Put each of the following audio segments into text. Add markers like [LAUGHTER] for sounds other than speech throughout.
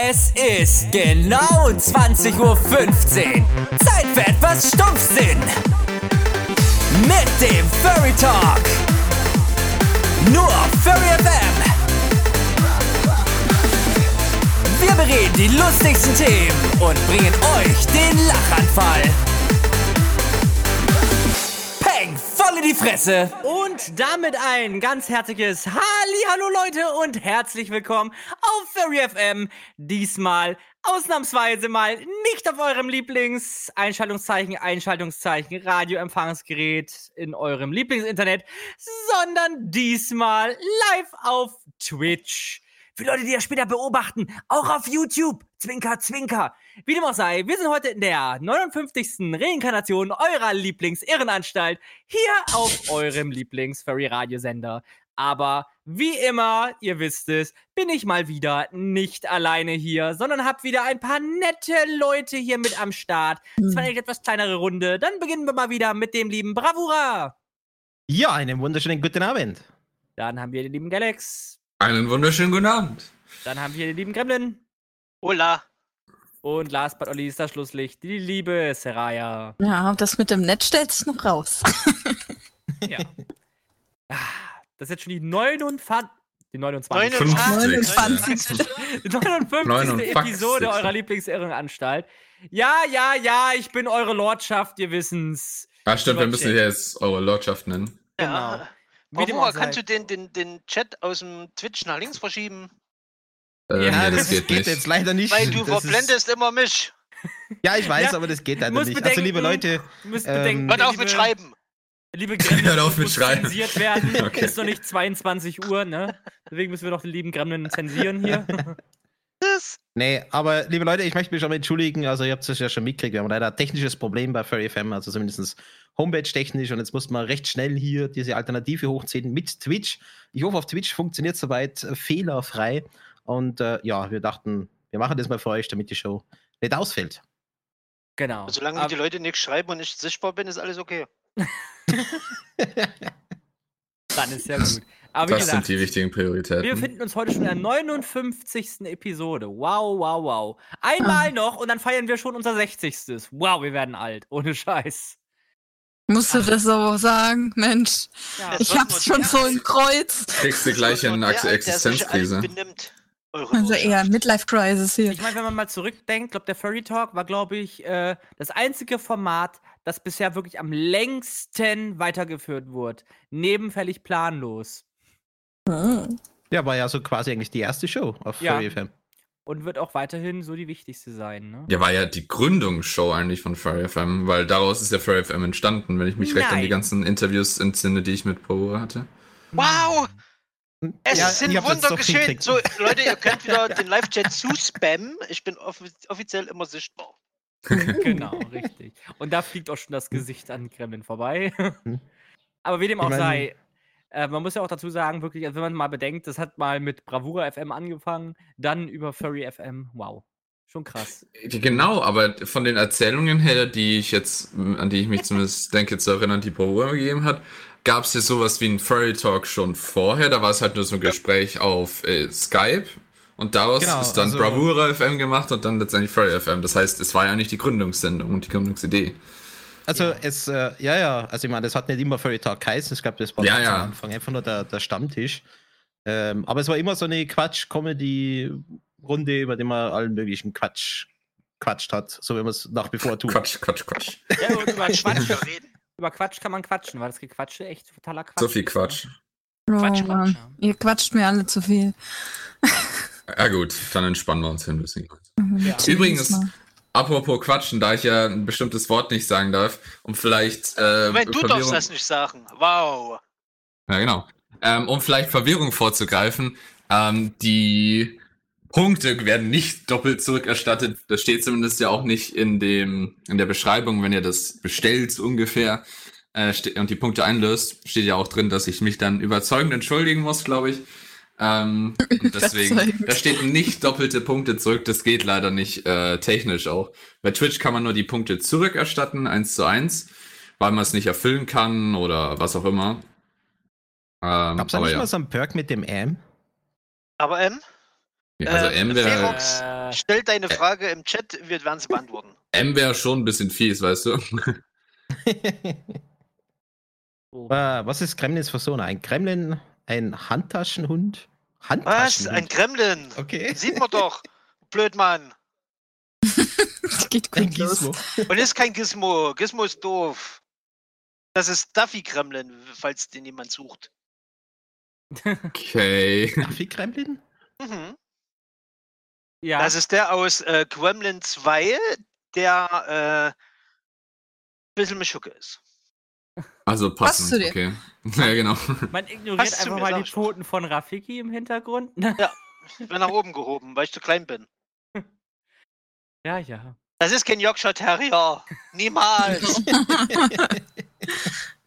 Es ist genau 20.15 Uhr. Zeit für etwas Stumpfsinn. Mit dem Furry Talk. Nur auf Furry FM. Wir bereden die lustigsten Themen und bringen euch den Lachanfall. Peng, voll in die Fresse. Und damit ein ganz herzliches hallo Leute und herzlich willkommen auf Furry FM. Diesmal ausnahmsweise mal nicht auf eurem Lieblings-Einschaltungszeichen, Einschaltungszeichen, Radioempfangsgerät in eurem Lieblingsinternet, sondern diesmal live auf Twitch. Für Leute, die das später beobachten, auch auf YouTube. Zwinker, zwinker. Wie dem auch sei, wir sind heute in der 59. Reinkarnation eurer Lieblings-Irrenanstalt hier auf eurem Lieblings-Furry-Radiosender. Aber wie immer, ihr wisst es, bin ich mal wieder nicht alleine hier, sondern hab wieder ein paar nette Leute hier mit am Start. Das war eine etwas kleinere Runde. Dann beginnen wir mal wieder mit dem lieben Bravura. Ja, einen wunderschönen guten Abend. Dann haben wir den lieben Galax. Einen wunderschönen guten Abend. Dann haben wir den lieben Gremlin. Hola. Und last but not least das Schlusslicht, die liebe Seraya. Ja, das mit dem Netz stellt sich noch raus. [LAUGHS] Ja. Ah, Das ist jetzt schon die 59. Die 29. 59. 59. 59. Episode [LAUGHS] eurer Lieblingsirrenanstalt. Ja, ja, ja, ich bin eure Lordschaft, ihr wissen's. Ah, stimmt, wir müssen jetzt eure Lordschaft nennen. Genau. Ja. Sei. kannst du den, den, den Chat aus dem Twitch nach links verschieben? Äh, Ja, nee, das, geht, nicht. jetzt leider nicht. Weil du Das verblendest immer mich. Ist, ja, ich weiß, Ja, aber das geht leider nicht. also, liebe bedenken, Leute, müsst Ähm, bedenken, Hört auf liebe, mit Schreiben. Liebe [LAUGHS] Gremlin, Hört auf das mit Schreiben. zensiert werden. [LAUGHS] Okay. Ist noch nicht 22 Uhr, ne? Deswegen müssen wir doch den lieben Gremlin zensieren hier. [LAUGHS] Das- nee, aber liebe Leute, ich möchte mich schon mal entschuldigen. Also, ihr habt es ja schon mitgekriegt. Wir haben leider ein technisches Problem bei Furry FM, also zumindest Homepage-technisch. Und jetzt mussten wir recht schnell hier diese Alternative hochziehen mit Twitch. Ich hoffe, auf Twitch funktioniert soweit äh, fehlerfrei. Und äh, ja, wir dachten, wir machen das mal für euch, damit die Show nicht ausfällt. Genau. Solange Aber- die Leute nichts schreiben und nicht sichtbar bin, ist alles okay. [LAUGHS] [LAUGHS] Dann ist ja gut. Aber Das gesagt, sind die wichtigen wir Prioritäten. befinden uns heute schon in der 59. Episode. Wow, wow, wow. Einmal noch und dann feiern wir schon unser 60. Wow, wir werden alt. Ohne Scheiß. Musst du das so sagen? Mensch, Ja. Ich hab's schon so im. Kreuz. Kriegst du gleich Das eine Existenzkrise. Also eher. Midlife-Crisis hier. Ich meine, wenn man mal zurückdenkt, glaube der Furry Talk war, glaube ich, äh, das einzige Format, das bisher wirklich am längsten weitergeführt wurde. Nebenfällig planlos. Hm. Ja, war ja so quasi eigentlich die erste Show auf Ja. Furry FM. Und wird auch weiterhin so die wichtigste sein, ne? Ja, war ja die Gründungsshow eigentlich von Furry FM, weil daraus ist ja Furry FM entstanden, wenn ich mich recht an die Nein. ganzen Interviews entsinne, die ich mit Power hatte. Wow! Es Ja, sind Wunder geschehen. So, Leute, ihr könnt wieder den Live-Chat zuspammen. Ich bin offi offiziell immer sichtbar. [LAUGHS] Genau, [LAUGHS] richtig. Und da fliegt auch schon das Gesicht an Kremlin vorbei. Hm. [LAUGHS] Aber wie dem Ich auch mein- sei, äh, man muss ja auch dazu sagen, wirklich, also wenn man mal bedenkt, das hat mal mit Bravura FM angefangen, dann über Furry FM. Wow. Schon krass. Genau, aber von den Erzählungen her, die ich jetzt, an die ich mich zumindest denke zu erinnern, die Power gegeben hat, gab es ja sowas wie ein Furry Talk schon vorher. Da war es halt nur so ein Gespräch auf äh, Skype. Und daraus Genau, ist dann also- Bravura FM gemacht und dann letztendlich Furry FM. Das heißt, es war ja nicht die Gründungssendung und die Gründungsidee. Also Ja. es, äh, ja, ja, also ich meine, das hat nicht immer Furry Talk geheißen, es gab das war Ja, ja. am Anfang einfach nur der, der Stammtisch. Ähm, aber es war immer so eine Quatsch-Comedy-Runde, über die man allen möglichen Quatsch quatscht hat, so wie man es nach wie vor tut. Quatsch, Quatsch, Quatsch. Ja, und über [LAUGHS] Quatsch, Quatsch, reden. über Quatsch kann man quatschen, weil das Gequatsche echt totaler Quatsch So viel ist, Quatsch. Oh, Quatsch, Mann. Quatsch. Ihr quatscht mir alle zu viel. [LAUGHS] Ja gut, dann entspannen wir uns hier ein bisschen. Ja. Übrigens, apropos Quatschen, da ich ja ein bestimmtes Wort nicht sagen darf, um vielleicht äh, Wenn du darfst das nicht sagen. Wow. Ja, genau. Ähm, um vielleicht Verwirrung vorzugreifen, ähm, die Punkte werden nicht doppelt zurückerstattet. Das steht zumindest ja auch nicht in dem in der Beschreibung, wenn ihr das bestellt ungefähr äh, und die Punkte einlöst, steht ja auch drin, dass ich mich dann überzeugend entschuldigen muss, glaube ich. Ähm, [LAUGHS] und deswegen, da steht nicht doppelte Punkte zurück. Das geht leider nicht äh, technisch auch. Bei Twitch kann man nur die Punkte zurückerstatten, eins zu eins, weil man es nicht erfüllen kann oder was auch immer. Ähm, Gab es da aber nicht ja. mal so einen Perk mit dem M? Aber ähm, Also Äh, M wäre Ferox, Äh, stell deine Frage im Chat, wir werden sie beantworten. M wär schon ein bisschen fies, weißt du? [LAUGHS] oh. Äh, was ist Gremlins Persona? Ein Gremlin, ein Handtaschenhund? Was? Handtaschenhund? Ein Gremlin? Okay. Sieht man doch. [LAUGHS] Blödmann. Das geht Ein los. Gizmo. Und ist kein Gizmo. Gizmo ist doof. Das ist Duffy Gremlin, falls den jemand sucht. Okay. Duffy Gremlin? Mhm. ja, Das ist der aus äh, Gremlin 2, der äh, bisschen Mischucke ist. Also Passt passend. zu dir. Okay. [LAUGHS] Ja, genau. man ignoriert Passt zu einfach mal die. Toten von Rafiki im Hintergrund. Ich bin nach oben gehoben, weil ich zu klein bin. [LAUGHS] ja, ja. Das ist kein Yorkshire Terrier. Niemals. [LAUGHS]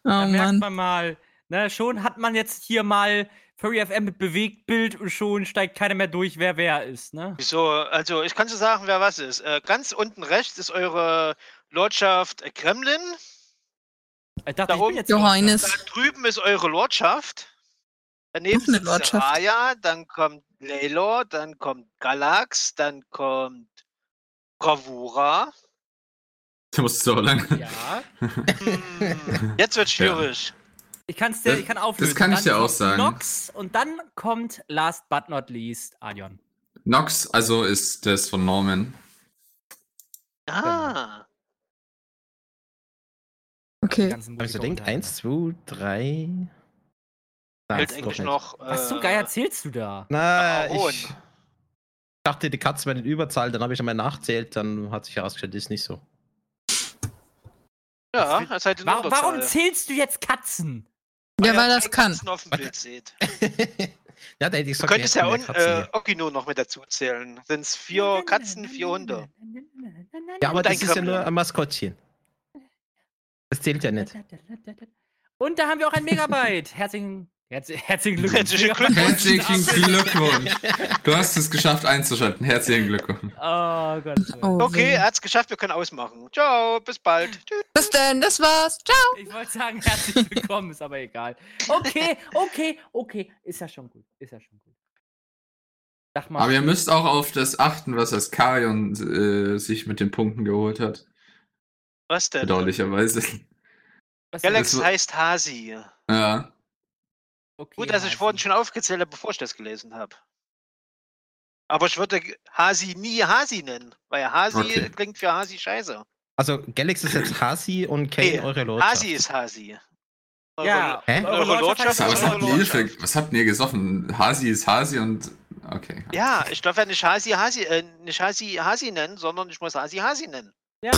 Oh Da merkt Mann. man mal, ne, schon hat man jetzt hier mal Furry FM mit Bewegtbild und schon steigt keiner mehr durch, wer wer ist, ne? Wieso? Also, ich kann so sagen, wer was ist. Äh, ganz unten rechts ist eure Lordschaft äh, Kremlin. Ich dachte, Da ich bin oben- jetzt Johannes. Da drüben ist eure Lordschaft. Daneben ist Lordschaft. Raya, dann kommt Laylor, dann kommt Galax, dann kommt Bravura. Da musst du aber lang. Ja. Hm, jetzt wird schwierig. Ich kann's dir, Das- ich kann auflösen. das kann ich dir auch sagen. Nox und dann kommt last but not least Adion. Nox, also ist das von Norman. Ah, Okay. Also denkt, zwei, drei. Da hält ist eigentlich noch. Was zum äh, Geier erzählst du da? Na, Aaron. ich dachte, die Katzen werden in Überzahl, dann habe ich einmal nachzählt, dann hat sich herausgestellt, ist nicht so. Ja, das seid in Warum, zählst du jetzt Katzen? Ja, ihr weil das kann. Katzen auf dem Bild seht. [LAUGHS] ja, da hätte ich Du gesagt, könntest wir ja un, äh, Okino noch mit dazu zählen. Sind es vier Katzen, vier Hunde. ja, aber das ist ja nur ein Maskottchen. Das zählt ja nicht. Und da haben wir auch ein Megabyte. [LAUGHS] Herzlichen, herz, herzlichen Glückwunsch. Herzlichen Glückwunsch. Du hast es geschafft einzuschalten. Herzlichen Glückwunsch. Oh Gott. Oh, Okay, er hat's geschafft, wir können ausmachen. Ciao, bis bald. Tschüss. Bis denn, das war's. Ciao. Ich wollte sagen, herzlich willkommen, ist aber egal. Okay, okay, okay. Ist ja schon gut. Ist ja schon gut. Sag mal. Aber ihr müsst auch auf das achten, was das Karion äh, sich mit den Punkten geholt hat. Was denn? Bedauerlicherweise. was- Galax Das war- heißt Hasi. Ja. okay, Gut, dass ich vorhin schon aufgezählt habe, bevor ich das gelesen habe. Aber ich würde Hasi nie Hasi nennen, weil Hasi Okay. klingt für Hasi scheiße. Also, Galax ist jetzt Hasi und Kane Nee, eure Lordschaft. Hasi ist Hasi. Eure Ja, Hä? eure Lordschaft Lordschaft Was habt, ihr für, was habt ihr gesoffen? Hasi ist Hasi und. Okay. Ja, ich darf ja nicht Hasi Hasi, äh, nicht Hasi Hasi nennen, sondern ich muss Hasi Hasi nennen. Ja,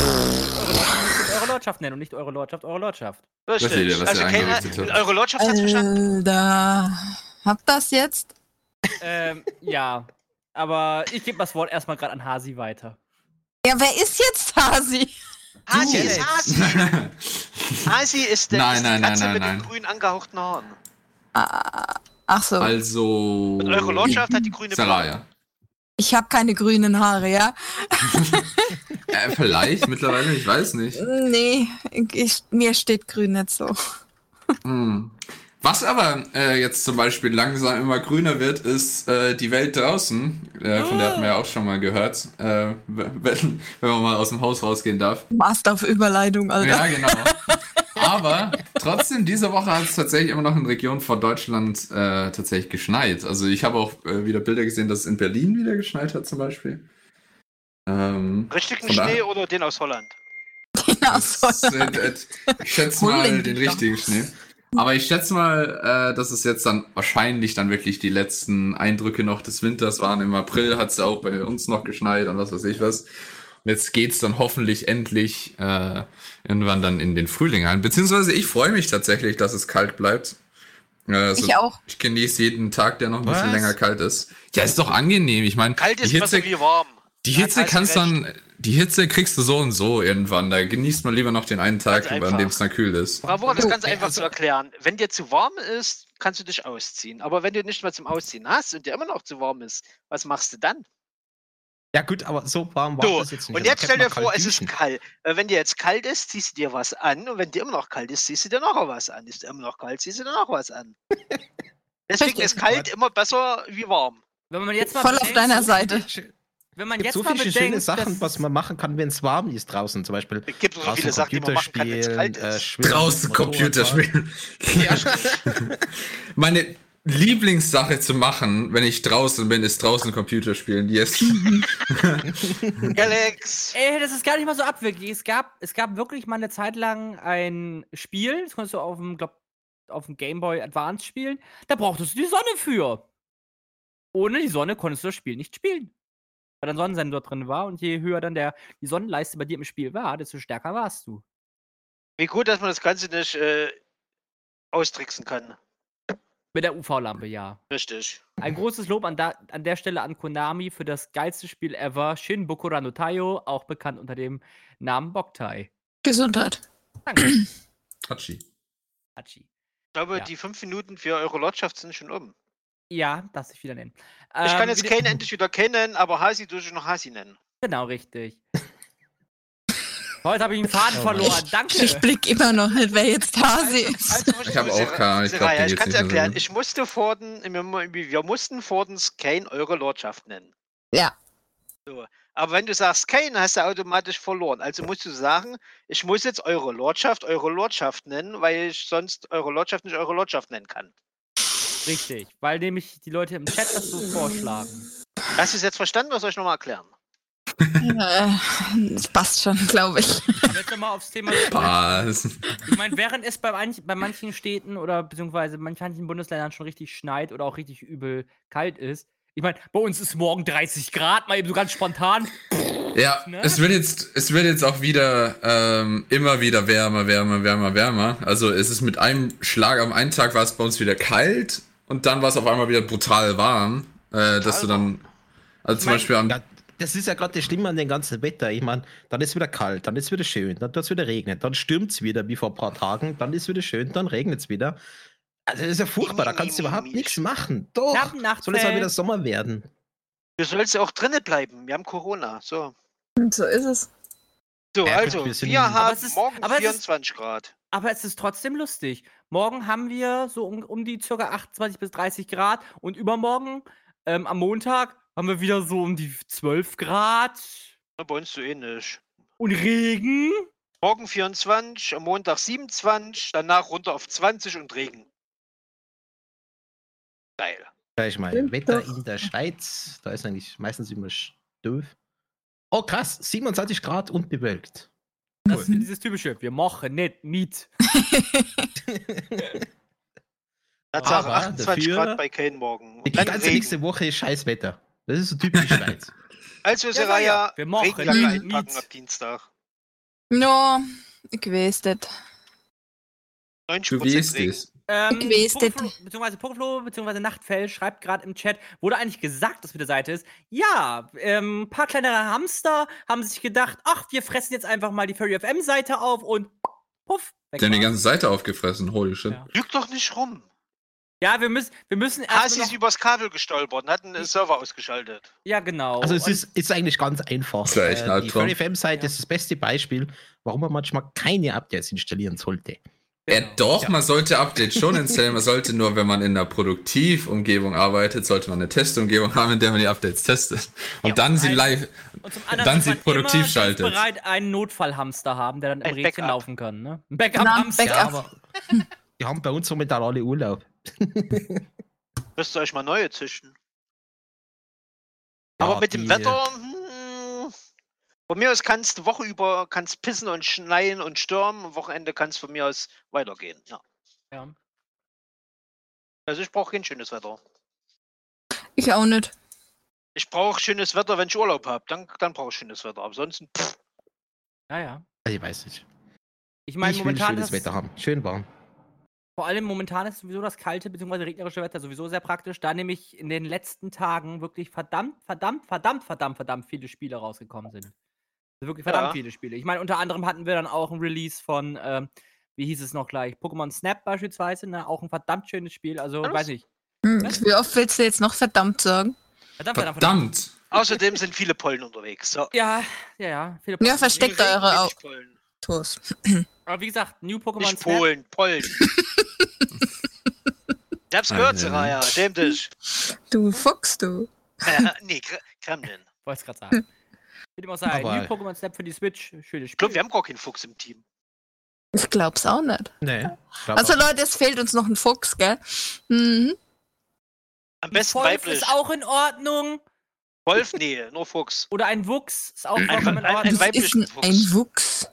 eure Lordschaft nennen und nicht eure Lordschaft, eure Lordschaft. Richtig. was also eingerichtet habt. eure Lordschaft hat's verstanden. Alter. Habt das jetzt? ähm, ja. Aber ich gebe das Wort erstmal gerade an Hasi weiter. Ja, wer ist jetzt Hasi? Hasi ist Hasi. [LAUGHS] Hasi ist, der, Nein, ist nein, Katze nein, mit nein. den grün angehauchten Haaren. Ah, ach so. also. Und eure Lordschaft hat die grüne Brille. Saraya. Ich habe keine grünen Haare, ja? [LAUGHS] Äh, vielleicht mittlerweile, ich weiß nicht. Nee, ich, mir steht grün nicht so. Hm. Was aber äh, jetzt zum Beispiel langsam immer grüner wird, ist äh, die Welt draußen. Äh, von der hatten wir ja auch schon mal gehört. Äh, wenn, wenn man mal aus dem Haus rausgehen darf. Master auf Überleitung, Alter. Ja, genau. Aber trotzdem, diese Woche hat es tatsächlich immer noch in Regionen von Deutschland äh, tatsächlich geschneit. Also ich habe auch äh, wieder Bilder gesehen, dass es in Berlin wieder geschneit hat zum Beispiel. Ähm, Richtigen Schnee oder den aus Holland? Ja, das, so. äh, äh, ich schätze mal den richtigen Schnee. Aber ich schätze mal, äh, dass es jetzt dann wahrscheinlich dann wirklich die letzten Eindrücke noch des Winters waren. Im April hat es ja auch bei uns noch geschneit und was weiß ich was. Und jetzt geht's dann hoffentlich endlich äh, irgendwann dann in den Frühling ein. Beziehungsweise ich freue mich tatsächlich, dass es kalt bleibt. Äh, also Ich auch. Ich genieße jeden Tag, der noch ein bisschen Was? länger kalt ist. Ja, ist doch angenehm. Ich meine, Kalt die ist Hitze, besser wie warm. die Hitze Hasi kannst dann, die Hitze kriegst du so und so irgendwann. Da genießt man lieber noch den einen Tag, an dem es dann kühl ist. Bravo, das Jo, ganz einfach zu erklären. Wenn dir zu warm ist, kannst du dich ausziehen. Aber wenn du nicht mehr zum Ausziehen hast und dir immer noch zu warm ist, was machst du dann? Ja, gut, aber so warm war So, das jetzt nicht. und Also jetzt stell dir vor, es ist kalt. Äh, Wenn dir jetzt kalt ist, ziehst du dir was an. Und wenn dir immer noch kalt ist, ziehst du dir noch was an. Ist dir immer noch kalt, ziehst du dir noch was an. [LAUGHS] Deswegen ist kalt immer besser wie warm. Wenn man jetzt mal Voll auf deiner Seite. wenn man Es gibt jetzt so viele bedenkt, schöne Sachen, was man machen kann, wenn es warm ist draußen. Zum Beispiel Es gibt so draußen viele Sachen, die man machen kann, wenn es Computerspielen, kalt äh, ist. Schwimmen, Draußen. Computerspielen. [LAUGHS] Ja, stimmt. [LAUGHS] Meine Lieblingssache zu machen, wenn ich draußen bin, ist draußen Computerspielen. Yes. [LAUGHS] Alex. Ey, das ist gar nicht mal so abwegig. Es gab, es gab wirklich mal eine Zeit lang ein Spiel, das konntest du auf dem, glaub, auf dem Game Boy Advance spielen. Da brauchtest du die Sonne für. Ohne die Sonne konntest du das Spiel nicht spielen. Weil dann Sonnensensor drin war und je höher dann der, die Sonnenleiste bei dir im Spiel war, desto stärker warst du. Wie gut, dass man das Ganze nicht äh, austricksen kann. Mit der UV-Lampe, ja. Richtig. Ein großes Lob an, da, an der Stelle an Konami für das geilste Spiel ever, Shin Bokura no Taio, auch bekannt unter dem Namen Boktai. Gesundheit. Danke, [CLEARS THROAT] Hatschi. Hachi. Ich glaube, Ja. die fünf Minuten für eure Lordschaft sind schon um. Ja, darf sich wieder nennen. Ich kann Ähm, jetzt wieder- Kane endlich wieder kennen, aber Hasi tue ich noch Hasi nennen. Genau, richtig. Heute habe ich einen Faden Oh verloren. Danke. Ich blick immer noch nicht, wer jetzt Hasi ist. Also, Ich habe auch keine, ich Seraya, dir ich geht's kann es erklären. Ich musste Forden, wir, wir mussten Fordens Kane eure Lordschaft nennen. Ja. So. Aber wenn du sagst Kane, hast du automatisch verloren. Also musst du sagen, ich muss jetzt eure Lordschaft eure Lordschaft nennen, weil ich sonst eure Lordschaft nicht eure Lordschaft nennen kann. Richtig, weil nämlich die Leute im Chat das so vorschlagen. Hast du es jetzt verstanden oder soll ich nochmal erklären? Äh, Das passt schon, glaube ich. Aber jetzt nochmal aufs Thema. Was? Ich meine, während es bei, manch, bei manchen Städten oder beziehungsweise manchen Bundesländern schon richtig schneit oder auch richtig übel kalt ist. Ich meine, bei uns ist morgen 30 Grad, mal eben so ganz spontan. Ja, Ne? es wird jetzt, es wird jetzt auch wieder ähm, immer wieder wärmer, wärmer, wärmer, wärmer. Also es ist mit einem Schlag am einen Tag war es bei uns wieder kalt und dann war es auf einmal wieder brutal warm, äh, dass du dann, also zum mein- Beispiel am Ja, das ist ja gerade das Schlimme an dem ganzen Wetter. Ich meine, dann ist wieder kalt, dann ist wieder schön, dann tut es wieder regnen, dann stürmt es wieder wie vor ein paar Tagen, dann ist wieder schön, dann regnet es wieder. Also das ist ja furchtbar, da kannst du überhaupt nichts machen. Doch, soll es mal wieder Sommer werden. Du sollst ja auch drinnen bleiben. Wir haben Corona. So. Und so ist es. So, also, wir haben es ist- morgen aber es ist- 24 Grad. Aber es ist trotzdem lustig. Morgen haben wir so um, um die ca. 28 bis 30 Grad und übermorgen, ähm, am Montag, haben wir wieder so um die 12 Grad Na, Bei uns so ähnlich. und Regen. Morgen 24, am Montag 27, danach runter auf 20 und Regen. Geil. Schau ich mal, Wetter in der Schweiz, da ist eigentlich meistens immer doof. Oh krass, 27 Grad und bewölkt. Das ist dieses typische, wir machen nicht mit. [LAUGHS] Tatsache Aber 28 dafür Grad bei Kane morgen. Die Und dann ganze Regen. nächste Woche ist scheiß Wetter. Das ist so typisch Schweiz. [LAUGHS] Also, ja, Seraya, wir machen einpacken mit. ab Dienstag. No, ich weiß nicht. 90% Du weißt Regen. es. Ähm, nicht. beziehungsweise Pokeflo, beziehungsweise Nachtfell schreibt gerade im Chat, wurde eigentlich gesagt, dass für die Seite ist. Ja, ähm, ein paar kleinere Hamster haben sich gedacht, ach, wir fressen jetzt einfach mal die Furry FM Seite auf und puff, weg Die haben die war's. ganze Seite aufgefressen, holy shit. Ja. Lüg doch nicht rum. Ja, wir müssen, wir müssen Hasi erst ist übers Kabel gestolpert und hat einen Server ausgeschaltet. Ja, genau. Also es Und- ist, ist eigentlich ganz einfach. Das wär echt ein Äh, die Albtraum. FurryFM-Seite Ja. ist das beste Beispiel, warum man manchmal keine Updates installieren sollte. Ja, Genau. doch, man sollte Updates schon [LAUGHS] installieren. Man sollte nur, wenn man in einer Produktivumgebung arbeitet, sollte man eine Testumgebung haben, in der man die Updates testet. Und Ja, dann sie live. Und zum dann anderen sie muss man produktiv immer schaltet. bereit einen Notfallhamster haben, der dann im Rädchen laufen kann. Ne? Ein Na, Backup-Hamster. Backup. Ja, aber [LAUGHS] die haben bei uns momentan alle Urlaub. [LAUGHS] Müsst ihr euch mal neue züchten. Ja, Aber mit dem Wetter, hm, von mir aus kannst du Woche über kannst pissen und schneien und stürmen. Am Wochenende kannst von mir aus weitergehen. Ja. Ja. Also ich brauche kein schönes Wetter. Ich auch nicht. Ich brauche schönes Wetter, wenn ich Urlaub habe. Dann, dann brauche ich schönes Wetter. Ansonsten, pff, ja, ja. Also ich weiß nicht. Ich meine, ich will momentan schönes Wetter haben. Schön warm. Vor allem momentan ist sowieso das kalte bzw. regnerische Wetter sowieso sehr praktisch, da nämlich in den letzten Tagen wirklich verdammt, verdammt, verdammt, verdammt, verdammt viele Spiele rausgekommen sind. Also wirklich verdammt Ja. viele Spiele. Ich meine, unter anderem hatten wir dann auch ein Release von, ähm, wie hieß es noch gleich? Pokémon Snap beispielsweise, ne? auch ein verdammt schönes Spiel. Also, Ja, das- weiß ich. Hm, Was? Wie oft willst du jetzt noch verdammt sagen? Verdammt, verdammt, verdammt. Verdammt! außerdem sind viele Pollen unterwegs. So. Ja, ja, ja. Viele Ja, Pokémon. versteckt eure Au Tos. Aber wie gesagt, New Pokémon Nicht Snap. Polen, Pollen. [LAUGHS] ich hab's gehört, [LAUGHS] ja. Seraya. Schäm dich. Du Fuchs, du. Äh, nee, Gremlin. Wollte es gerade sagen. Wie dem auch sei, Aber- New Pokémon Snap für die Switch. Schönes Ich Spiel. glaube, wir haben gar keinen Fuchs im Team. Ich glaub's auch nicht. Nee. glaub Also auch. Leute, es fehlt uns noch ein Fuchs, gell? Mhm. Am Ein besten Wolf weiblich. ist auch in Ordnung. Wolf, nee, nur Fuchs. Oder ein Wuchs ist auch Ein- vollkommen in ein- ein Ordnung. Das ist weiblichen ein, Fuchs. ein Wuchs.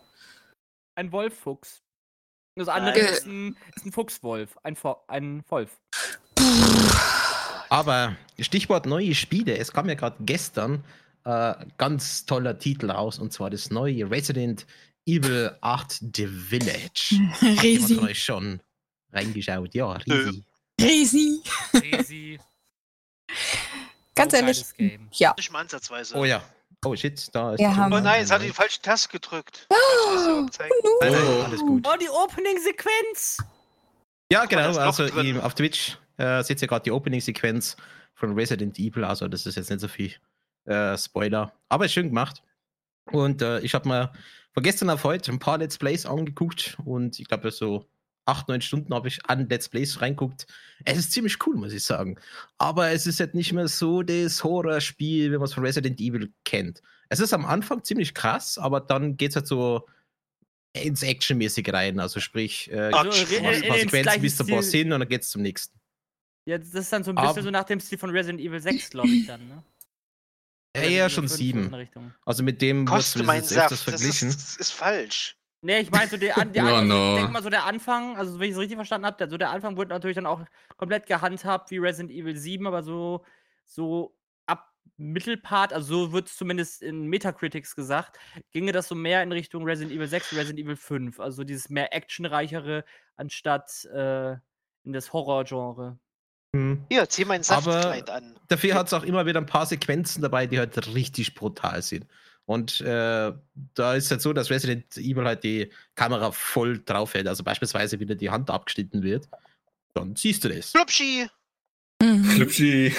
Ein Wolffuchs. Das andere Nein. ist ein, ist ein Fuchswolf. Ein, Vo ein Wolf. Aber Stichwort neue Spiele. Es kam ja gerade gestern äh, ganz toller Titel raus und zwar das neue Resident Evil 8 The Village. [LAUGHS] Hat jemand Risi. von euch schon reingeschaut? Ja, riesig. Risi. Crazy. Ganz ehrlich. Ja. Nicht mal ansatzweise. Oh ja. Oh shit, da ist. Wir schon haben- Oh ein- nein, ein jetzt hat die falsche Taste gedrückt. Oh. Nein, nein, alles gut. Oh, die Opening-Sequenz. Ja, genau. Also im, auf Twitch äh, seht ihr gerade die Opening-Sequenz von Resident Evil. Also das ist jetzt nicht so viel äh, Spoiler, aber ist schön gemacht. Und äh, ich habe mir von gestern auf heute ein paar Let's Plays angeguckt und ich glaube so acht, neun Stunden habe ich an Let's Plays reinguckt. Es ist ziemlich cool, muss ich sagen. Aber es ist halt nicht mehr so das Horrorspiel, wie man es von Resident Evil kennt. Es ist am Anfang ziemlich krass, aber dann geht es halt so ins Actionmäßig rein. Also sprich, äh, Ach, du so, machst in- ein in paar den Sequenzen, gleichen bis zum Boss hin und dann geht's zum nächsten. Ja, das ist dann so ein bisschen Aber- so nach dem Stil von Resident Evil 6, glaube ich dann, ne? Ja, eher schon 5 so in sieben. der Richtung. Also mit dem Koste jetzt öfters Saft. Das verglichen. ist, das ist falsch. Nee, ich meine so der, an, der [LAUGHS] Oh, no. ich denk mal so der Anfang, also wenn ich es richtig verstanden habe, so der Anfang wurde natürlich dann auch komplett gehandhabt wie Resident Evil 7, aber so, so ab Mittelpart, also so wird es zumindest in Metacritics gesagt, ginge das so mehr in Richtung Resident Evil 6 und Resident Evil 5, also dieses mehr actionreichere anstatt äh, in das Horror-Genre. Hm. Hier, zieh mein Aber- Saftkleid an. Dafür hat es auch immer wieder ein paar Sequenzen dabei, die halt richtig brutal sind. Und äh, da ist halt so, dass Resident Evil halt die Kamera voll drauf hält. Also beispielsweise, wie dir die Hand abgeschnitten wird. Dann siehst du das. Flupschi! Mhm. Klipschi.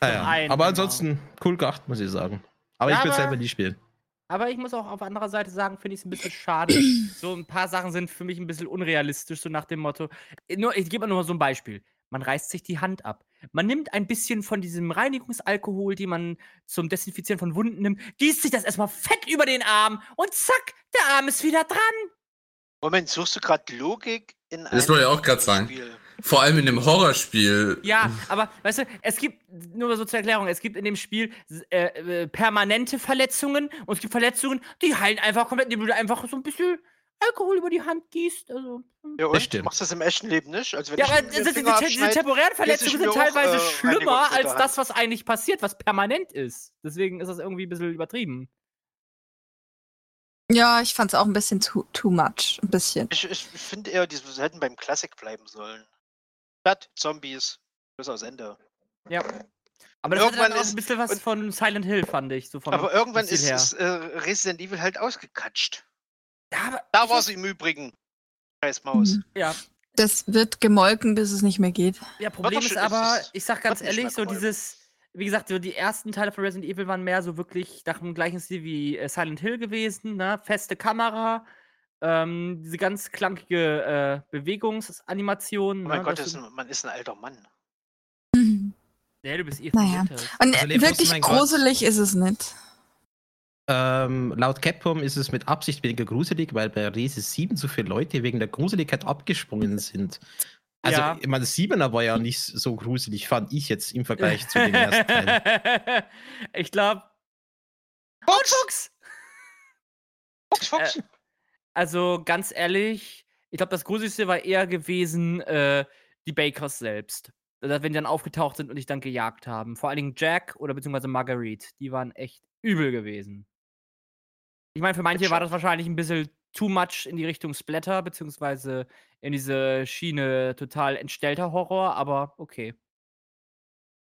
Naja. einen, Aber genau. ansonsten cool gemacht, muss ich sagen. Aber Ja, ich will aber- selber nie spielen. Aber ich muss auch auf anderer Seite sagen, finde ich es ein bisschen schade. [CLEARS THROAT] so ein paar Sachen sind für mich ein bisschen unrealistisch, so nach dem Motto. Nur, ich gebe mal nur so ein Beispiel. Man reißt sich die Hand ab. Man nimmt ein bisschen von diesem Reinigungsalkohol, den man zum Desinfizieren von Wunden nimmt, gießt sich das erstmal fett über den Arm und zack, der Arm ist wieder dran. Moment, suchst du gerade Logik in Das einem wollte ich auch gerade sagen. Spiel? Vor allem in dem Horrorspiel. Ja, aber weißt du, es gibt, nur mal so zur Erklärung, es gibt in dem Spiel äh, äh, permanente Verletzungen und es gibt Verletzungen, die heilen einfach komplett, indem du einfach so ein bisschen Alkohol über die Hand gießt. Also, hm. Ja, und? stimmt. Du machst das im echten Leben nicht? Also wenn Ja, ich aber diese, diese temporären Verletzungen sind auch, teilweise äh, schlimmer als das, was eigentlich passiert, was permanent ist. Deswegen ist das irgendwie ein bisschen übertrieben. Ja, ich fand's auch ein bisschen too, too much. Ein bisschen. Ich, ich finde eher, die hätten beim Classic bleiben sollen. Statt Zombies. Bis aus Ende. Ja. Aber das hat Irgendwann dann auch ist- ein bisschen was von Silent Hill, fand ich. So Aber irgendwann ist, ist äh, Resident Evil halt ausgekatscht. Ja, aber Da war sie im Übrigen. Scheiß Maus. Mhm. Ja, Das wird gemolken, bis es nicht mehr geht. Ja, Problem ist aber, ich sag ganz ehrlich, so dieses, wie gesagt, so die ersten Teile von Resident Evil waren mehr so wirklich nach dem gleichen Stil wie äh, Silent Hill gewesen, ne? Feste Kamera, ähm, diese ganz klankige äh, Bewegungsanimation. Oh mein ne? Gott, ist ein, man ist ein alter Mann. Mhm. Ja, du bist eh Naja. verwirrt. Und Also, wirklich mein Gott. gruselig ist es nicht. Ähm, laut Capcom ist es mit Absicht weniger gruselig, weil bei Rese 7 so viele Leute wegen der Gruseligkeit abgesprungen sind. Also, Ja. ich meine, das 7er war ja nicht so gruselig, fand ich jetzt im Vergleich zu dem ersten Teil. [LAUGHS] ich glaube. Fuchs! Fuchs! Fuchs, Fuchs. Äh, Also ganz ehrlich, ich glaube, das Gruseligste war eher gewesen, äh, die Bakers selbst. Also, wenn die dann aufgetaucht sind und dich dann gejagt haben. Vor allen Dingen Jack oder beziehungsweise Marguerite. Die waren echt übel gewesen. Ich meine, für manche war das wahrscheinlich ein bisschen too much in die Richtung Splatter, beziehungsweise in diese Schiene total entstellter Horror, aber okay.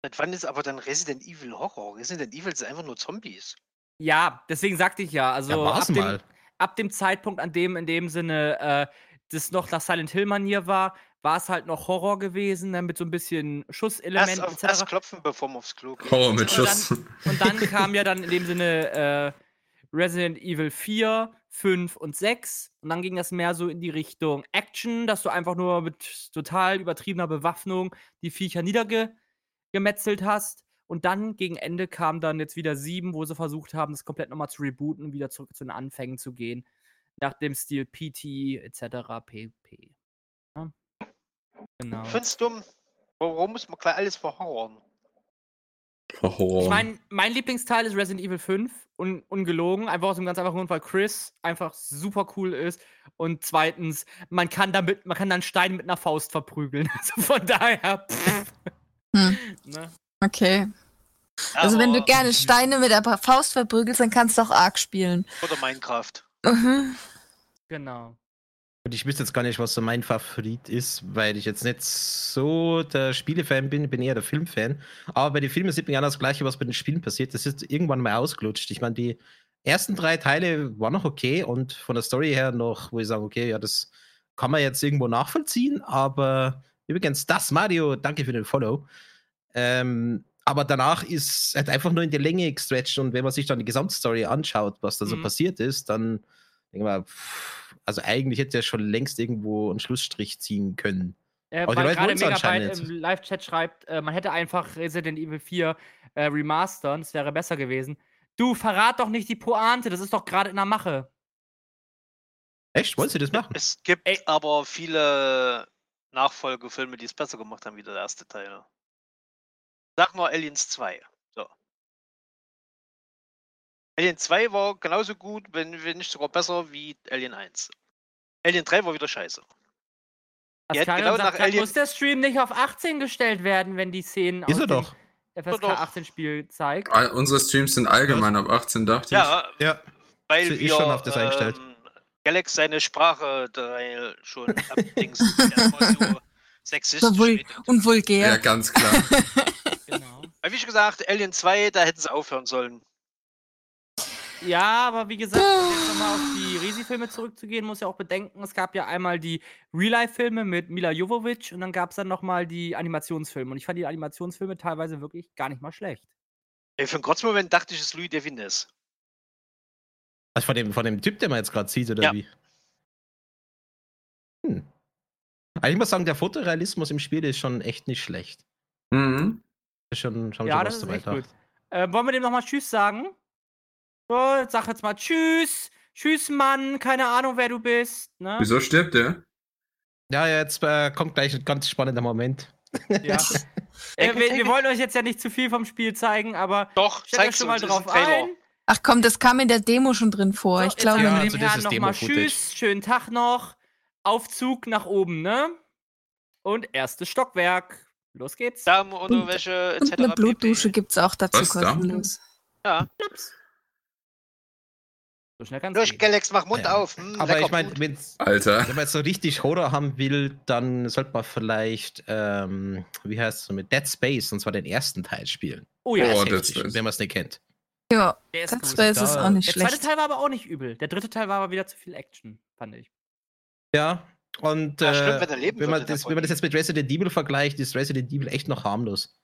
Seit wann ist aber dann Resident Evil Horror? Resident Evil sind einfach nur Zombies. Ja, deswegen sagte ich ja, also ja, ab dem, mal. ab dem Zeitpunkt, an dem in dem Sinne äh, das noch nach Silent Hill Manier war, war es halt noch Horror gewesen, ne, mit so ein bisschen Erst, Schusselementen auf, erst etc. klopfen, bevor man aufs Klo geht. Horror mit Und Schuss. Und dann kam [LAUGHS] ja dann in dem Sinne äh, Resident Evil 4, 5 und 6. Und dann ging das mehr so in die Richtung Action, dass du einfach nur mit total übertriebener Bewaffnung die Viecher niedergemetzelt hast. Und dann gegen Ende kam dann jetzt wieder 7, wo sie versucht haben, das komplett nochmal zu rebooten und wieder zurück zu den Anfängen zu gehen. Nach dem Stil PT etc. pp. Ja. Genau. Ich find's dumm. Warum muss man gleich alles verhauern? Horror. Ich meine, mein Lieblingsteil ist Resident Evil 5. Un ungelogen. Einfach aus dem ganz einfachen Grund, weil Chris einfach super cool ist. Und zweitens, man kann damit, man kann dann Stein mit einer Faust verprügeln. [LAUGHS] Also von daher. Pff, Hm. [LAUGHS] ne? Okay. Also wenn du gerne Steine mit der Faust verprügelst, dann kannst du auch Ark spielen. Oder Minecraft. Mhm. Genau. Und ich wüsste jetzt gar nicht, was so mein Favorit ist, weil ich jetzt nicht so der Spielefan bin, ich bin eher der Filmfan. Aber bei den Filmen sieht man genau das Gleiche, was bei den Spielen passiert. Das ist irgendwann mal ausgelutscht. Ich meine, die ersten drei Teile waren noch okay und von der Story her noch, wo ich sage, okay, ja, das kann man jetzt irgendwo nachvollziehen. Aber übrigens, das Mario, danke für den Follow. Ähm, aber danach ist halt einfach nur in die Länge gestretcht und wenn man sich dann die Gesamtstory anschaut, was da so Mhm. passiert ist, dann denke ich mal, pff, also eigentlich hätte er schon längst irgendwo einen Schlussstrich ziehen können. Äh, Aber die weil Leute gerade Megabyte im Live-Chat schreibt, äh, man hätte einfach Resident Evil 4 äh, remastern, das wäre besser gewesen. Du, verrat doch nicht die Pointe, das ist doch gerade in der Mache. Echt? Wollen Sie das machen? Es gibt Ey. aber viele Nachfolgefilme, die es besser gemacht haben wie der erste Teil. Sag nur Aliens 2. So. Alien 2 war genauso gut, wenn, wenn nicht sogar besser wie Alien 1. Alien 3 war wieder scheiße. Genau sagt Alien- muss der Stream nicht auf 18 gestellt werden, wenn die Szenen Ist aus er dem doch. FSK doch. 18 Spiel zeigt? All- Unsere Streams sind allgemein ab 18, dachte ich. Ja, Ja. weil ist wir schon auf das eingestellt. ähm, Galax seine Sprache schon [LAUGHS] abdings der immer so sexistisch. So vul und Ja, vulgär. ganz klar. [LAUGHS] Genau. Aber wie schon gesagt, Alien 2, da hätten sie aufhören sollen. Ja, aber wie gesagt, um jetzt nochmal auf die Resi-Filme zurückzugehen, muss ja auch bedenken, es gab ja einmal die Real-Life-Filme mit Mila Jovovich und dann gab es dann nochmal die Animationsfilme. Und ich fand die Animationsfilme teilweise wirklich gar nicht mal schlecht. Ey, für einen kurzen Moment dachte ich, es ist Louis Devines. Also von dem, von dem Typ, den man jetzt gerade sieht, oder Ja. wie? Hm. Also ich muss sagen, der Fotorealismus im Spiel ist schon echt nicht schlecht. Mhm. Ist schon, schon ja, das was ist echt gut. Äh, wollen wir dem nochmal Tschüss sagen? So, sag jetzt mal Tschüss. Tschüss, Mann. Keine Ahnung, wer du bist. Ne? Wieso stirbt der? Ja, jetzt äh, kommt gleich ein ganz spannender Moment. Ja. [LAUGHS] äh, wir, wir wollen euch jetzt ja nicht zu viel vom Spiel zeigen, aber Doch, stellt euch schon mal drauf ein. Ach komm, das kam in der Demo schon drin vor. So, ich glaube, Ja, also das Herrn ist nochmal. Tschüss, schönen Tag noch. Aufzug nach oben, ne? Und erstes Stockwerk. Los geht's. Damenunterwäsche etc. und eine Blutdusche gibt's auch dazu Was, kostenlos. Ja, So schnell kann's durch gehen. Galax, mach Mund Ja. auf. Hm, Aber ich meine, wenn man jetzt so richtig Horror haben will, dann sollte man vielleicht, ähm, wie heißt es, mit Dead Space, und zwar den ersten Teil spielen. Oh ja, Oh, heftig, Space. wenn man es nicht kennt. Ja, der ist Dead. Space ist auch nicht Der zweite schlecht. Teil war aber auch nicht übel. Der dritte Teil war aber wieder zu viel Action, fand ich. Ja, und Ja, stimmt, äh, wenn wenn, man das, wenn man das jetzt mit Resident Evil vergleicht, ist Resident Evil echt noch harmlos.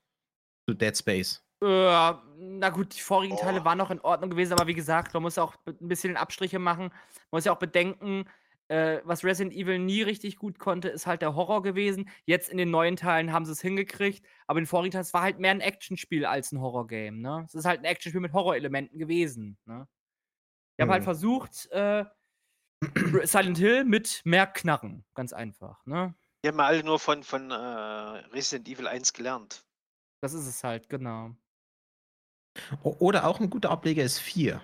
Zu Dead Space. Äh, na gut, die vorigen Teile Oh. waren noch in Ordnung gewesen, aber wie gesagt, man muss auch ein bisschen Abstriche machen. Man muss ja auch bedenken, äh, was Resident Evil nie richtig gut konnte, ist halt der Horror gewesen. Jetzt in den neuen Teilen haben sie es hingekriegt, aber in den vorigen Teilen, es war halt mehr ein Actionspiel als ein Horrorgame, ne? Es ist halt ein Actionspiel mit Horrorelementen gewesen, ne? Ich habe halt Hm. versucht, äh, Silent Hill mit mehr Knarren, ganz einfach, ne? Die haben ja alle nur von, von äh, Resident Evil 1 gelernt. Das ist es halt, genau. Oder auch ein guter Ableger ist 4.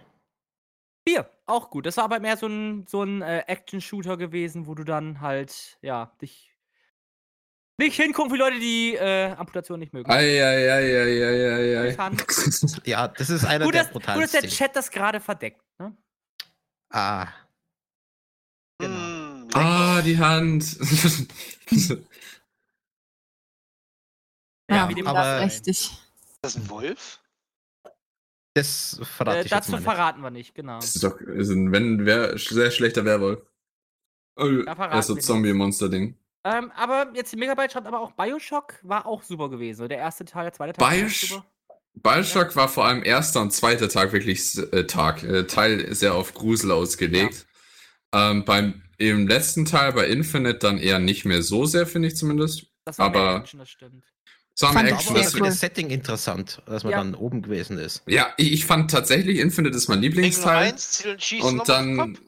Vier, auch gut. Das war aber mehr so ein, so ein äh, Action-Shooter gewesen, wo du dann halt, ja, dich nicht hingucken für Leute, die äh, Amputation nicht mögen. Eieieiei. [LAUGHS] Ja, das ist einer Gut, der dass, gut, dass der brutalsten. Chat das gerade verdeckt. Ne? Ah, Genau. Lecker. Ah, die Hand. Ja, [LAUGHS] Ja, wie dem aber- aber das richtig. Ist das ein Wolf? Das verrate Äh, ich jetzt dazu verraten wir nicht, genau. Das ist doch, ist ein, wenn, wer, sehr schlechter Werwolf. Oh, Da verraten also wir nicht. Zombie-Monster-Ding. Ähm, aber jetzt die Megabyte schreibt aber auch Bioshock war auch super gewesen. Der erste Teil, der zweite Teil. war super. Bioshock war vor allem erster und zweiter Tag wirklich äh, Tag. Äh, Teil sehr auf Grusel ausgelegt. Ähm, beim im letzten Teil bei Infinite dann eher nicht mehr so sehr, finde ich zumindest. Das war aber- Action, das stimmt. So am Fand ich Action. sehr das Setting interessant, dass man Ja. dann oben gewesen ist. ja, ich, ich fand tatsächlich Infinite ist mein Lieblingsteil. 1, zielen, schießen Und dann,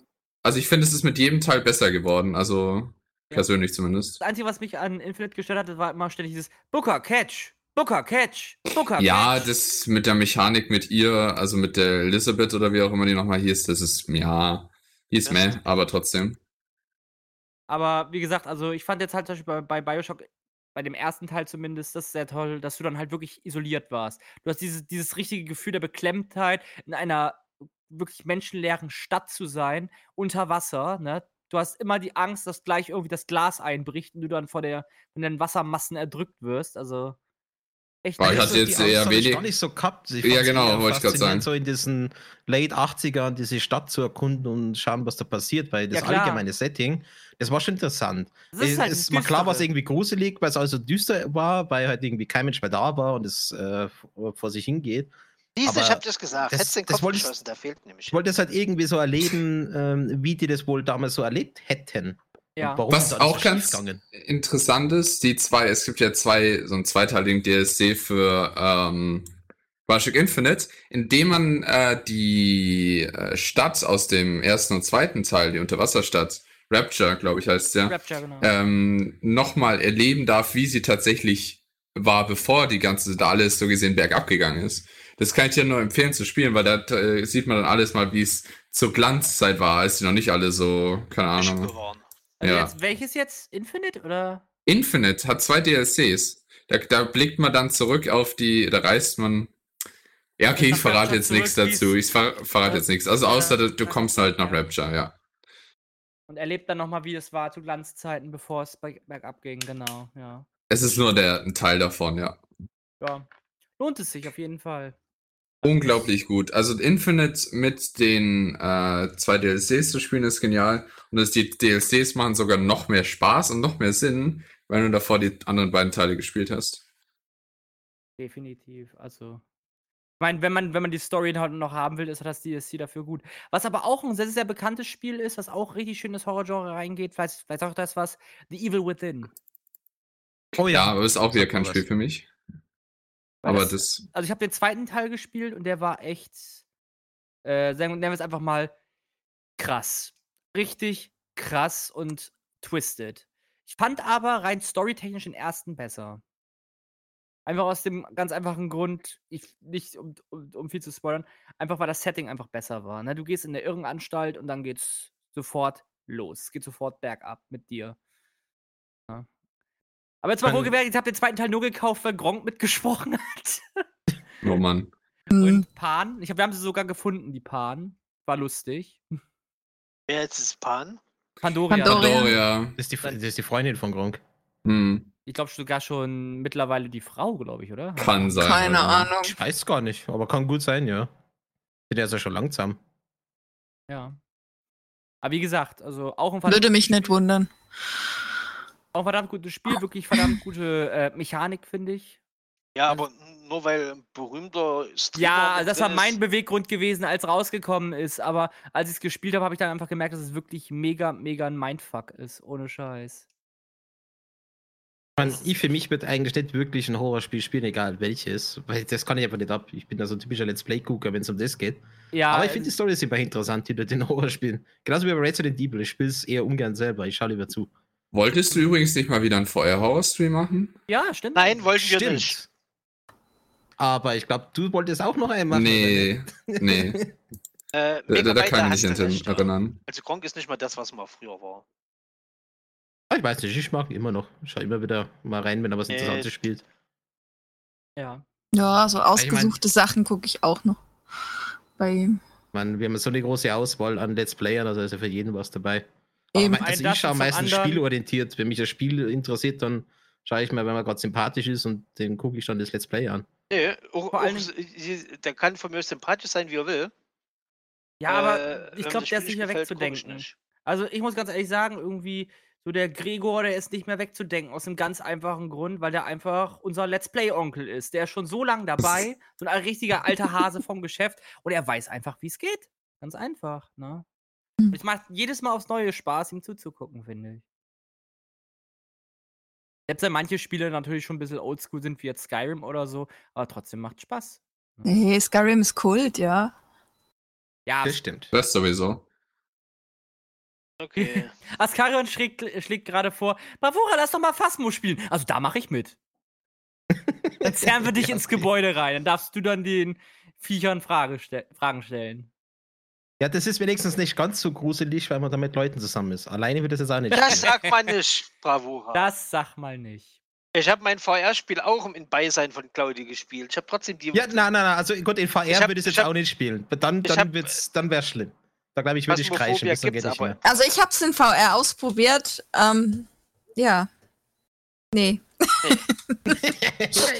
also ich finde, es ist mit jedem Teil besser geworden. Also Ja. persönlich zumindest. Das Einzige, was mich an Infinite gestört hat, das war immer ständig dieses Booker, Catch, Booker, Catch, Booker, Ja, Catch. das mit der Mechanik mit ihr, also mit der Elizabeth oder wie auch immer die nochmal hieß, das ist, ja, Das- meh, aber trotzdem. Aber wie gesagt, also ich fand jetzt halt zum Beispiel bei, bei Bioshock, bei dem ersten Teil zumindest, das sehr toll, dass du dann halt wirklich isoliert warst. Du hast dieses, dieses richtige Gefühl der Beklemmtheit, in einer wirklich menschenleeren Stadt zu sein, unter Wasser, ne? Du hast immer die Angst, dass gleich irgendwie das Glas einbricht und du dann vor der, von den Wassermassen erdrückt wirst. Also echt. Boah, ich das hatte ist- jetzt eher habe ich wenig- gar nicht so gehabt. Ich Ja, genau, wollte ich faszinierend, sagen. So in diesen Late 80ern diese Stadt zu erkunden und schauen, was da passiert, weil das Ja, allgemeine Setting, das war schon interessant. Das ist es, halt es war klar, was irgendwie gruselig, weil es also düster war, weil halt irgendwie kein Mensch mehr da war und es äh, vor sich hingeht. Diese, ich aber hab das gesagt. das- Hättest den das Kopf wollte ich- geschossen, der fehlt nämlich. Ich wollte das halt irgendwie so erleben, ähm, wie die das wohl damals so erlebt hätten. Ja. Was auch ganz interessant ist, die zwei, es gibt ja zwei, so einen zweiteiligen DLC für ähm, Bioshock Infinite, in dem man äh, die äh, Stadt aus dem ersten und zweiten Teil, die Unterwasserstadt, Rapture, glaube ich, heißt der, Rapture, genau. ähm, nochmal erleben darf, wie sie tatsächlich war, bevor die ganze, da alles so gesehen bergab gegangen ist. Das kann ich dir nur empfehlen zu spielen, weil da äh, sieht man dann alles mal, wie es zur Glanzzeit war, als die noch nicht alle so, keine Ahnung. Also ja. jetzt, welches jetzt? Infinite oder? Infinite hat zwei DLCs. Da, da blickt man dann zurück auf die, da reist man. Ja, okay, ich verrate jetzt nichts dazu. Ich ver verrate jetzt nichts. Also außer du, du kommst halt nach. Rapture, ja. Und erlebt dann nochmal, wie das war zu Glanzzeiten, bevor es berg- bergab ging, genau, ja. Es ist nur der ein Teil davon, ja. Ja. Lohnt es sich auf jeden Fall. Unglaublich gut. Also Infinite mit den äh, zwei DLCs zu spielen ist genial. Und dass die DLCs machen sogar noch mehr Spaß und noch mehr Sinn, wenn du davor die anderen beiden Teile gespielt hast. Definitiv. Also. Ich meine, wenn man, wenn man die Story halt noch haben will, ist das DLC dafür gut. Was aber auch ein sehr, sehr bekanntes Spiel ist, was auch richtig schön ins Horrorgenre reingeht, vielleicht, vielleicht auch das was, The Evil Within. Oh Ja, aber ist auch wieder kein Spiel was. für mich. Aber das- das, Also ich habe den zweiten Teil gespielt und der war echt, äh, sagen, nennen wir es einfach mal krass. Richtig krass und twisted. Ich fand aber rein storytechnisch den ersten besser. Einfach aus dem ganz einfachen Grund, ich, nicht um, um, um viel zu spoilern, einfach weil das Setting einfach besser war. Ne? Du gehst in eine Irrenanstalt und dann geht's sofort los. Es geht sofort bergab mit dir. Ja. Aber jetzt mal wohlgemerkt, ich habe den zweiten Teil nur gekauft, weil Gronk mitgesprochen [LAUGHS] hat. oh Mann. Hm, Und Pan. Ich hab, wir haben sie sogar gefunden, die Pan. War lustig. Wer jetzt ist Pan? Pandoria. Pandoria. Pandoria. Das ist, die, das ist die Freundin von Gronk. Hm, Ich glaube sogar schon mittlerweile die Frau, glaube ich, oder? kann sein. Keine oder? Ahnung. Ich weiß gar nicht, aber kann gut sein, ja. Der ist ja schon langsam. Ja. Aber wie gesagt, also auch ein Würde mich nicht wundern. Auch ein verdammt gutes Spiel, wirklich verdammt gute äh, Mechanik, finde ich. Ja, Also- aber nur weil ein berühmter Streamer Ja, mit das war mein Beweggrund gewesen, als rausgekommen ist. Aber als ich es gespielt habe, habe ich dann einfach gemerkt, dass es wirklich mega, mega ein Mindfuck ist. Ohne Scheiß. Ich, mein, ich für mich wird eigentlich nicht wirklich ein Horrorspiel spielen, egal welches, weil das kann ich einfach nicht ab. Ich bin da so ein typischer Let's Play-Gucker, wenn es um das geht. Ja, Aber ich finde die Story ist immer interessant hinter den Horrorspielen. Genauso wie bei Resident Evil. Ich spiele es eher ungern selber, ich schaue lieber zu. Wolltest du übrigens nicht mal wieder einen Feuer-Horror-Stream machen? ja, stimmt. Nein, wollten wir nicht. Aber ich glaube, du wolltest auch noch machen. nee, [LAUGHS] nee. Äh, Da, da, kann ich mich nicht erinnern. Also Gronk ist nicht mal das, was mal früher war. Ah, Ich weiß nicht, ich mag ihn immer noch. Ich schaue immer wieder mal rein, wenn er was Äh, Interessantes spielt. Ja. Ja, so mein- ausgesuchte Sachen gucke ich auch noch. Bei ihm. Man, wir haben so eine große Auswahl an Let's Playern, also ist ja für jeden was dabei. Eben. Also ich schaue meistens anderen- spielorientiert. Wenn mich das Spiel interessiert, dann schaue ich mal, wenn man gerade sympathisch ist und den gucke ich dann das Let's Play an. Nee, auch, Vor allen auch, der kann von mir aus sympathisch sein, wie er will. Ja, aber Äh, ich glaube, der ist nicht mehr wegzudenken. Also ich muss ganz ehrlich sagen, irgendwie, so der Gregor, der ist nicht mehr wegzudenken, aus einem ganz einfachen Grund, weil der einfach unser Let's Play-Onkel ist. Der ist schon so lange dabei, [LAUGHS] so ein richtiger alter Hase vom Geschäft und er weiß einfach, wie es geht. Ganz einfach, ne? Hm. Es macht jedes Mal aufs Neue Spaß, ihm zuzugucken, finde ich. Selbst wenn manche Spiele natürlich schon ein bisschen oldschool sind, wie jetzt Skyrim oder so, aber trotzdem macht Spaß. Nee, Skyrim ist Kult, ja. Ja, Das stimmt. Das sowieso. Okay. [LAUGHS] Askarion schlägt, schlägt gerade vor, Bravura, lass doch mal Phasmo spielen. Also da mache ich mit. Dann [LAUGHS] zerren wir dich ins Gebäude rein. Dann darfst du dann den Viechern Frage ste Fragen stellen. Ja, das ist wenigstens nicht ganz so gruselig, weil man da mit Leuten zusammen ist. Alleine wird das jetzt auch nicht. Das gehen. sagt man nicht, Bravura. Das sag mal nicht. Ich habe mein VR-Spiel auch im Beisein von Claudi gespielt. Ich habe trotzdem die. Ja, nein, nein, nein. Also gut, in VR würde ich es jetzt hab- auch nicht spielen. Dann, dann, hab- wird's, dann wäre es schlimm. Da glaube ich, würde ich kreischen. Bis geht nicht mehr. Also ich hab's in VR ausprobiert. Ähm, ja. Nee.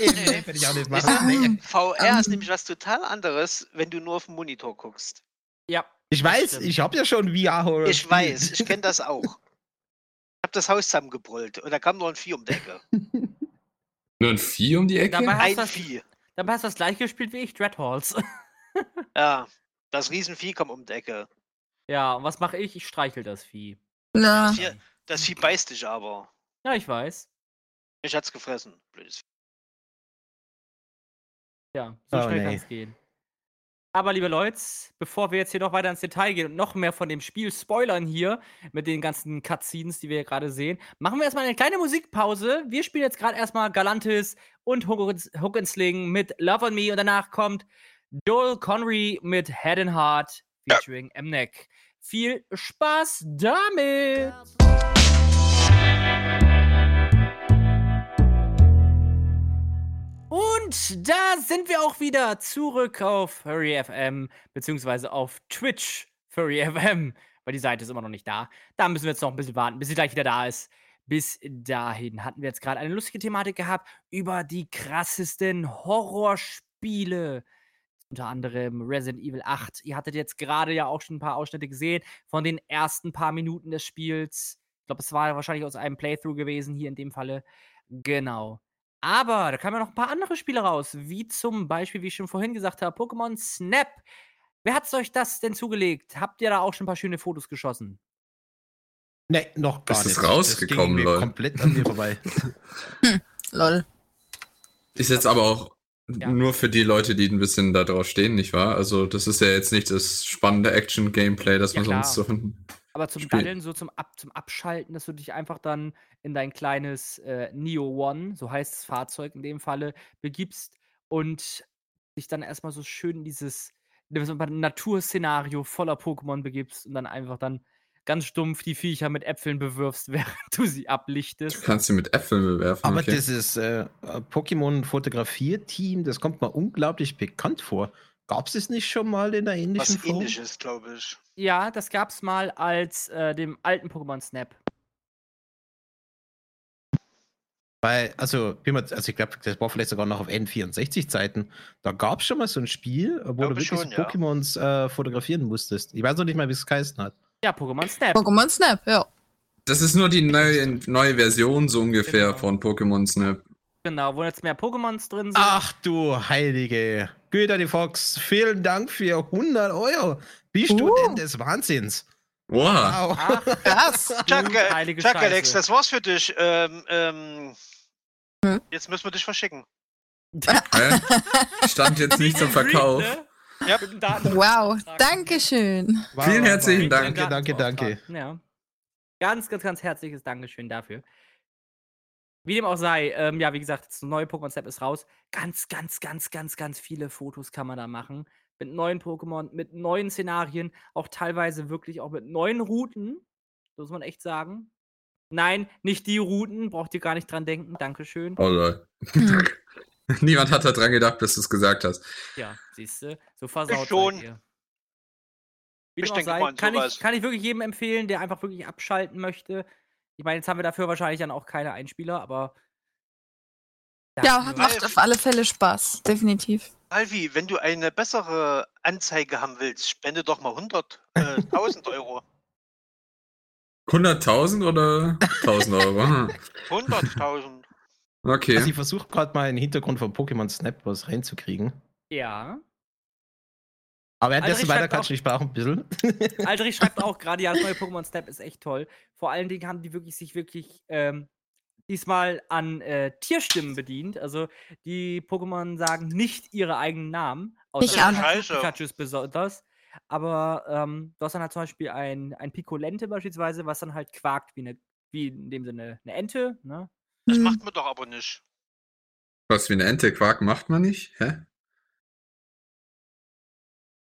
eben, nee, [LAUGHS] würde ich auch nicht machen. Nee. VR ist Ähm. nämlich was total anderes, wenn du nur auf den Monitor guckst. Ja. Ich weiß, stimmt. ich habe ja schon VR-Horror. Ich weiß, ich kenne [LAUGHS] das auch. Ich habe das Haus zusammengebrüllt und da kam nur ein Vieh um die Ecke. [LAUGHS] Nur ein Vieh um die Ecke? Dabei hast, Ein du das, Vieh. dabei hast du das gleiche gespielt wie ich, Dreadhalls. [LAUGHS] Ja, das Riesenvieh kam um die Ecke. ja, und was mache ich? Ich streichel das Vieh. Na, Das Vieh, das Vieh beißt dich aber. Ja, ich weiß. Mich hat's gefressen. Blödes Vieh. Ja, so Oh, schnell nee. kann es gehen. Aber liebe Leute, bevor wir jetzt hier noch weiter ins Detail gehen und noch mehr von dem Spiel spoilern hier mit den ganzen Cutscenes, die wir hier gerade sehen, machen wir erstmal eine kleine Musikpause. Wir spielen jetzt gerade erstmal Galantis und Hook and- Hook and Sling mit Love on Me und danach kommt Joel Connery mit Head and Heart featuring Mnek. Viel Spaß damit! Und da sind wir auch wieder zurück auf Furry FM, beziehungsweise auf Twitch Furry [LAUGHS] FM, weil die Seite ist immer noch nicht da. Da müssen wir jetzt noch ein bisschen warten, bis sie gleich wieder da ist. Bis dahin hatten wir jetzt gerade eine lustige Thematik gehabt über die krassesten Horrorspiele. Unter anderem Resident Evil 8. Ihr hattet jetzt gerade ja auch schon ein paar Ausschnitte gesehen von den ersten paar Minuten des Spiels. Ich glaube, es war wahrscheinlich aus einem Playthrough gewesen, hier in dem Falle. Genau. Aber da kamen ja noch ein paar andere Spiele raus, wie zum Beispiel, wie ich schon vorhin gesagt habe, Pokémon Snap. Wer hat euch das denn zugelegt? Habt ihr da auch schon ein paar schöne Fotos geschossen? Nee, noch gar Ist nicht. das rausgekommen, das lol? komplett an mir vorbei. [LAUGHS] lol. Ist jetzt aber auch Ja. nur für die Leute, die ein bisschen da drauf stehen, nicht wahr? Also, das ist ja jetzt nicht das spannende Action-Gameplay, das Ja, man klar. sonst so von. Aber zum Spiel. Daddeln, so zum, Ab zum Abschalten, dass du dich einfach dann in dein kleines äh, Neo One, so heißt das Fahrzeug in dem Falle, begibst und dich dann erstmal so schön in dieses Naturszenario voller Pokémon begibst und dann einfach dann ganz stumpf die Viecher mit Äpfeln bewirfst, [LAUGHS] während du sie Du ablichtest. kannst sie mit Äpfeln bewerfen. Aber okay. dieses äh, Pokémon-Fotografierteam, das kommt mir unglaublich bekannt vor. Gab es es nicht schon mal in der Was ähnlichen Form? ähnliches, glaube ich. Ja, das gab's mal als äh, dem alten Pokémon Snap. Weil, also, wie man, also ich glaube, das war vielleicht sogar noch auf N64-Zeiten. Da gab es schon mal so ein Spiel, wo Glaube du wirklich schon, ja. Pokémons äh, fotografieren musstest. Ich weiß noch nicht mal, wie es geheißen hat. Ja, Pokémon Snap. Pokémon Snap, ja. Das ist nur die neue, neue Version so ungefähr Genau. von Pokémon Snap. Genau, wo jetzt mehr Pokémons drin sind. Ach du Heilige. Güter die Fox, vielen Dank für 100 Euro. Bist du Uh. denn des Wahnsinns? Wow. Wow. Ach, Krass. [LAUGHS] Chuck, äh, heilige Chuck. Alex, das war's für dich. Ähm, ähm, Hm? Jetzt müssen wir dich verschicken. [LAUGHS] Stand jetzt nicht zum [LAUGHS] Verkauf. Ne? Ja. Mit dem Daten- Wow. Dankeschön. Wow, Vielen wow, herzlichen wow. Dank. Danke, danke, danke. Ja. Ganz, ganz, ganz herzliches Dankeschön dafür. Wie dem auch sei, ähm, ja, wie gesagt, das neue Pokémon Snap ist raus. Ganz, ganz, ganz, ganz, ganz viele Fotos kann man da machen. Mit neuen Pokémon, mit neuen Szenarien, auch teilweise wirklich auch mit neuen Routen. Muss man echt sagen. Nein, nicht die Routen, braucht ihr gar nicht dran denken. Dankeschön. Oh lol. Hm. [LAUGHS] Niemand hat da dran gedacht, bis du es gesagt hast. Ja, siehst du, so versaut Ich schon. ihr. Wie Ich dem auch denke sei, kann, ich, kann ich wirklich jedem empfehlen, der einfach wirklich abschalten möchte. Ich meine, jetzt haben wir dafür wahrscheinlich dann auch keine Einspieler, aber. Ja, macht auf alle Fälle Spaß. Definitiv. Alvi, wenn du eine bessere Anzeige haben willst, spende doch mal 100, äh, [LAUGHS] 1000 Euro. 100.000 oder 1000 Euro? Hm. 100.000. Okay. Also ich versuche gerade mal in den Hintergrund von Pokémon Snap was reinzukriegen. Ja. Aber währenddessen Aldrich weiter du nicht brauchen, ein bisschen. [LAUGHS] [LAUGHS] Aldrich schreibt auch gerade, ja, das neue Pokémon Snap ist echt toll. Vor allen Dingen haben die wirklich sich wirklich ähm, diesmal an äh, Tierstimmen bedient. Also die Pokémon sagen nicht ihre eigenen Namen. Ich Außer auch nicht. Scheiße. Pikachu ist besonders. Aber ähm, du hast dann halt zum Beispiel ein, ein Pikolente beispielsweise, was dann halt quakt wie eine, wie in dem Sinne eine Ente, ne? Das Hm. macht man doch aber nicht. Was wie eine Ente Quark macht man nicht? Hä?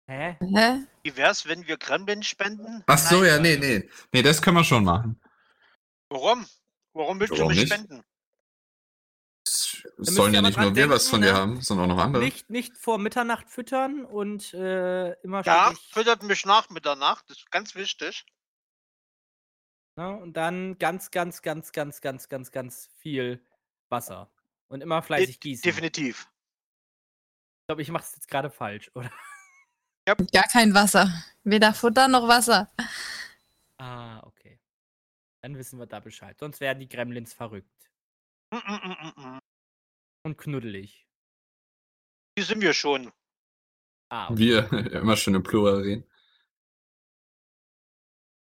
Hä? Hä? Wie wär's, wenn wir Gremlin spenden? Ach so, Nein, ja, nee, nee. Nee, das können wir schon machen. Warum? Warum willst Warum du mich nicht? spenden? Es sollen ja nicht nur dran wir was denken, von dir ne? haben, sondern auch noch andere. Nicht, nicht vor Mitternacht füttern und äh, immer Ja, füttert mich nach Mitternacht. Das ist ganz wichtig. ne? Und dann ganz, ganz, ganz, ganz, ganz, ganz, ganz viel Wasser. Und immer fleißig De- gießen. Definitiv. Ich glaube, ich mache es jetzt gerade falsch, [LAUGHS] oder? Gar kein Wasser. Weder Futter noch Wasser. Ah, okay. Dann wissen wir da Bescheid. Sonst werden die Gremlins verrückt. Mm, mm, mm, mm, mm. Und knuddelig. Die sind wir schon. Ah, okay. Wir [LAUGHS] immer schön im Plural reden.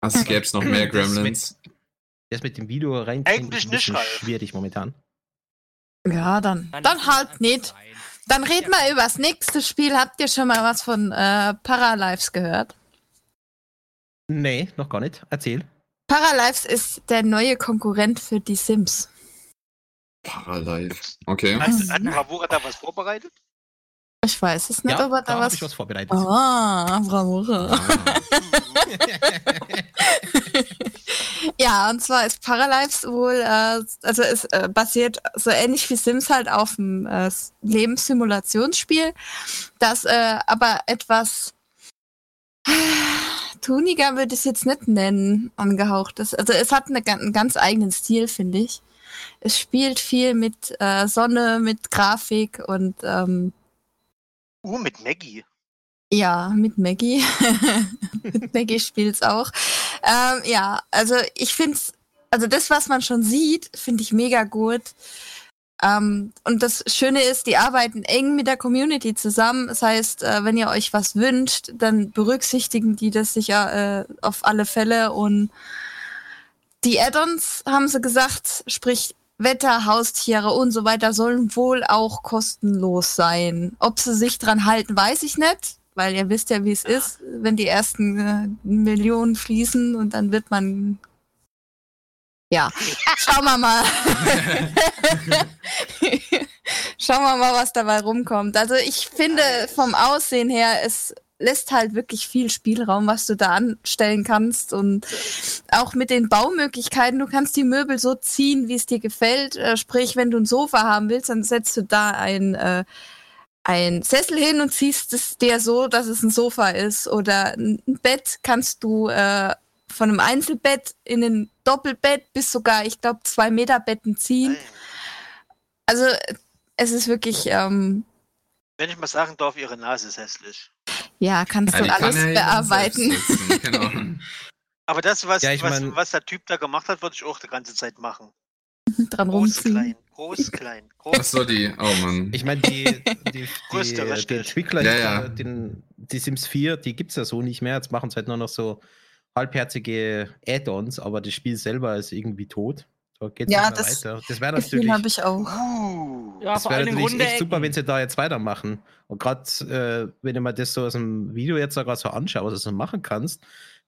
Was gäbe es noch mehr Das mit- Gremlins? Das mit dem Video rein Eigentlich nicht, schwierig momentan. Ja, dann. Dann, es halt nicht. sein. Dann reden wir über das nächste Spiel. Habt ihr schon mal was von äh, Paralives gehört? Nee, noch gar nicht. Erzähl. Paralives ist der neue Konkurrent für die Sims. Paralive. Okay. Hat, hat Bravura da was vorbereitet? Ich weiß es nicht, ja, ob er da da was. ich was vorbereitet. Ah, Bravura. [LAUGHS] [LAUGHS] [LAUGHS] ja, und zwar ist Paralives wohl, äh, also es äh, basiert so ähnlich wie Sims halt auf einem äh, Lebenssimulationsspiel, das äh, aber etwas tuniger würde ich es jetzt nicht nennen, angehaucht ist. Also es hat eine, einen ganz eigenen Stil, finde ich. Es spielt viel mit äh, Sonne, mit Grafik und ähm, Uh, mit Maggie. ja, mit Maggie. [LAUGHS] mit Maggie spielt's auch. Ähm, ja, also ich find's, also das, was man schon sieht, finde ich mega gut. Ähm, und das Schöne ist, die arbeiten eng mit der Community zusammen. Das heißt, äh, wenn ihr euch was wünscht, dann berücksichtigen die das sicher äh, auf alle Fälle. Und die Add-ons, haben sie gesagt, sprich Wetter, Haustiere und so weiter, sollen wohl auch kostenlos sein. Ob sie sich dran halten, weiß ich nicht, weil ihr wisst ja, wie es ist, wenn die ersten äh, Millionen fließen und dann wird man. Ja, schauen wir mal. [LAUGHS] schauen wir mal, was dabei rumkommt. Also ich finde vom Aussehen her, es lässt halt wirklich viel Spielraum, was du da anstellen kannst und auch mit den Baumöglichkeiten, du kannst die Möbel so ziehen, wie es dir gefällt. Äh, sprich, wenn du ein Sofa haben willst, dann setzt du da ein, äh, ein Sessel hin und ziehst es dir so, dass es ein Sofa ist. Oder ein Bett kannst du äh, von einem Einzelbett in ein Doppelbett bis sogar, ich glaube, zwei Meter Betten ziehen. Also es ist wirklich, ähm, Wenn ich mal sagen darf, ihre Nase ist hässlich. ja, kannst Ja, du kann alles ja jeder bearbeiten. Genau. [LAUGHS] Aber das, was, Ja, ich was, mein- was der Typ da gemacht hat, würde ich auch die ganze Zeit machen. [LAUGHS] dran rumziehen. Groß, klein, groß. Achso, die. Oh Mann. Ich meine, die, die, die, [LAUGHS] Größte die. Entwickler, Ja, ja. Den, die Sims 4, die gibt es ja so nicht mehr. Jetzt machen sie halt nur noch so halbherzige Add-ons, aber das Spiel selber ist irgendwie tot. Da geht es Ja, nicht mehr das weiter. Das wäre natürlich, habe ich auch. Uh, Ja, das vor wär allen Dingen natürlich runde echt super, wenn sie da jetzt weitermachen. Und gerade, äh, wenn ich mir das so aus dem Video jetzt sogar so anschaue, was du so machen kannst,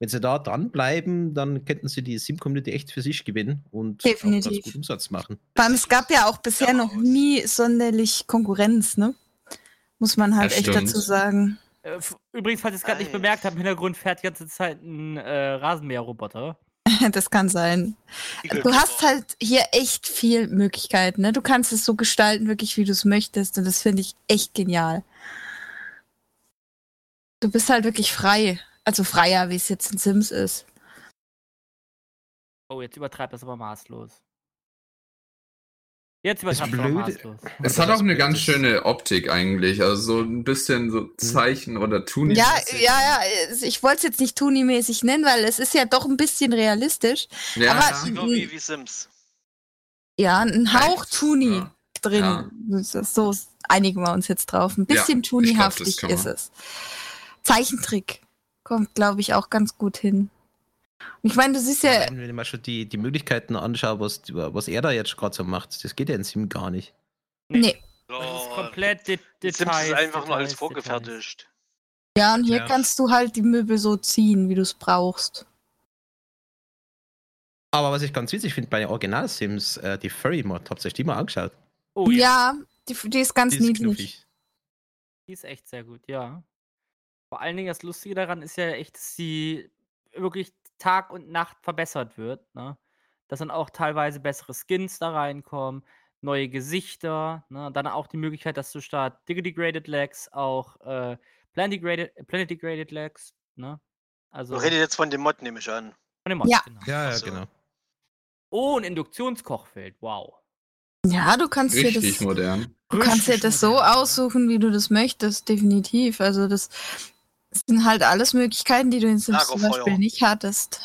wenn sie da dranbleiben, dann könnten sie die Sim-Community echt für sich gewinnen und auch Definitiv. ganz gut Umsatz machen. Vor allem, es gab ja auch bisher Ja, noch nie sonderlich Konkurrenz, ne? Muss man halt Das echt stimmt. dazu sagen. Äh, Übrigens, falls ihr es gerade nicht Ei. bemerkt habt, im Hintergrund fährt die ganze Zeit ein äh, Rasenmäherroboter. [LAUGHS] Das kann sein. Du hast halt hier echt viel Möglichkeiten, ne? Du kannst es so gestalten, wirklich, wie du es möchtest. Und das finde ich echt genial. Du bist halt wirklich frei. Also freier, wie es jetzt in Sims ist. Oh, jetzt übertreibt das aber maßlos. Jetzt übertreibt das aber Blöde- maßlos. Es hat auch eine ganz schöne Optik eigentlich. Also so ein bisschen so Zeichen oder Tuning. Ja, ja, ja. Ich wollte es jetzt nicht Tuni-mäßig nennen, weil es ist ja doch ein bisschen realistisch. ja. aber- So wie, wie Sims. Ja, ein Hauch? Tuni Ja. drin. Ja. So einigen wir uns jetzt drauf. Ein Ja, bisschen glaub, Tuni-haftig ist es. Zeichentrick kommt, glaube ich, auch ganz gut hin. Und ich meine, du siehst ja, Wenn ich mir schon die, die Möglichkeiten anschaue, was, was er da jetzt gerade so macht, das geht ja in Sim gar nicht. nee. Das ist Oh, komplett de die Sims Details. ist einfach nur alles Details, vorgefertigt. Ja, und hier Ja. kannst du halt die Möbel so ziehen, wie du es brauchst. Aber was ich ganz witzig finde bei den Original-Sims, äh, die Furry-Mod, habt ihr euch die mal angeschaut? Details. Oh ja, ja, die, die ist ganz Die ist niedlich. knuffig. die ist echt sehr gut, ja. Vor allen Dingen das Lustige daran ist ja echt, dass sie wirklich Tag und Nacht verbessert wird. Ne? Dass dann auch teilweise bessere Skins da reinkommen, neue Gesichter, ne? dann auch die Möglichkeit, dass du statt Digidegraded Legs auch äh, Planet Legs, ne? Also Du redet jetzt von dem Mod, nehme ich an. von dem Mod, Ja. genau. Ja, ja, Ach so. genau. Oh, ein Induktionskochfeld, wow. Ja, du kannst dir Richtig das, modern. du kannst dir das so aussuchen, wie du das möchtest, definitiv. Also das sind halt alles Möglichkeiten, die du in Sims zum. Beispiel nicht hattest.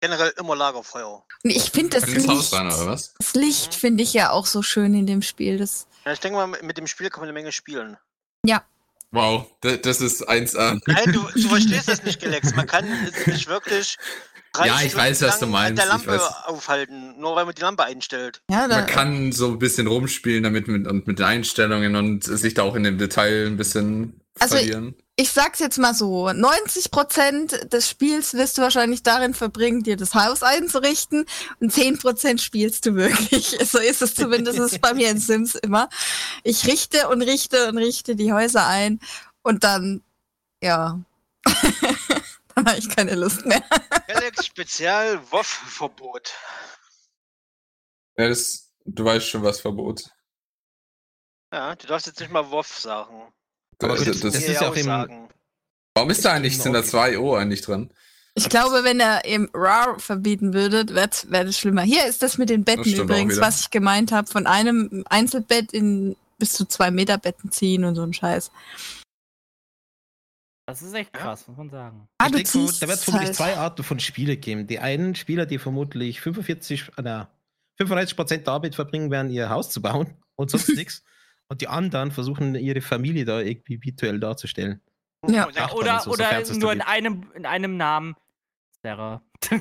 Generell immer Lagerfeuer. Und ich finde das Licht, das Licht finde ich ja auch so schön in dem Spiel. Das, Ja, ich denke mal, mit dem Spiel kann man eine Menge spielen. Wow, da- das ist 1A. Nein, du, du verstehst das nicht, Gelex. Man kann es nicht wirklich. drei Ja, ich weiß, was du meinst, der Lampe aufhalten, nur weil man die Lampe einstellt. ja, da, Man kann so ein bisschen rumspielen damit mit, und mit den Einstellungen und sich da auch in dem Detail ein bisschen Also, verlieren. Ich sag's jetzt mal so, 90% des Spiels wirst du wahrscheinlich darin verbringen, dir das Haus einzurichten und 10% spielst du wirklich. [LAUGHS] So ist es zumindest bei mir in Sims immer. Ich richte und richte und richte die Häuser ein und dann, ja, [LAUGHS] dann habe ich keine Lust mehr. Galax Spezial WoW-Verbot. Ja, das, du weißt schon, was Verbot. Ja, du darfst jetzt nicht mal WoW sagen. Aber das, gut, das, das ist ja auch sagen. warum ist da eigentlich, sind da zwei O eigentlich dran? Ich glaube, wenn er eben RAR verbieten würde, wäre wär das schlimmer. Hier ist das mit den Betten übrigens, was ich gemeint habe, von einem Einzelbett in bis zu zwei Meter Betten ziehen und so ein Scheiß. Das ist echt krass, muss man sagen. Ah, denke, da wird es vermutlich halt. zwei Arten von Spiele geben. Die einen Spieler, die vermutlich 45, äh, na, 35% der Arbeit verbringen werden, ihr Haus zu bauen und sonst [LAUGHS] nichts. Und die anderen versuchen, ihre Familie da irgendwie virtuell darzustellen. Ja. Oder, so, oder nur in einem, in einem Namen. Sarah. [LAUGHS]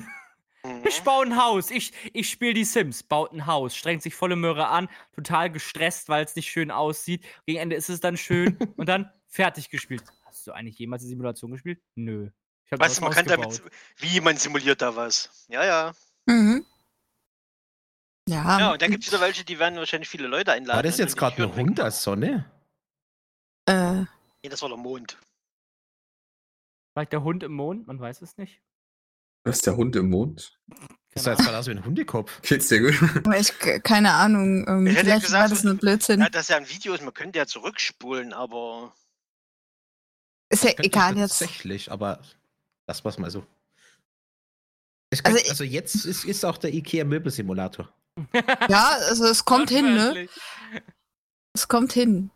Mhm. Ich baue ein Haus. Ich, ich spiele die Sims, baut ein Haus, strengt sich volle Möhre an, total gestresst, weil es nicht schön aussieht. Gegen Ende ist es dann schön [LAUGHS] und dann fertig gespielt. Hast du eigentlich jemals eine Simulation gespielt? Nö. Was, das man kann gebaut. damit. Wie, man simuliert da was. Ja, ja. Mhm. Ja, Ja, und dann gibt es wieder welche, die werden wahrscheinlich viele Leute einladen. War das jetzt gerade Türen ein Hund wegmachen. als Sonne? äh, Nee, das war der Mond. Vielleicht der Hund im Mond? Man weiß es nicht. Was ist der Hund im Mond? Das jetzt gerade aus wie ein Hundekopf. Geht's dir gut? [LAUGHS] ich, keine Ahnung, ähm, Ich hätte gesagt, war das nur Blödsinn. Ja, das ist ja ein Video, ist, man könnte ja zurückspulen, aber. ist ja egal jetzt. Tatsächlich, aber das war's mal so. Es Also könnte, also, jetzt ist, ist auch der IKEA Möbelsimulator. [LAUGHS] Ja, also es kommt hin, ne? Es kommt hin.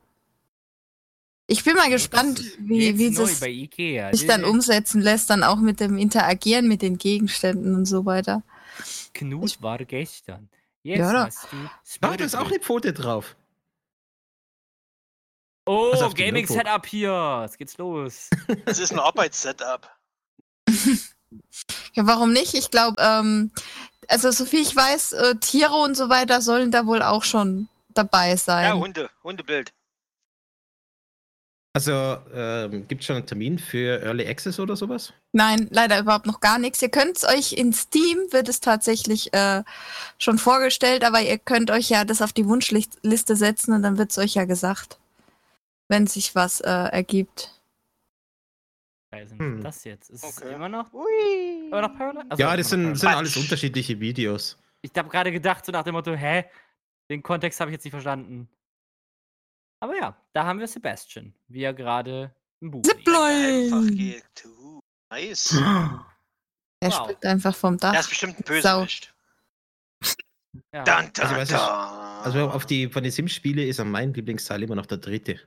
Ich bin mal gespannt, wie, wie das bei Ikea. sich dann Die- umsetzen lässt, dann auch mit dem Interagieren mit den Gegenständen und so weiter. Knut war gestern. Jetzt Ja, da- hast du. Ah, da ist auch eine Pfote drauf. Oh, Also Gaming-Setup hier. Jetzt geht's los. [LAUGHS] Das ist ein Arbeitssetup. [LAUGHS] Ja, warum nicht? Ich glaube, ähm, also so viel ich weiß, äh, Tiere und so weiter sollen da wohl auch schon dabei sein. Ja, Hunde, Hundebild. Also, ähm, gibt es schon einen Termin für Early Access oder sowas? Nein, leider überhaupt noch gar nichts. Ihr könnt es euch in Steam, wird es tatsächlich äh, schon vorgestellt, aber ihr könnt euch ja das auf die Wunschliste setzen und dann wird es euch ja gesagt, wenn sich was äh, ergibt. Was ist Hm. das jetzt? Ist es Okay. immer noch, Ui. immer noch Parallax? Also, ja, das sind, sind alles unterschiedliche Videos. Ich habe gerade gedacht, so nach dem Motto, hä? Den Kontext habe ich jetzt nicht verstanden. Aber ja, da haben wir Sebastian, wie er gerade im Buch Zipline! nice. Er Wow. springt einfach vom Er Dach. ist bestimmt ein. Bösewicht. Ja. Dun, dun, Also, ich-. Also, auf die, von den Sims-Spiele ist an mein Lieblingsteil immer noch der dritte, den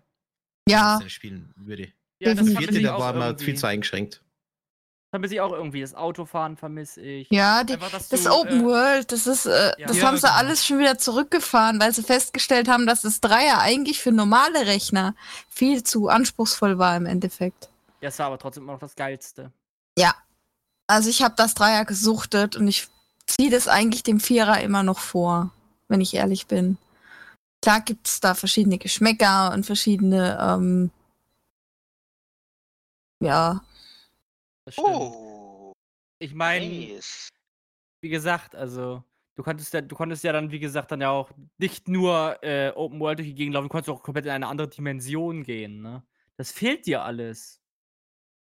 Ja, ich spielen würde. Ja, das vermisse vierte, da war man irgendwie. viel zu eingeschränkt. Vermisse ich auch irgendwie. Das Autofahren vermisse ich. ja, die, Einfach, das du, Open äh, World, das ist, äh, ja. das Ja, haben sie genau. alles schon wieder zurückgefahren, weil sie festgestellt haben, dass das Dreier eigentlich für normale Rechner viel zu anspruchsvoll war im Endeffekt. Ja, es war aber trotzdem immer noch das Geilste. Ja. Also ich habe das Dreier gesuchtet und ich ziehe das eigentlich dem Vierer immer noch vor, wenn ich ehrlich bin. Klar gibt es da verschiedene Geschmäcker und verschiedene, ähm, ja, Das stimmt. Oh, ich meine, nice. wie gesagt, also du konntest ja, du konntest ja dann, wie gesagt, dann ja auch nicht nur äh, Open World durch die Gegend laufen, du konntest auch komplett in eine andere Dimension gehen, ne? Das fehlt dir alles.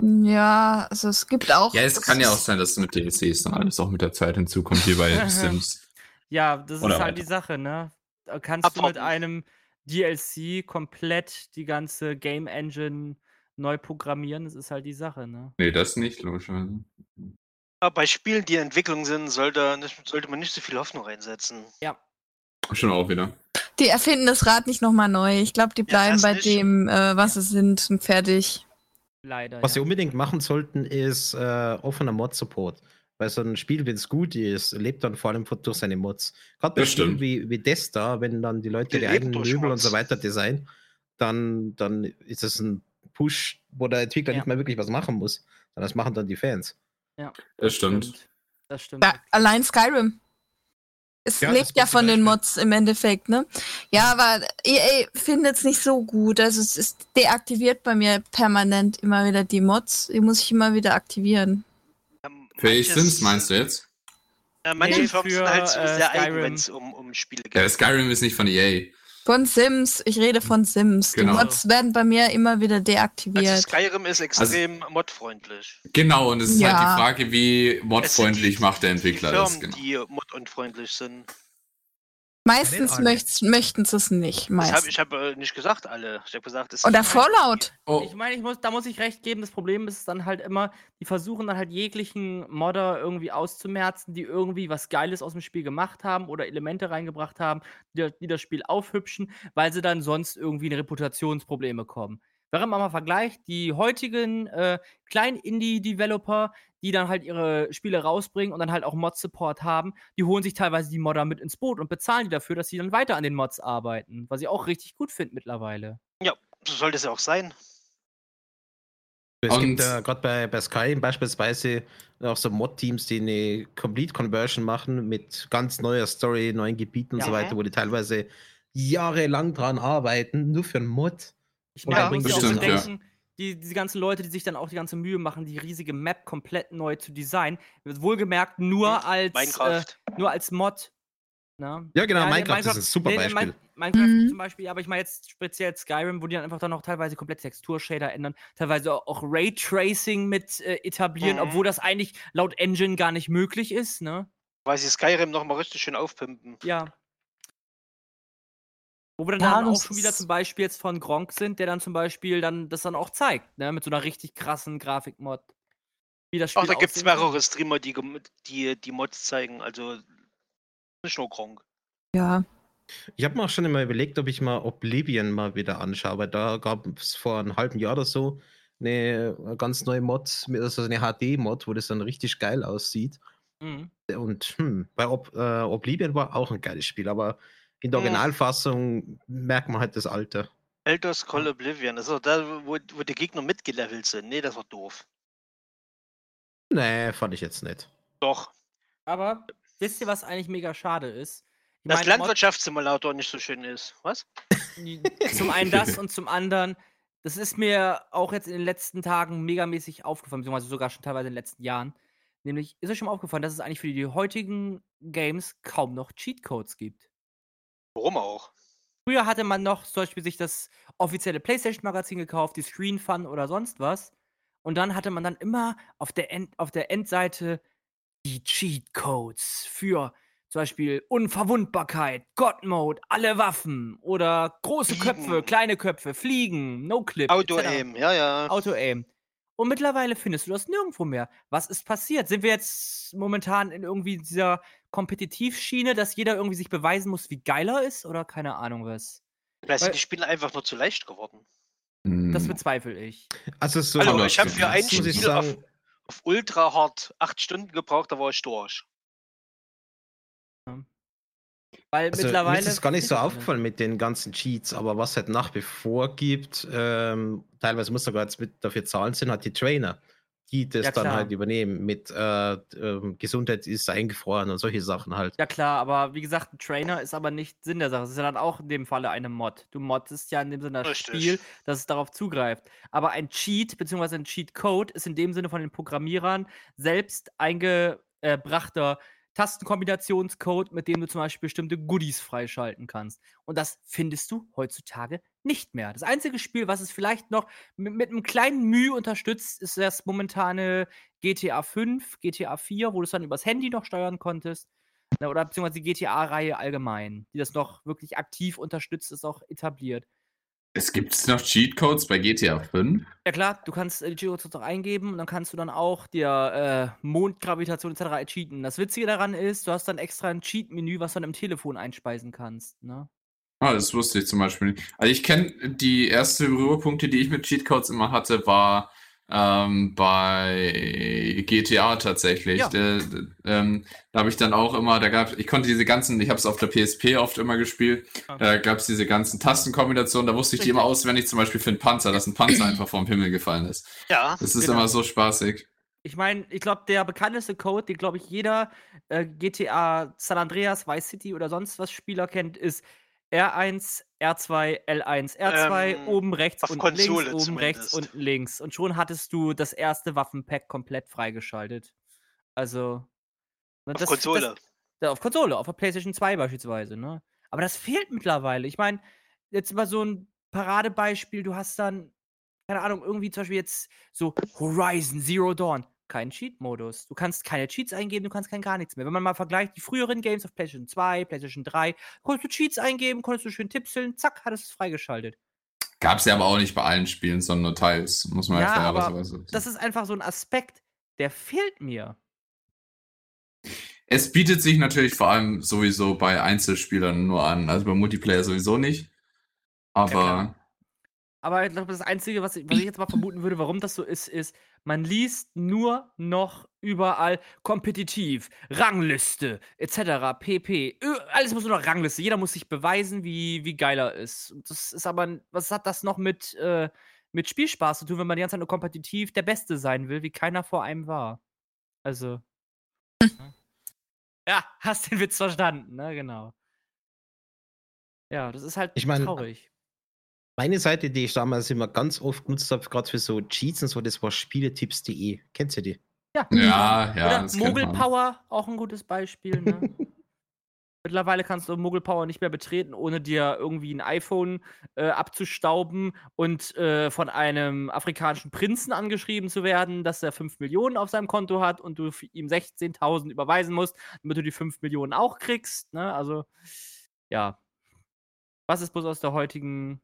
ja, also es gibt auch. Ja, es kann ja auch sein, dass mit DLCs dann alles auch mit der Zeit hinzukommt, wie bei [LAUGHS] Sims. Ja, das Oder ist halt weiter. die Sache, ne? Da kannst du mit Abhoppen. einem DLC komplett die ganze Game Engine neu programmieren. Das ist halt die Sache, ne? Nee, das nicht, logischerweise. Aber bei Spielen, die in Entwicklung sind, sollte, sollte man nicht so viel Hoffnung reinsetzen. Schon auch wieder. Die erfinden das Rad nicht nochmal neu. Ich glaube, die bleiben das bei nicht. dem, äh, was sie sind und fertig. Leider. Was sie ja. unbedingt machen sollten, ist äh, offener Mod-Support. Weil so ein Spiel, wenn es gut ist, lebt dann vor allem durch seine Mods. Gerade bei Spielen wie, wie das da, wenn dann die Leute Die leben eigenen Möbel und so weiter designen, dann, dann ist es ein Push, wo der Entwickler Ja. nicht mehr wirklich was machen muss. Sondern das machen dann die Fans. Das stimmt. Das stimmt. Ja, allein Skyrim. Es Ja, lebt ja von den. Mods im Endeffekt, ne? Ja, aber EA findet es nicht so gut. Also es ist deaktiviert bei mir permanent immer wieder die Mods. Die muss ich immer wieder aktivieren. Ähm, Für manches- Sims meinst du jetzt? Ja, manche Nee, Firmen für, sind halt so äh, sehr eigen, Skyrim. wenn es um, um Spiele geht. Ja, Skyrim ist nicht von E EA. Von Sims, ich rede von Sims. Genau. Die Mods werden bei mir immer wieder Also deaktiviert. Skyrim ist extrem modfreundlich. Genau, und es ist Ja. halt die Frage, wie modfreundlich die- macht der die Entwickler Firmen, das. Genau. die modunfreundlich sind. Meistens möcht, möchten sie es nicht. Hab, Meistens. ich habe äh, nicht gesagt alle. Ich habe gesagt, es Oder Fallout. Oh, Ich meine, ich muss, da muss ich recht geben. Das Problem ist dann halt immer, die versuchen dann halt jeglichen Modder irgendwie auszumerzen, die irgendwie was Geiles aus dem Spiel gemacht haben oder Elemente reingebracht haben, die, die das Spiel aufhübschen, weil sie dann sonst irgendwie in Reputationsprobleme kommen. Während man mal vergleicht, die heutigen äh, kleinen Indie-Developer, die dann halt ihre Spiele rausbringen und dann halt auch Mod-Support haben, die holen sich teilweise die Modder mit ins Boot und bezahlen die dafür, dass sie dann weiter an den Mods arbeiten, was ich auch richtig gut finde mittlerweile. So sollte es ja auch sein. Es Und- gibt ja gerade bei, bei Skyrim beispielsweise auch so Mod-Teams, die eine Complete Conversion machen mit ganz neuer Story, neuen Gebieten und so Ja. weiter, wo die teilweise jahrelang dran arbeiten, nur für einen Mod. Ich meine, muss bringt ja auch stimmt, ja. die, diese ganzen Leute, die sich dann auch die ganze Mühe machen, die riesige Map komplett neu zu designen, wird wohlgemerkt nur als, äh, Minecraft. nur als Mod. Ne? Ja, genau, nee, Minecraft ist ein super nee, Beispiel. Min- Minecraft Mhm. zum Beispiel, aber ich meine jetzt speziell Skyrim, wo die dann einfach dann auch teilweise komplett Texturshader ändern, teilweise auch, auch Raytracing mit äh, etablieren, Mhm. obwohl das eigentlich laut Engine gar nicht möglich ist, ne? Weil sie Skyrim nochmal richtig schön aufpimpen. Ja. Wo wir dann, Ja, dann auch das schon wieder zum Beispiel jetzt von Gronk sind, der dann zum Beispiel dann das dann auch zeigt, ne? Mit so einer richtig krassen Grafikmod. Wie das Spiel Ach, da gibt es mehrere Streamer, die, die die Mods zeigen. Also nicht nur Gronk. Ja. Ich habe mir auch schon immer überlegt, ob ich mal Oblivion mal wieder anschaue, weil da gab es vor einem halben Jahr oder so eine ganz neue Mod, also eine HD-Mod, wo das dann richtig geil aussieht. Mhm. Und hm, bei Ob, äh, Oblivion war auch ein geiles Spiel, aber in der. Originalfassung merkt man halt das Alter. Elder Scroll Oblivion. Das ist doch da, wo, wo die Gegner mitgelevelt sind. Nee, das war doof. Nee, fand ich jetzt nicht. Doch. Aber wisst ihr, was eigentlich mega schade ist? Ich Das meine, Mod- Landwirtschaftssimulator nicht so schön ist. Was? [LAUGHS] zum einen das [LAUGHS] und zum anderen, das ist mir auch jetzt in den letzten Tagen megamäßig aufgefallen, beziehungsweise sogar schon teilweise in den letzten Jahren. Nämlich ist euch schon mal aufgefallen, dass es eigentlich für die heutigen Games kaum noch Cheatcodes gibt. Warum auch? Früher hatte man noch zum Beispiel sich das offizielle PlayStation-Magazin gekauft, die Screen Fun oder sonst was. Und dann hatte man dann immer auf der, End, auf der Endseite die Cheatcodes für zum Beispiel Unverwundbarkeit, God Mode, alle Waffen oder große Köpfe, kleine Köpfe, Fliegen, No-Clip. Auto-Aim, ja, ja. Auto-Aim. Und mittlerweile findest du das nirgendwo mehr. Was ist passiert? Sind wir jetzt momentan in irgendwie dieser Kompetitivschiene, dass jeder irgendwie sich beweisen muss, wie geiler ist? Oder keine Ahnung was? Vielleicht weil- sind die Spiele einfach nur zu leicht geworden. Das hm. bezweifle ich. Also so Also, ich habe für ein Spiel auf, auf ultra hart acht Stunden gebraucht, da war ich durch. Weil Also, mir mittlerweile. ist es gar nicht so aufgefallen mit den ganzen Cheats, aber was halt nach wie vor gibt, ähm, teilweise muss sogar jetzt mit dafür zahlen, sind halt die Trainer. die das Ja, dann halt übernehmen mit äh, ähm, Gesundheit ist eingefroren und solche Sachen halt. Ja klar, aber wie gesagt, ein Trainer ist aber nicht Sinn der Sache. Es ist ja dann auch in dem Falle eine Mod. Du moddest ja in dem Sinne das Richtig. Spiel, dass es darauf zugreift. Aber ein Cheat bzw. ein Cheat-Code ist in dem Sinne von den Programmierern selbst eingebrachter Tastenkombinationscode, mit dem du zum Beispiel bestimmte Goodies freischalten kannst. Und das findest du heutzutage nicht mehr. Das einzige Spiel, was es vielleicht noch mit, mit einem kleinen Mühe unterstützt, ist das momentane GTA 5, GTA 4, wo du es dann übers Handy noch steuern konntest. Ne, oder beziehungsweise die GTA-Reihe allgemein, die das noch wirklich aktiv unterstützt, ist auch etabliert. Es gibt noch Cheatcodes bei GTA 5. Ja klar, du kannst äh, die Geocodes noch eingeben und dann kannst du dann auch dir äh, Mondgravitation etc. cheaten. Das Witzige daran ist, du hast dann extra ein Cheat-Menü, was du dann im Telefon einspeisen kannst. Ne? Ah, das wusste ich zum Beispiel nicht. Also ich kenne die erste Berührpunkte, die ich mit Cheatcodes immer hatte, war ähm, bei GTA tatsächlich. Ja. Da, da, ähm, da habe ich dann auch immer, da gab ich konnte diese ganzen, ich habe es auf der PSP oft immer gespielt, Ja. da gab es diese ganzen Tastenkombinationen, da wusste ich die immer auswendig, zum Beispiel für einen Panzer, dass ein Panzer [CLEARS THROAT] einfach vom Himmel gefallen ist. Ja. Das ist Genau. immer so spaßig. Ich meine, ich glaube, der bekannteste Code, den, glaube ich, jeder äh, GTA San Andreas, Vice City oder sonst was Spieler kennt, ist R1, R2, L1, R2, Ähm, oben rechts, unten Konsole links, oben rechts, zumindest. unten links. Und schon hattest du das erste Waffenpack komplett freigeschaltet. Also. ne, Auf das- Konsole. Das, ja, auf Konsole, auf der PlayStation 2 beispielsweise, ne? Aber das fehlt mittlerweile. Ich meine, jetzt mal so ein Paradebeispiel, du hast dann, keine Ahnung, irgendwie zum Beispiel jetzt so Horizon Zero Dawn. Kein Cheat-Modus. Du kannst keine Cheats eingeben, du kannst kein gar nichts mehr. Wenn man mal vergleicht, die früheren Games auf PlayStation 2, PlayStation 3, konntest du Cheats eingeben, konntest du schön tipseln, zack, hattest es freigeschaltet. Gab es ja aber auch nicht bei allen Spielen, sondern nur teils, muss man Ja, ja, aber fairerweise. Das ist einfach so ein Aspekt, der fehlt mir. Es bietet sich natürlich vor allem sowieso bei Einzelspielern nur an, also bei Multiplayer sowieso nicht. Aber klar. Aber ich glaube, das Einzige, was ich, was ich jetzt mal vermuten würde, warum das so ist, ist, man liest nur noch überall kompetitiv, Rangliste, etc., pp. Ö- Alles muss nur noch Rangliste. Jeder muss sich beweisen, wie, wie geil er ist. Das ist aber, was hat das noch mit, äh, mit Spielspaß zu tun, wenn man die ganze Zeit nur kompetitiv der Beste sein will, wie keiner vor einem war? Also. ja, [LAUGHS] hast den Witz verstanden, ne? Genau. Ja, das ist halt Ich mein, traurig. Meine Seite, die ich damals immer ganz oft genutzt habe, gerade für so Cheats und so, das war spieletipps.de. Kennst du die? Ja, ja, ja, Oder das kennt Mogul man. Power, auch ein gutes Beispiel. Ne? [LAUGHS] Mittlerweile kannst du Mogul Power nicht mehr betreten, ohne dir irgendwie ein iPhone äh, abzustauben und äh, von einem afrikanischen Prinzen angeschrieben zu werden, dass er 5 Millionen auf seinem Konto hat und du ihm 16.000 überweisen musst, damit du die 5 Millionen auch kriegst. Ne? Also, ja. Was ist bloß aus der heutigen.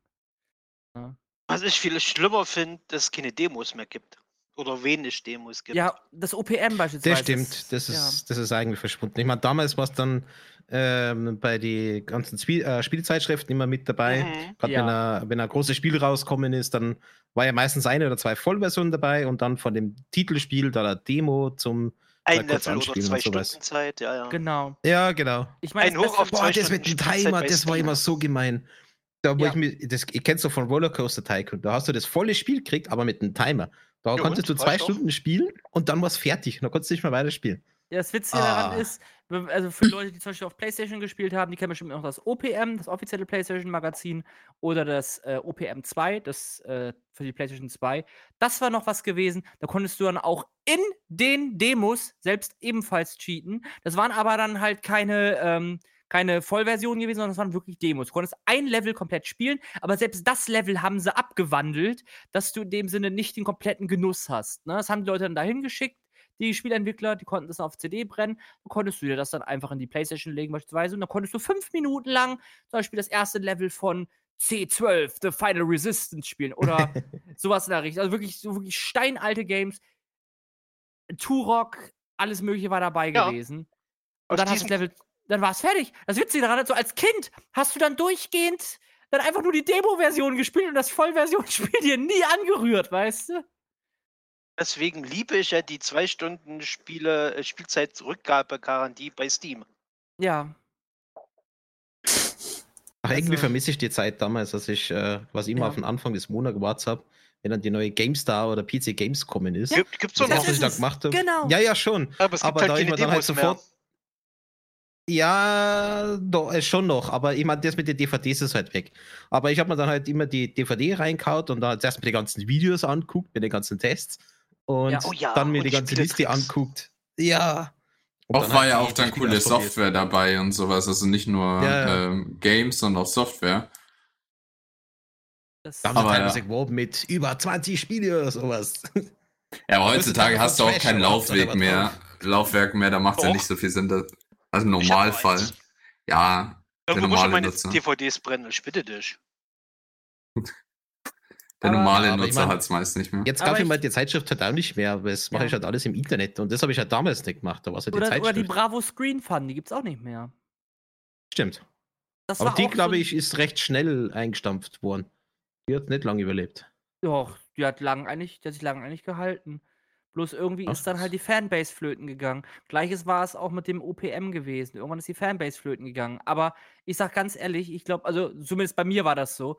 Was ich viel schlimmer finde, dass es keine Demos mehr gibt. Oder wenig Demos gibt. Ja, das OPM beispielsweise. Das stimmt, das ja. ist, das ist eigentlich verschwunden. Ich meine, damals war es dann ähm, bei den ganzen Spiel, äh, Spielzeitschriften immer mit dabei. Mhm. Gerade Ja. wenn, ein, wenn ein großes Spiel rauskommen ist, dann war ja meistens eine oder zwei Vollversionen dabei und dann von dem Titelspiel da eine Demo zum. Ein Level oder zwei. Stunden Zeit, ja, ja. Genau. Ja, genau. Ich meine, Ein Hoch auf Boah, zwei das mit dem Timer, das war immer so gemein. Da, wo Ja. ich mir, das, kennt doch von Rollercoaster Tycoon, da hast du das volle Spiel gekriegt, aber mit einem Timer. Da Ja, konntest und? du zwei. Stunden spielen und dann war es fertig. Da konntest du nicht mehr weiterspielen. Ja, das Witzige Ah. daran ist, also für Leute, die zum Beispiel auf PlayStation gespielt haben, die kennen bestimmt auch das OPM, das offizielle PlayStation-Magazin, oder das äh, OPM 2, das äh, für die PlayStation 2. Das war noch was gewesen. Da konntest du dann auch in den Demos selbst ebenfalls cheaten. Das waren aber dann halt keine, ähm, keine Vollversionen gewesen, sondern das waren wirklich Demos. Du konntest ein Level komplett spielen, aber selbst das Level haben sie abgewandelt, dass du in dem Sinne nicht den kompletten Genuss hast. Ne? Das haben die Leute dann dahin geschickt die Spielentwickler, die konnten das auf CD brennen, dann konntest du dir das dann einfach in die Playstation legen beispielsweise und dann konntest du fünf Minuten lang zum Beispiel das erste Level von C12, The Final Resistance spielen oder [LAUGHS] sowas in der Richtung. Also wirklich, so wirklich steinalte Games. Turok, alles mögliche war dabei Ja. gewesen. Aus Und dann hast du Level, dann war es fertig. Das Witzige daran, ist, so als Kind hast du dann durchgehend dann einfach nur die Demo-Version gespielt und das Vollversion-Spiel [LAUGHS] dir nie angerührt, weißt du? Deswegen liebe ich ja die zwei Stunden Spiele, äh, Spielzeit-Rückgabegarantie bei Steam. Ja. Ach, irgendwie Also- vermisse ich die Zeit damals, dass ich, äh, was immer Ja. auf den Anfang des Monats gewartet habe, wenn dann die neue GameStar oder PC Games kommen ist. Gibt, gibt's doch das noch. was ich da es. gemacht habe. Genau. Ja, ja, schon. Aber es gibt aber halt da keine ich mir dann halt Demos mehr. Ja, doch, äh, schon noch. Aber ich meine, das mit den DVDs ist halt weg. Aber ich habe mir dann halt immer die DVD reinkaut und dann halt erst mir die ganzen Videos anguckt, mit den ganzen Tests. Und Ja. Oh ja, dann mir und die ganze Liste anguckt. Ja. Und Auch war ja auch dann coole. Software dabei und sowas. Also nicht nur Ja, ja. Ähm, Games, sondern auch Software. Das, Da haben wir Aber teilweise ja. geworben mit über 20 Spiele oder sowas. Ja, aber Heutzutage hast du auch kein Trash oder Laufweg mehr. Laufwerk mehr, da macht es ja nicht so viel Sinn. Also im Ich Normalfall. Ja, der Irgendwo muss normale meine Nutzer. DVDs brennen, ich bitte dich. Der normale aber ich Nutzer mein- hat es meist nicht mehr. Jetzt kaufe ich ich- mal die Zeitschrift halt auch nicht mehr, aber das mache Ja. ich halt alles im Internet. Und das habe ich halt damals nicht gemacht. Da war es halt die oder, oder Zeitschrift. die Bravo Screen Fun, die gibt's auch nicht mehr. Stimmt. Das Aber die, glaube so, ich, ist recht schnell eingestampft worden. Die hat nicht lange überlebt. Doch, die hat lang eigentlich, die hat sich lang eigentlich gehalten. Bloß irgendwie Ach. ist dann halt die Fanbase flöten gegangen. Gleiches war es auch mit dem OPM gewesen. Irgendwann ist die Fanbase flöten gegangen. Aber ich sag ganz ehrlich, ich glaube, also zumindest bei mir war das so.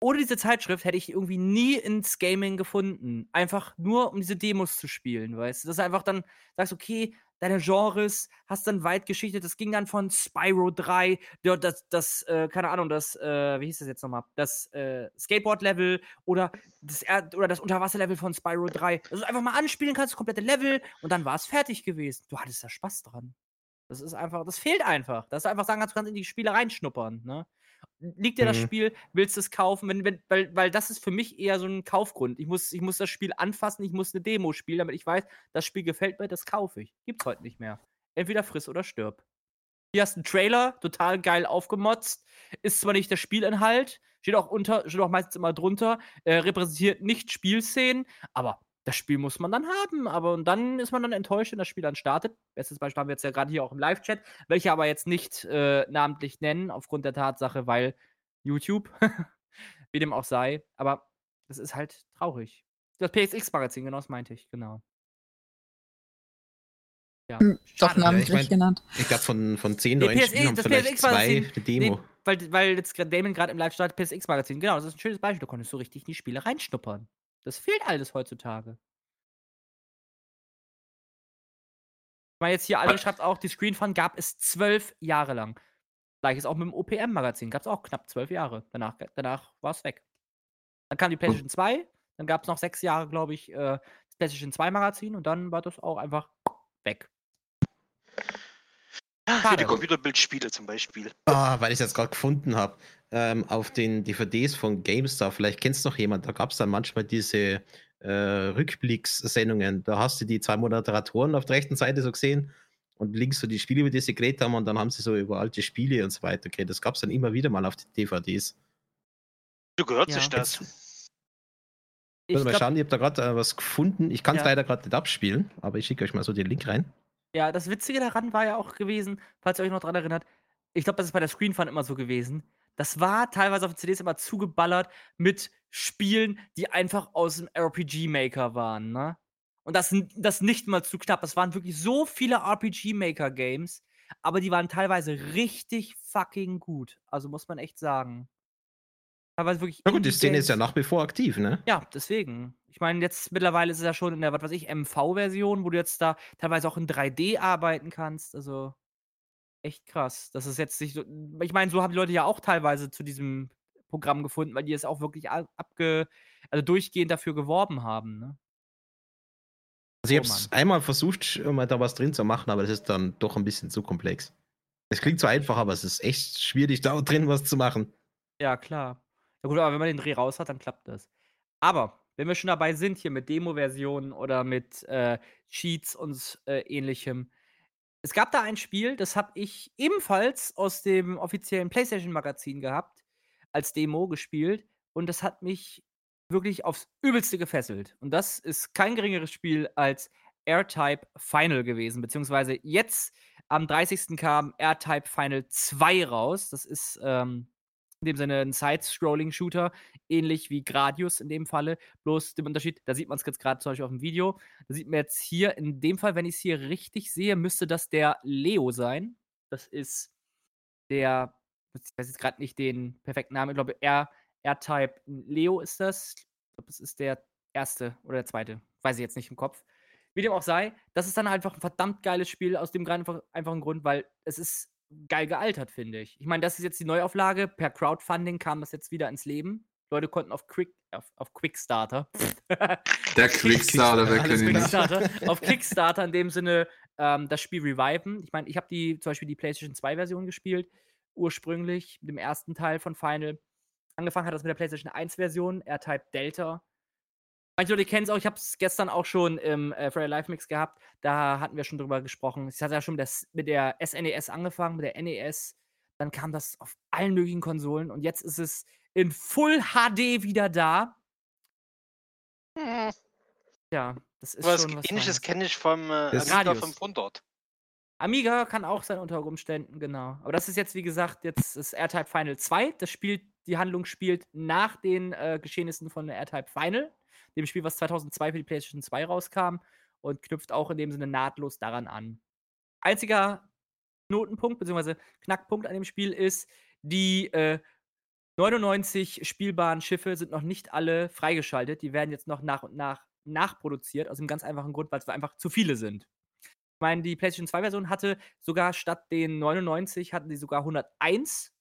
Ohne diese Zeitschrift hätte ich irgendwie nie ins Gaming gefunden. Einfach nur, um diese Demos zu spielen, weißt du? Dass du einfach dann sagst, okay, deine Genres hast dann weit geschichtet. Das ging dann von Spyro 3, ja, das, das äh, keine Ahnung, das, äh, wie hieß das jetzt nochmal? Das äh, Skateboard-Level oder das, oder das Unterwasser-Level von Spyro 3. Dass du einfach mal anspielen kannst, das komplette Level und dann war es fertig gewesen. Du hattest da Spaß dran. Das ist einfach, das fehlt einfach. Dass du einfach sagen kannst, du kannst in die Spiele reinschnuppern, ne? Liegt dir das Mhm. Spiel, willst du es kaufen? Wenn, wenn, weil, weil das ist für mich eher so ein Kaufgrund. Ich muss, ich muss das Spiel anfassen, ich muss eine Demo spielen, damit ich weiß, das Spiel gefällt mir, das kaufe ich. Gibt's heute nicht mehr. Entweder friss oder stirb. Hier hast du einen Trailer, total geil aufgemotzt. Ist zwar nicht der Spielinhalt, steht auch unter, steht auch meistens immer drunter, äh, repräsentiert nicht Spielszenen, aber das Spiel muss man dann haben. Aber und dann ist man dann enttäuscht, wenn das Spiel dann startet. Bestes Beispiel haben wir jetzt ja gerade hier auch im Live-Chat, welche aber jetzt nicht äh, namentlich nennen, aufgrund der Tatsache, weil YouTube, [LAUGHS] wie dem auch sei. Aber das ist halt traurig. Das PSX-Magazin, genau das meinte ich, genau. Ja, Hm, Doch namentlich ich mein- genannt. Ich glaube, von, von 10 Nee, neuen PSX Spielen haben das vielleicht PSX zwei Demo. Nee, weil, weil jetzt gerade Damon gerade im Live startet, PSX-Magazin. Genau, das ist ein schönes Beispiel. Du konntest so richtig in die Spiele reinschnuppern. Das fehlt alles heutzutage. Ich meine, jetzt hier, alle schreibt auch, die Screen Fun gab es zwölf Jahre lang. Gleiches auch mit dem OPM-Magazin. Gab es auch knapp zwölf Jahre. Danach, danach war es weg. Dann kam die PlayStation 2. Dann gab es noch sechs Jahre, glaube ich, äh, das PlayStation 2-Magazin. Und dann war das auch einfach weg. Ja, Schade. die Computerbildspiele zum Beispiel. Ah, weil ich es jetzt gerade gefunden habe. Ähm, auf den DVDs von GameStar, vielleicht kennst du noch jemand, da gab es dann manchmal diese äh, Rückblickssendungen. Da hast du die zwei Moderatoren auf der rechten Seite so gesehen und links so die Spiele, über die sie geredet haben und dann haben sie so über alte Spiele und so weiter geredet. Das gab es dann immer wieder mal auf den DVDs. Du gehört Ja. sich das. Ich mal glaub, schauen, ich habe da gerade äh, was gefunden. Ich kann es Ja. leider gerade nicht abspielen, aber ich schicke euch mal so den Link rein. Ja, das Witzige daran war ja auch gewesen, falls ihr euch noch dran erinnert, ich glaube, das ist bei der Screen Fun immer so gewesen. Das war teilweise auf den CDs immer zugeballert mit Spielen, die einfach aus dem RPG-Maker waren, ne? Und das, das nicht mal zu knapp. Das waren wirklich so viele RPG-Maker-Games, aber die waren teilweise richtig fucking gut. Also muss man echt sagen. Teilweise wirklich. Na gut, die Szene ist ja nach wie vor aktiv, ne? Ja, deswegen. Ich meine, jetzt mittlerweile ist es ja schon in der, was weiß ich, MV-Version, wo du jetzt da teilweise auch in 3D arbeiten kannst. Also echt krass. Das ist jetzt nicht so. Ich meine, so haben die Leute ja auch teilweise zu diesem Programm gefunden, weil die es auch wirklich abge, also durchgehend dafür geworben haben. Ne? Also ich Oh habe es Mann. einmal versucht, mal da was drin zu machen, aber das ist dann doch ein bisschen zu komplex. Es klingt so einfach, aber es ist echt schwierig, da [LAUGHS] drin was zu machen. Ja, klar. Ja gut, aber wenn man den Dreh raus hat, dann klappt das. Aber wenn wir schon dabei sind, hier mit Demo-Versionen oder mit äh, Cheats und äh, ähnlichem. Es gab da ein Spiel, das habe ich ebenfalls aus dem offiziellen PlayStation-Magazin gehabt, als Demo gespielt. Und das hat mich wirklich aufs Übelste gefesselt. Und das ist kein geringeres Spiel als R-Type Final gewesen. Beziehungsweise jetzt am 30. kam R-Type Final 2 raus. Das ist ähm, in dem Sinne ein Side-Scrolling-Shooter, ähnlich wie Gradius in dem Falle. Bloß dem Unterschied, da sieht man es jetzt gerade zum Beispiel auf dem Video. Da sieht man jetzt hier, in dem Fall, wenn ich es hier richtig sehe, müsste das der Leo sein. Das ist der, ich weiß jetzt gerade nicht den perfekten Namen, ich glaube, R-Type Leo ist das. Ich glaube, das ist der erste oder der zweite. Weiß ich jetzt nicht im Kopf. Wie dem auch sei, das ist dann einfach ein verdammt geiles Spiel aus dem einfach, einfachen Grund, weil es ist geil gealtert, finde ich. Ich meine, das ist jetzt die Neuauflage. Per Crowdfunding kam das jetzt wieder ins Leben. Leute konnten auf Quick, auf, auf Quickstarter. [LAUGHS] Der Quickstarter, [LAUGHS] wer kennt ihn nicht? Kickstarter, [LAUGHS] auf Kickstarter in dem Sinne ähm, das Spiel reviven. Ich meine, ich habe die zum Beispiel die PlayStation 2 Version gespielt, ursprünglich mit dem ersten Teil von Final. Angefangen hat das mit der PlayStation 1 Version, R-Type Delta. Manche Leute kennen es auch, ich habe es gestern auch schon im äh, Friday Live Mix gehabt. Da hatten wir schon drüber gesprochen. Es hat ja schon mit der, mit der SNES angefangen, mit der NES. Dann kam das auf allen möglichen Konsolen und jetzt ist es in Full HD wieder da. Hm, Ja, das ist was schon was ähnliches kenne ich vom äh, Das- Amiga Radius. 500. Amiga kann auch sein unter Umständen, genau. Aber das ist jetzt, wie gesagt, jetzt das R-Type Final 2. Das spielt, die Handlung spielt nach den äh, Geschehnissen von der R-Type Final, dem Spiel, was 2002 für die PlayStation 2 rauskam und knüpft auch in dem Sinne nahtlos daran an. Einziger Knotenpunkt bzw. Knackpunkt an dem Spiel ist, die äh, 99 spielbaren Schiffe sind noch nicht alle freigeschaltet. Die werden jetzt noch nach und nach nachproduziert, aus dem ganz einfachen Grund, weil es einfach zu viele sind. Ich meine, die PlayStation 2-Version hatte sogar statt den 99 hatten die sogar 101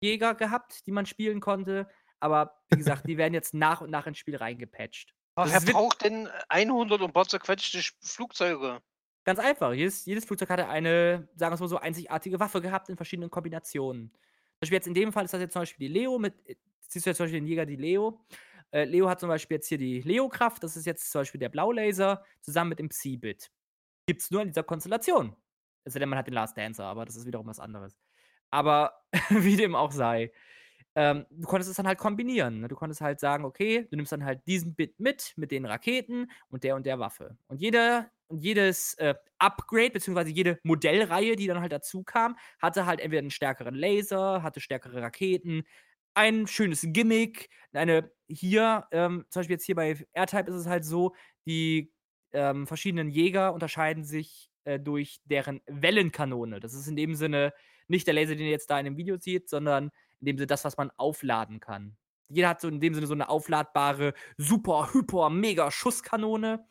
Jäger gehabt, die man spielen konnte. Aber wie gesagt, die werden jetzt nach und nach ins Spiel reingepatcht. Aber wer braucht denn 100 und ein paar zerquetschte Sch- Flugzeuge? Ganz einfach. Jedes, jedes Flugzeug hatte eine, sagen wir es mal so, einzigartige Waffe gehabt in verschiedenen Kombinationen. Zum Beispiel jetzt in dem Fall ist das jetzt zum Beispiel die Leo mit, äh, siehst du jetzt zum Beispiel den Jäger, die Leo. Äh, Leo hat zum Beispiel jetzt hier die Leo-Kraft, das ist jetzt zum Beispiel der Blaulaser, zusammen mit dem Psi-Bit. Gibt es nur in dieser Konstellation. Sei denn, man hat den Last Dancer, aber das ist wiederum was anderes. Aber [LAUGHS] wie dem auch sei, ähm, du konntest es dann halt kombinieren. Ne? Du konntest halt sagen, okay, du nimmst dann halt diesen Bit mit, mit den Raketen und der und der Waffe. Und jeder und jedes äh, Upgrade, beziehungsweise jede Modellreihe, die dann halt dazu kam, hatte halt entweder einen stärkeren Laser, hatte stärkere Raketen, ein schönes Gimmick, eine hier, ähm, zum Beispiel jetzt hier bei R-Type ist es halt so, die ähm, verschiedenen Jäger unterscheiden sich äh, durch deren Wellenkanone. Das ist in dem Sinne nicht der Laser, den ihr jetzt da in dem Video seht, sondern in dem Sinne das, was man aufladen kann. Jeder hat so in dem Sinne so eine aufladbare, super, hyper, mega Schusskanone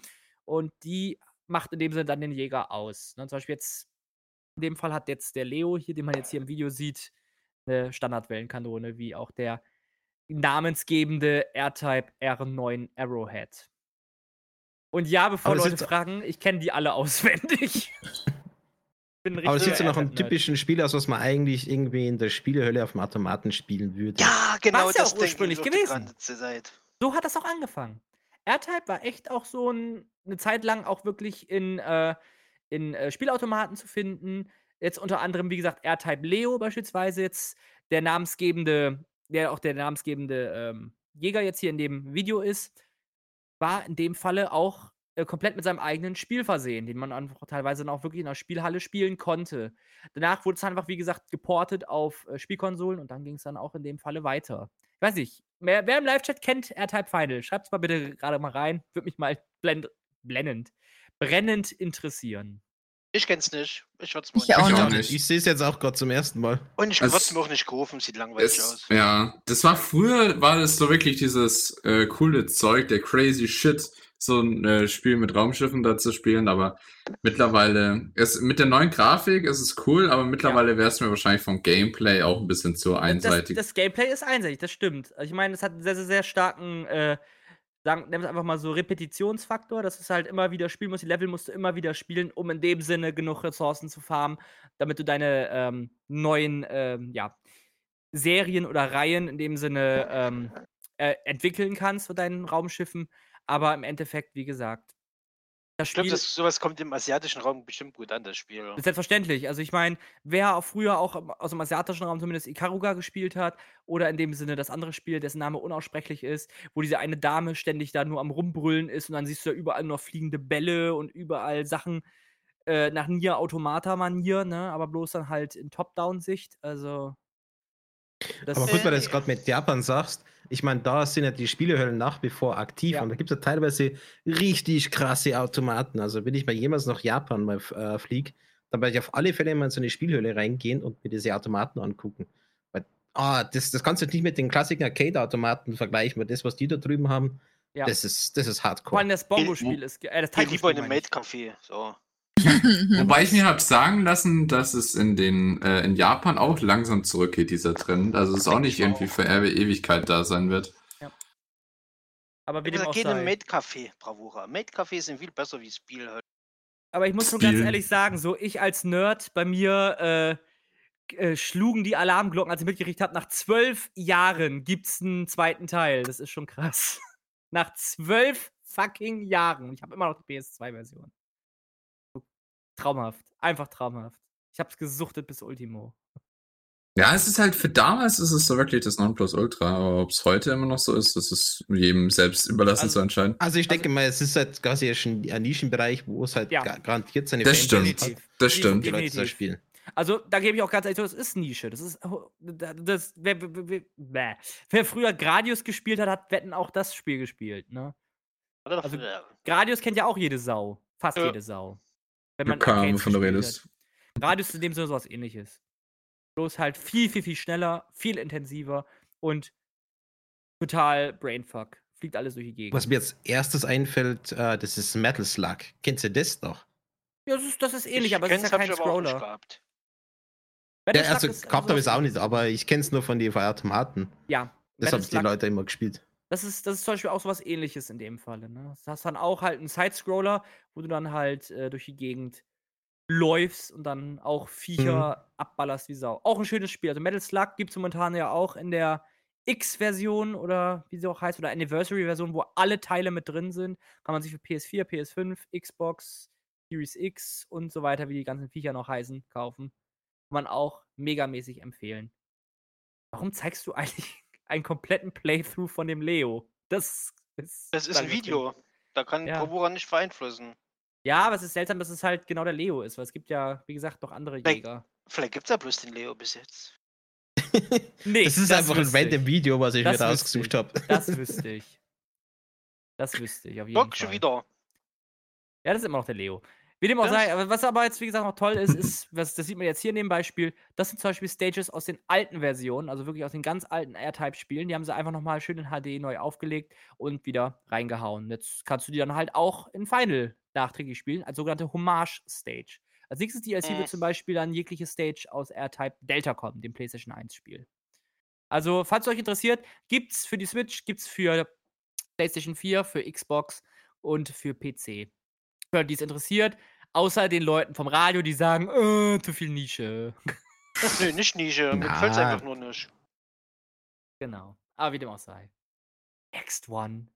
und die macht in dem Sinne dann den Jäger aus. Ne? Zum Beispiel jetzt, in dem Fall hat jetzt der Leo hier, den man jetzt hier im Video sieht, eine Standardwellenkanone, wie auch der namensgebende R-Type R9 Arrowhead. Und ja, bevor Leute fragen, ich kenne die alle [LAUGHS] auswendig. Aber es sieht so nach einem typischen Spiel aus, was man eigentlich irgendwie in der Spielehölle auf dem Automaten spielen würde. Ja, genau War's ja das auch ursprünglich gewesen. so hat das auch angefangen. R-Type war echt auch so ein, eine Zeit lang auch wirklich in, äh, in äh, Spielautomaten zu finden. Jetzt unter anderem, wie gesagt, R-Type Leo beispielsweise, jetzt der namensgebende, der auch der namensgebende ähm, Jäger jetzt hier in dem Video ist, war in dem Falle auch äh, komplett mit seinem eigenen Spiel versehen, den man einfach teilweise dann auch wirklich in der Spielhalle spielen konnte. Danach wurde es einfach, wie gesagt, geportet auf äh, Spielkonsolen und dann ging es dann auch in dem Falle weiter. Ich weiß nicht, wer, wer im Live-Chat kennt R-Type Final, schreibt es mal bitte gerade mal rein. Würde mich mal blend, blendend, brennend interessieren. Ich kenn's nicht. Ich würde es mir Ich auch nicht. Ich auch nicht. nicht. Ich sehe es jetzt auch gerade zum ersten Mal. Und ich es mir auch nicht kaufen, sieht langweilig Es, aus. ja, das war früher, war das so wirklich dieses äh, coole Zeug, der crazy shit, so ein äh, Spiel mit Raumschiffen da zu spielen, aber mittlerweile, es, mit der neuen Grafik ist es cool, aber mittlerweile wäre es mir wahrscheinlich vom Gameplay auch ein bisschen zu Das, einseitig. das Gameplay ist einseitig, das stimmt. Also ich meine, es hat einen sehr, sehr, sehr starken, äh, sagen, nennen wir es einfach mal so Repetitionsfaktor. Das ist halt immer wieder spielen musst, die Level musst du immer wieder spielen, um in dem Sinne genug Ressourcen zu farmen, damit du deine ähm, neuen, ähm, ja, Serien oder Reihen in dem Sinne ähm, äh, entwickeln kannst mit deinen Raumschiffen. Aber im Endeffekt, wie gesagt, das Ich glaube, Spiel sowas kommt im asiatischen Raum bestimmt gut an, das Spiel. Selbstverständlich. Also ich meine, wer auch früher auch aus dem asiatischen Raum zumindest Ikaruga gespielt hat oder in dem Sinne das andere Spiel, dessen Name unaussprechlich ist, wo diese eine Dame ständig da nur am rumbrüllen ist und dann siehst du da überall noch fliegende Bälle und überall Sachen äh, nach Nier Automata-Manier, ne? Aber bloß dann halt in Top-Down-Sicht. Also. Das Aber gut, weil du Äh, das gerade mit Japan sagst, ich meine, da sind ja die Spielehöllen nach wie vor aktiv Ja. und da gibt es ja teilweise richtig krasse Automaten. Also wenn ich mal jemals nach Japan mal äh, fliege, dann werde ich auf alle Fälle mal in so eine Spielhöhle reingehen und mir diese Automaten angucken. Weil ah, das, das kannst du nicht mit den klassischen Arcade-Automaten vergleichen, weil das, was die da drüben haben, Ja. das ist, das ist Vor Hardcore. allem das Bongo-Spiel ist. Äh, das lieber in ich. Maid-Café. So. [LAUGHS] Wobei ich mir habe sagen lassen, dass es in den äh, in Japan auch langsam zurückgeht, dieser Trend. Also es ist auch nicht ich irgendwie für Erbe Ewigkeit da sein wird. Aber wie dem gesagt, auch geh in den sei. Maid-Café, Bravura. Maid-Cafés sind viel besser wie Spiel. Halt. Aber ich muss schon ganz ehrlich sagen, so ich als Nerd, bei mir äh, äh, schlugen die Alarmglocken, als ich mitgekriegt habe, nach zwölf Jahren gibt's einen zweiten Teil. Das ist schon krass. [LAUGHS] nach zwölf fucking Jahren. Ich habe immer noch die PS2-Version. Traumhaft. Einfach traumhaft. Ich hab's gesuchtet bis Ultimo. Ja, es ist halt für damals ist es so wirklich das Nonplusultra, aber ob es heute immer noch so ist, das ist jedem selbst überlassen Also- zu entscheiden. Also ich denke mal, es ist halt quasi schon ein Nischenbereich, wo es halt Ja. ga- garantiert seine Das Fanbase stimmt. hat. Das Die- stimmt. die Leute da Definitiv. spielen. Also, da gebe ich auch ganz ehrlich, das ist Nische. Das ist. da- Das, wer, wer, wer, früher Gradius gespielt hat, hat Wetten auch das Spiel gespielt, ne? Also-. Gradius kennt ja auch jede Sau. Fast Ja. jede Sau. Wenn Keine Ahnung, wovon du gespielt redest. hat. Gradius ist in dem Sinne sowas ähnliches. Bloß halt viel, viel, viel schneller, viel intensiver und total Brainfuck. Fliegt alles durch die Gegend. Was mir als erstes einfällt, äh, das ist Metal Slug. Kennst du das doch? ja, das ist, das ist ähnlich, Ich aber es ist kenn's, ja kein Scroller. gehabt. Ja, also gehabt habe ich es auch nicht, aber ich kenne es nur von den Automaten. Ja. Das haben die Leute immer gespielt. Das ist, das ist zum Beispiel auch sowas ähnliches in dem Falle. Ne? Das hast dann auch halt einen Side-Scroller, wo du dann halt äh, durch die Gegend läufst und dann auch Viecher abballerst wie Sau. Auch ein schönes Spiel. Also Metal Slug gibt es momentan ja auch in der X-Version oder wie sie auch heißt, oder Anniversary-Version, wo alle Teile mit drin sind. Kann man sich für PS4, PS5, Xbox, Series X und so weiter, wie die ganzen Viecher noch heißen, kaufen. Kann man auch megamäßig empfehlen. Warum zeigst du [LAUGHS] eigentlich einen kompletten Playthrough von dem Leo? Das ist. Das ist ein Video. Da kann Ja. Bravura nicht beeinflussen. Ja, aber es ist seltsam, dass es halt genau der Leo ist, weil es gibt ja, wie gesagt, noch andere Vielleicht- Jäger. Vielleicht gibt es ja bloß den Leo bis jetzt. [LAUGHS] Nee, das ist einfach ein wüsste ich. random Video, was ich Das mir ausgesucht habe. [LAUGHS] Das wüsste ich. Das wüsste ich auf jeden Doc Fall. schon wieder. Ja, das ist immer noch der Leo. Wie dem auch sei, aber was aber jetzt, wie gesagt, noch toll ist, ist, [LAUGHS] was, das sieht man jetzt hier in dem Beispiel, das sind zum Beispiel Stages aus den alten Versionen, also wirklich aus den ganz alten R-Type-Spielen. Die haben sie einfach nochmal schön in HD neu aufgelegt und wieder reingehauen. Jetzt kannst du die dann halt auch in Final nachträglich spielen, als sogenannte Hommage-Stage. Als nächstes DLC Mhm. wird zum Beispiel dann jegliche Stage aus R-Type Delta kommen, dem PlayStation 1-Spiel. Also, falls es euch interessiert, gibt's für die Switch, gibt's für PlayStation 4, für Xbox und für PC. Für die es interessiert, außer den Leuten vom Radio, die sagen, äh, zu viel Nische. [LAUGHS] Nö, nicht Nische. Mir gefällt einfach nur nicht. Genau. Aber wie dem auch sei. Next one.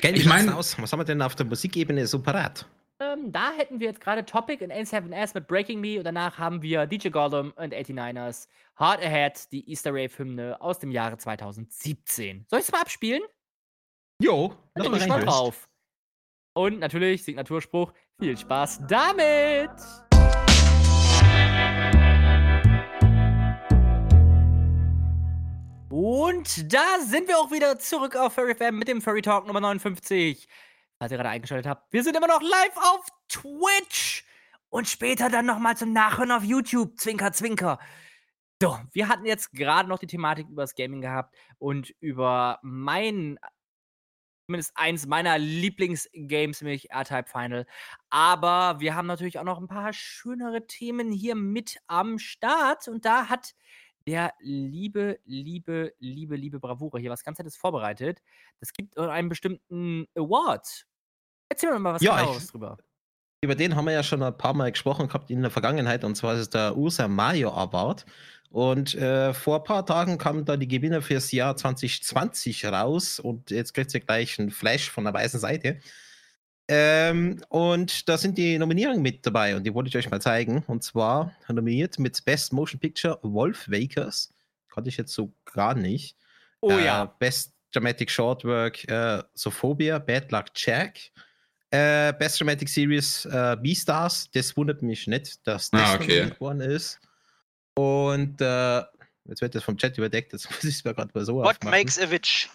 Gell, Ich ich mein- meine, was haben wir denn auf der Musikebene so parat? Ähm, da hätten wir jetzt gerade Topic in N7S mit Breaking Me und danach haben wir DJ Gollum und 89ers Hard Ahead, die Easter Rave-Hymne aus dem Jahre 2017. Soll ich es mal abspielen? Jo, Ich lass bin mal gespannt rein. drauf. Und natürlich Signaturspruch. Viel Spaß damit! Und da sind wir auch wieder zurück auf Furry FM mit dem Furry Talk Nummer 59. Falls ihr gerade eingeschaltet habt, wir sind immer noch live auf Twitch und später dann nochmal zum Nachhören auf YouTube. Zwinker, zwinker. So, wir hatten jetzt gerade noch die Thematik über das Gaming gehabt und über mein, zumindest eins meiner Lieblingsgames, nämlich R-Type Final. Aber wir haben natürlich auch noch ein paar schönere Themen hier mit am Start und da hat der liebe, liebe, liebe, liebe Bravura hier was ganz Nettes vorbereitet. Das gibt einen bestimmten Award. Erzähl mir mal was Ja, ich- genaueres drüber. Über den haben wir ja schon ein paar Mal gesprochen gehabt in der Vergangenheit und zwar ist es der Ursa Mario Award. Und äh, vor ein paar Tagen kamen da die Gewinner fürs Jahr 2020 raus und jetzt kriegt ihr gleich einen Flash von der weißen Seite. Ähm, und da sind die Nominierungen mit dabei und die wollte ich euch mal zeigen. Und zwar nominiert mit Best Motion Picture Wolf Wakers. Kannte ich jetzt so gar nicht. Oh Äh, ja. Best Dramatic Short Work äh, Sophobia, Bad Luck Jack. Äh, Best Dramatic Series äh, Beastars. Das wundert mich nicht, dass das Ah, okay. nominiert worden ist. Und äh, jetzt wird das vom Chat überdeckt, jetzt [LAUGHS] muss ich es mir gerade mal so What aufmachen. makes a witch?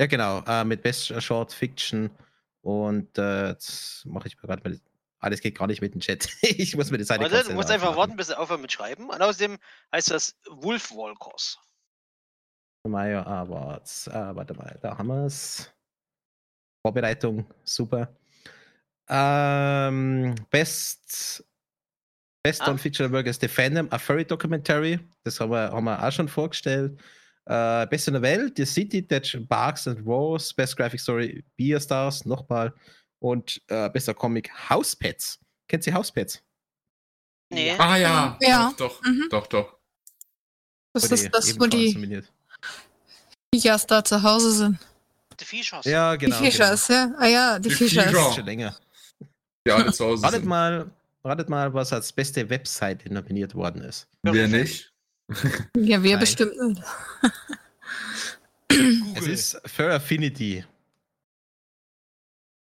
Ja, genau, äh, mit Best Short Fiction. Und äh, jetzt mache ich mir gerade mal Ah, das geht gar nicht mit dem Chat. [LAUGHS] ich muss mir die Seite Warte, du musst einfach warten, bis er aufhört mit Schreiben. Und außerdem heißt das Wolfwalkers. Maya Awards. Ah, warte mal, da haben wir es. Vorbereitung, super. Ähm, Best Best Ah. on Fictional Work is The Fandom, a Furry Documentary. Das haben wir, haben wir auch schon vorgestellt. Äh, Beste Novelle, The City That Barks and Roars. Best Graphic Story, Beer Stars, nochmal. Und äh, bester Comic, House Pets. Kennt ihr House Pets? Nee. Ah ja, Ja. doch, doch, Mhm. doch, doch. Das ist das, wo die. Viechers da zu Hause sind. The Fischers. Ja, genau. die Fischers, ja. Ah ja, die, Die Fischers. Genau. Ist schon länger. Die alle zu Hause Ratet sind. mal, ratet mal, was als beste Webseite nominiert worden ist. Wir nicht. [LAUGHS] Ja, wir Nein. bestimmt nicht. Es ist Fur Affinity.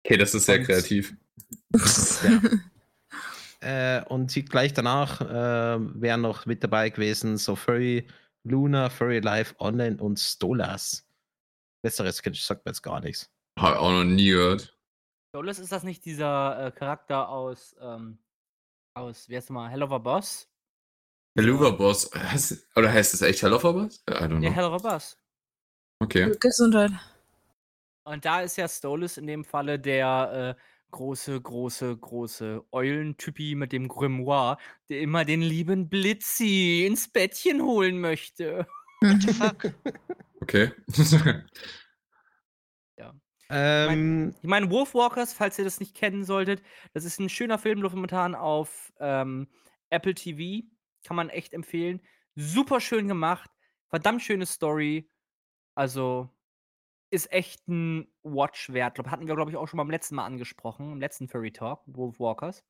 Okay, das ist sehr Und- kreativ. [LAUGHS] Äh, und gleich danach äh, wären noch mit dabei gewesen, so Furry Luna, Furry Live Online und Stolas. Besseres kenn- sagt mir jetzt gar nichts. Hab ich auch noch nie gehört. Dolus, ist das nicht dieser äh, Charakter aus, ähm, aus, wie heißt mal, Hell of a Boss? Helluva Boss. Heißt, oder heißt es echt Helluva Boss? I don't Ja, know. Hell of a Boss. Okay. Gesundheit. Und da ist ja Stolas in dem Falle der äh, große, große, große Eulentypi mit dem Grimoire, der immer den lieben Blitzi ins Bettchen holen möchte. What the fuck? [LAUGHS] Okay. [LAUGHS] Ähm, Ich meine, Wolfwalkers, falls ihr das nicht kennen solltet, das ist ein schöner Film, momentan auf ähm, Apple TV. Kann man echt empfehlen. Super schön gemacht, verdammt schöne Story. Also ist echt ein Watch wert. Glaub, Hatten wir, glaube ich, auch schon beim letzten Mal angesprochen, im letzten Furry Talk, Wolfwalkers.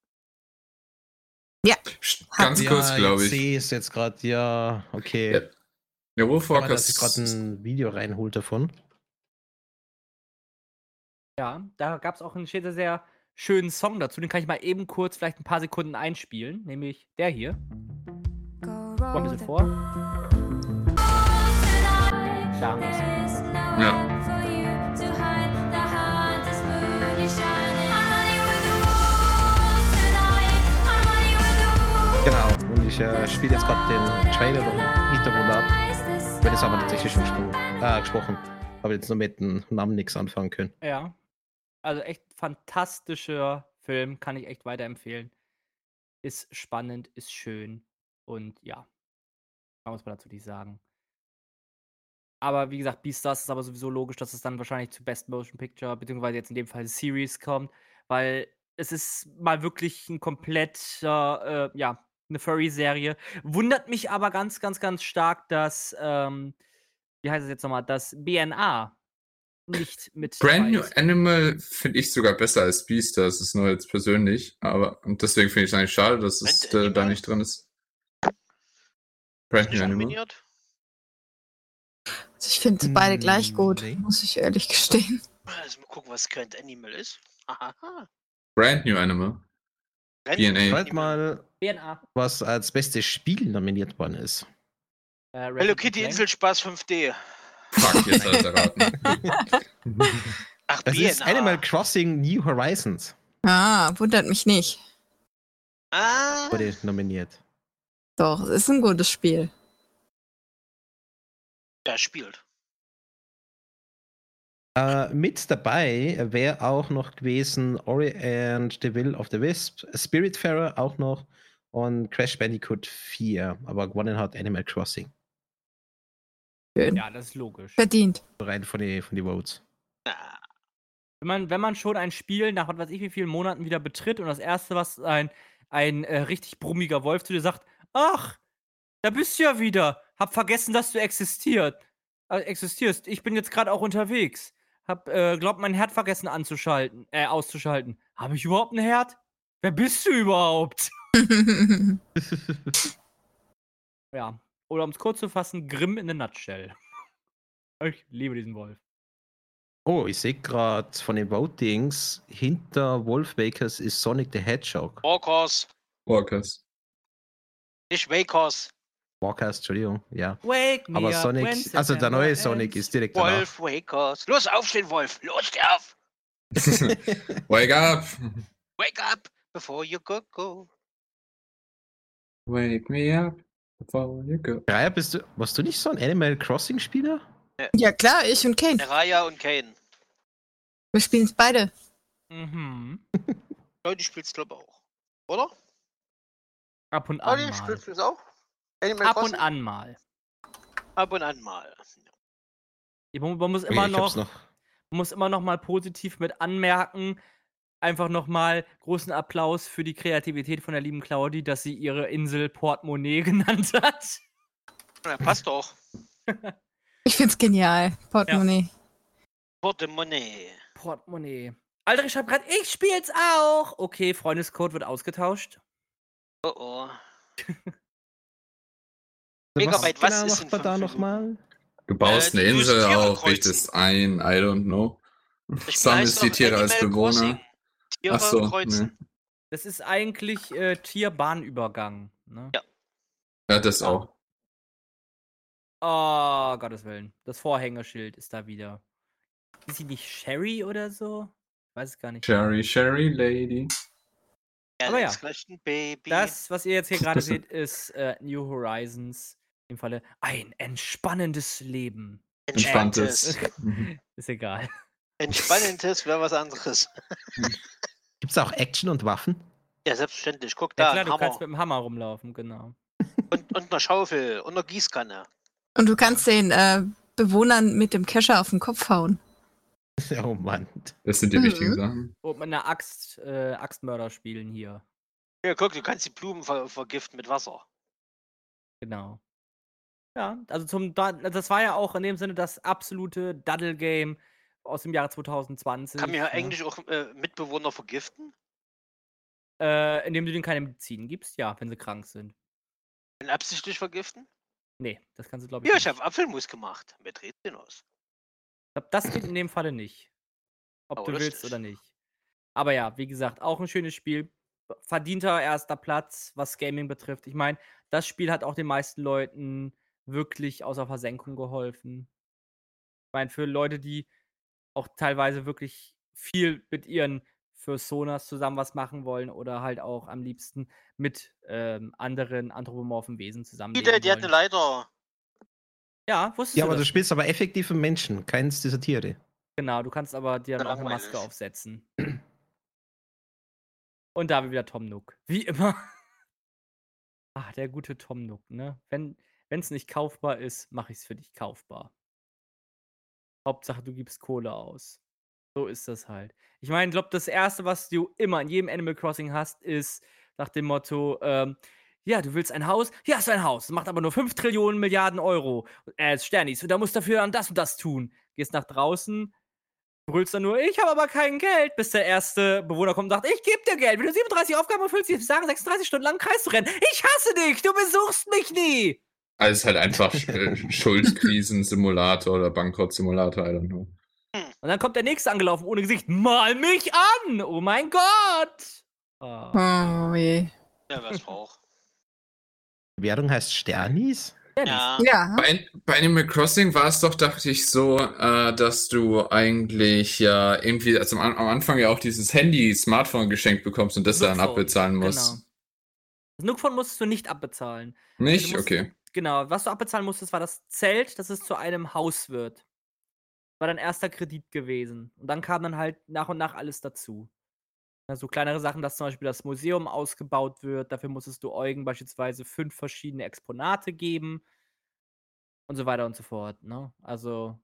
Ganz ja, kurz, glaube Ich ich. sehe es jetzt gerade, ja, okay. Ja, Ja, Wolfwalkers. dass ich gerade ein Video reinholt davon. Ja, da gab es auch einen sehr, sehr schönen Song dazu. Den kann ich mal eben kurz, vielleicht ein paar Sekunden einspielen. Nämlich der hier. Komm ein bisschen vor. Da haben wir's. Ja. Genau, und ich äh, spiele jetzt gerade den Trailer im Hintergrund ab. Wird jetzt aber tatsächlich schon gesprochen. Äh, gesprochen. Aber jetzt nur mit dem Namen nichts anfangen können. Ja. Also echt fantastischer Film, kann ich echt weiterempfehlen. Ist spannend, ist schön und ja. Da muss man dazu nicht sagen. Aber wie gesagt, Beastars ist aber sowieso logisch, dass es dann wahrscheinlich zu Best Motion Picture, beziehungsweise jetzt in dem Fall Series kommt, weil es ist mal wirklich ein kompletter, äh, ja, eine Furry-Serie. Wundert mich aber ganz, ganz, ganz stark, dass, ähm, wie heißt es jetzt nochmal, dass BNA nicht [LAUGHS] mit. Brand dabei New ist. Animal finde ich sogar besser als Beast. Das ist nur jetzt persönlich. Aber und deswegen finde ich es eigentlich schade, dass es äh, da Animal? nicht drin ist. Brand Nicht New Animal. nominiert? Also ich finde sie beide gleich Mm, gut, nee. muss ich ehrlich gestehen. Also mal gucken, was Grand Animal ist. Aha. Brand New Animal. BNA. Schreibt mal, BNA. was als bestes Spiel nominiert worden ist. Äh, Ratchet Hello Kitty Clank. Inselspaß 5D. Fuck, jetzt hat er erraten. [LAUGHS] Ach, Das ist BNA. Animal Crossing New Horizons. Ah, wundert mich nicht. Ah, Wurde nominiert. Doch, es ist ein gutes Spiel. der spielt. Äh, mit dabei wäre auch noch gewesen Ori and the Will of the Wisp, Spiritfarer auch noch und Crash Bandicoot 4. Aber gewonnen hat Animal Crossing. Schön. Ja, das ist logisch. Verdient. Rein von den von die Votes. Wenn man, wenn man schon ein Spiel nach was weiß ich wie vielen Monaten wieder betritt und das erste, was ein, ein äh, richtig brummiger Wolf zu dir sagt, ach, da bist du ja wieder. Hab vergessen, dass du existiert, äh, existierst. Ich bin jetzt gerade auch unterwegs. Hab, äh, glaub, mein Herd vergessen anzuschalten, äh, auszuschalten. Habe ich überhaupt ein Herd? Wer bist du überhaupt? [LAUGHS] Ja. Oder um es kurz zu fassen, Grimm in a nutshell. [LAUGHS] Ich liebe diesen Wolf. Oh, ich sehe gerade von den Votings, hinter Wolf Bakers ist Sonic the Hedgehog. Walkers. Walkers. Nicht Wakers. Walkers, Entschuldigung, ja. Wake me Aber up Sonic, when also der neue Sonic ist direkt danach. Wolf, Wakers. Los, aufstehen, Wolf. Los, steh auf. [LAUGHS] Wake up! Wake up. before you go, go. Wake me up before you go. Dreier, bist du, warst du nicht so ein Animal Crossing Spieler? Ja, klar, ich und Kane. Raya und Kane. Wir spielen es beide. Mhm. [LAUGHS] Leute spielt's glaube ich auch. Oder? Ab und an Olli, mal. spielst du es auch? Animal Ab und Crossing? an mal. Ab und an mal. Man, man muss Okay, immer ich hab's noch, man muss immer noch mal positiv mit anmerken. Einfach noch mal großen Applaus für die Kreativität von der lieben Claudi, dass sie ihre Insel Portemonnaie [LAUGHS] genannt hat. Ja, passt doch. [LAUGHS] Ich find's genial. Portemonnaie. Portemonnaie. Portemonnaie. Alter, schreibt gerade, ich spiel's auch. Okay, Freundescode wird ausgetauscht. Oh oh. [LAUGHS] Was Megabyte, was genau ist macht man da nochmal? Du baust Äh, eine Insel auf, richtest ein, I don't know. Ich Sammelst die Tiere als Bewohner. Tiere Ach so, kreuzen. ne. Das ist eigentlich äh, Tierbahnübergang. Ne? Ja. Ja, das auch. Oh, Gottes Willen. Das Vorhängeschild ist da wieder. Ist sie nicht Sherry oder so? Ich weiß es gar nicht. Sherry, Sherry Lady. Aber ja. Das, was ihr jetzt hier gerade [LAUGHS] seht, ist äh, New Horizons. Im Falle ein entspannendes Leben. Entspanntes. [LAUGHS] Mhm. [LAUGHS] Ist egal. Entspannendes wäre was anderes. [LAUGHS] Gibt es auch Action und Waffen? Ja, selbstverständlich. Guck Ja da, klar, ein du Hammer. kannst mit dem Hammer rumlaufen, genau. Und, und eine Schaufel und eine Gießkanne. Und du kannst den äh, Bewohnern mit dem Kescher auf den Kopf hauen. Oh Mann. Das sind die Mhm. wichtigen Sachen. Und mit einer Axt, äh, Axtmörder spielen hier. Ja, guck, du kannst die Blumen ver vergiften mit Wasser. Genau. Ja, also zum Da- das war ja auch in dem Sinne das absolute Daddle-Game aus dem Jahre 2020. Kann mir ne? eigentlich auch äh, Mitbewohner vergiften? Äh, indem du denen keine Medizin gibst, ja, wenn sie krank sind. Und absichtlich vergiften? Nee, das kannst du, glaube ich. Ja, nicht. ich habe Apfelmus gemacht. Mit Rätselnuss. Ich glaub, das geht in dem Falle nicht. Ob Oh, du willst oder nicht. Aber ja, wie gesagt, auch ein schönes Spiel. Verdienter erster Platz, was Gaming betrifft. Ich meine, das Spiel hat auch den meisten Leuten wirklich außer Versenkung geholfen. Ich meine, für Leute, die auch teilweise wirklich viel mit ihren Personas zusammen was machen wollen oder halt auch am liebsten mit ähm, anderen anthropomorphen Wesen zusammen. Die, die hat eine Leiter. Ja, wusstest Ja, du aber das? du spielst aber effektiv einen Menschen, keins dieser Tiere. Genau, du kannst aber dir dann auch eine. Maske aufsetzen. Und da haben wir wieder Tom Nook. Wie immer. [LAUGHS] Ach, der gute Tom Nook, ne? Wenn es nicht kaufbar ist, mache ich es für dich kaufbar. Hauptsache, du gibst Kohle aus. So ist das halt. Ich meine, ich glaube, das Erste, was du immer in jedem Animal Crossing hast, ist nach dem Motto, ähm, ja, du willst ein Haus? Hier hast du ein Haus. Macht aber nur 5 Trillionen Milliarden Euro. Äh, Sternis. Und da musst du dafür dann das und das tun. Gehst nach draußen, brüllst dann nur, ich habe aber kein Geld, bis der erste Bewohner kommt und sagt, ich gebe dir Geld. Wenn du 37 Aufgaben erfüllst, die sagen 36 Stunden lang im Kreis zu rennen. Ich hasse dich, du besuchst mich nie. Also es ist halt einfach äh, Schuldkrisen-Simulator oder Bankrott-Simulator, I don't know. Und dann kommt der nächste angelaufen ohne Gesicht. Mal mich an! Oh mein Gott! Ah. Oh je. Ja, was braucht. Die Währung heißt Sternis? Ja. Ja. Bei, bei Animal Crossing war es doch, dachte ich, so, äh, dass du eigentlich ja irgendwie also am, am Anfang ja auch dieses Handy, Smartphone geschenkt bekommst und das dann Nookphone, abbezahlen musst. Genau. Das Nookphone musstest du nicht abbezahlen. Nicht? Du musst- Okay. Genau, was du abbezahlen musstest, war das Zelt, dass es zu einem Haus wird. War dein erster Kredit gewesen. Und dann kam dann halt nach und nach alles dazu. Also kleinere Sachen, dass zum Beispiel das Museum ausgebaut wird. Dafür musstest du Eugen beispielsweise fünf verschiedene Exponate geben. Und so weiter und so fort. Ne? Also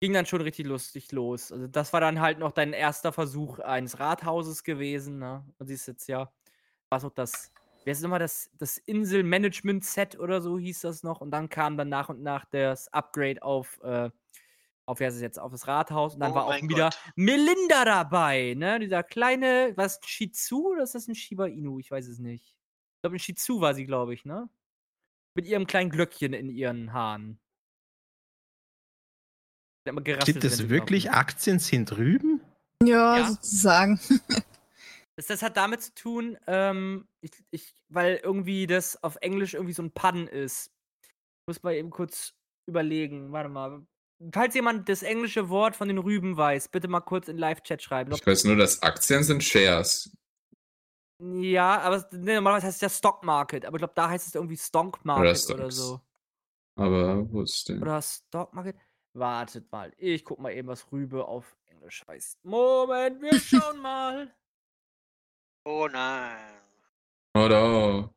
ging dann schon richtig lustig los. Also das war dann halt noch dein erster Versuch eines Rathauses gewesen. Ne? Und siehst jetzt ja, was auch das Wer ist nochmal das, das Insel-Management-Set oder so hieß das noch? Und dann kam dann nach und nach das Upgrade auf, äh, auf, wie heißt es jetzt, auf das Rathaus. Und dann Oh war auch wieder Gott. Melinda dabei, ne? Dieser kleine, was, ein Shih Tzu oder ist das ein Shiba Inu? Ich weiß es nicht. Ich glaube, ein Shih Tzu war sie, glaube ich, ne? Mit ihrem kleinen Glöckchen in ihren Haaren. Sind sie wirklich Aktien sind drüben? Ja, Ja. sozusagen. [LAUGHS] Das, das hat damit zu tun, ähm, ich, ich, weil irgendwie das auf Englisch irgendwie so ein Pun ist. Muss mal eben kurz überlegen. Warte mal. Falls jemand das englische Wort von den Rüben weiß, bitte mal kurz in Live-Chat schreiben. Ich weiß nur, dass Aktien sind Shares. Ja, aber nee, normalerweise heißt es ja Stock Market, aber ich glaube, da heißt es irgendwie Stonk Market oder, Stocks. so. Aber wo ist der? Oder Stock Market. Wartet mal, ich guck mal eben, was Rübe auf Englisch heißt. Moment, wir schauen mal. Oh nein. Oder?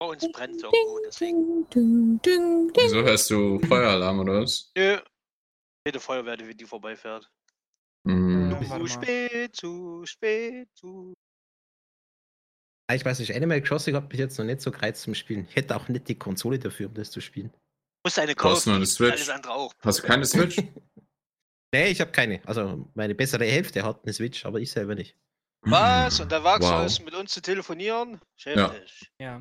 Bei uns brennt irgendwo, deswegen. Ding, ding, ding, ding. Wieso hörst du Feueralarm oder was? Nö. Jede Feuerwehr, die die vorbeifährt. Hm. Ja. Warte Zu spät, zu spät, zu. Ah, Ich weiß nicht, Animal Crossing hat mich jetzt noch nicht so gereizt zum Spielen. Ich hätte auch nicht die Konsole dafür, um das zu spielen. Musst eine kaufen. nur eine Switch. Alles andere auch. Hast du keine Switch? [LAUGHS] Nee, ich habe keine. Also meine bessere Hälfte hat eine Switch, aber ich selber nicht. Was? Und da wagst du Wow. es, mit uns zu telefonieren? Schämlich. Ja.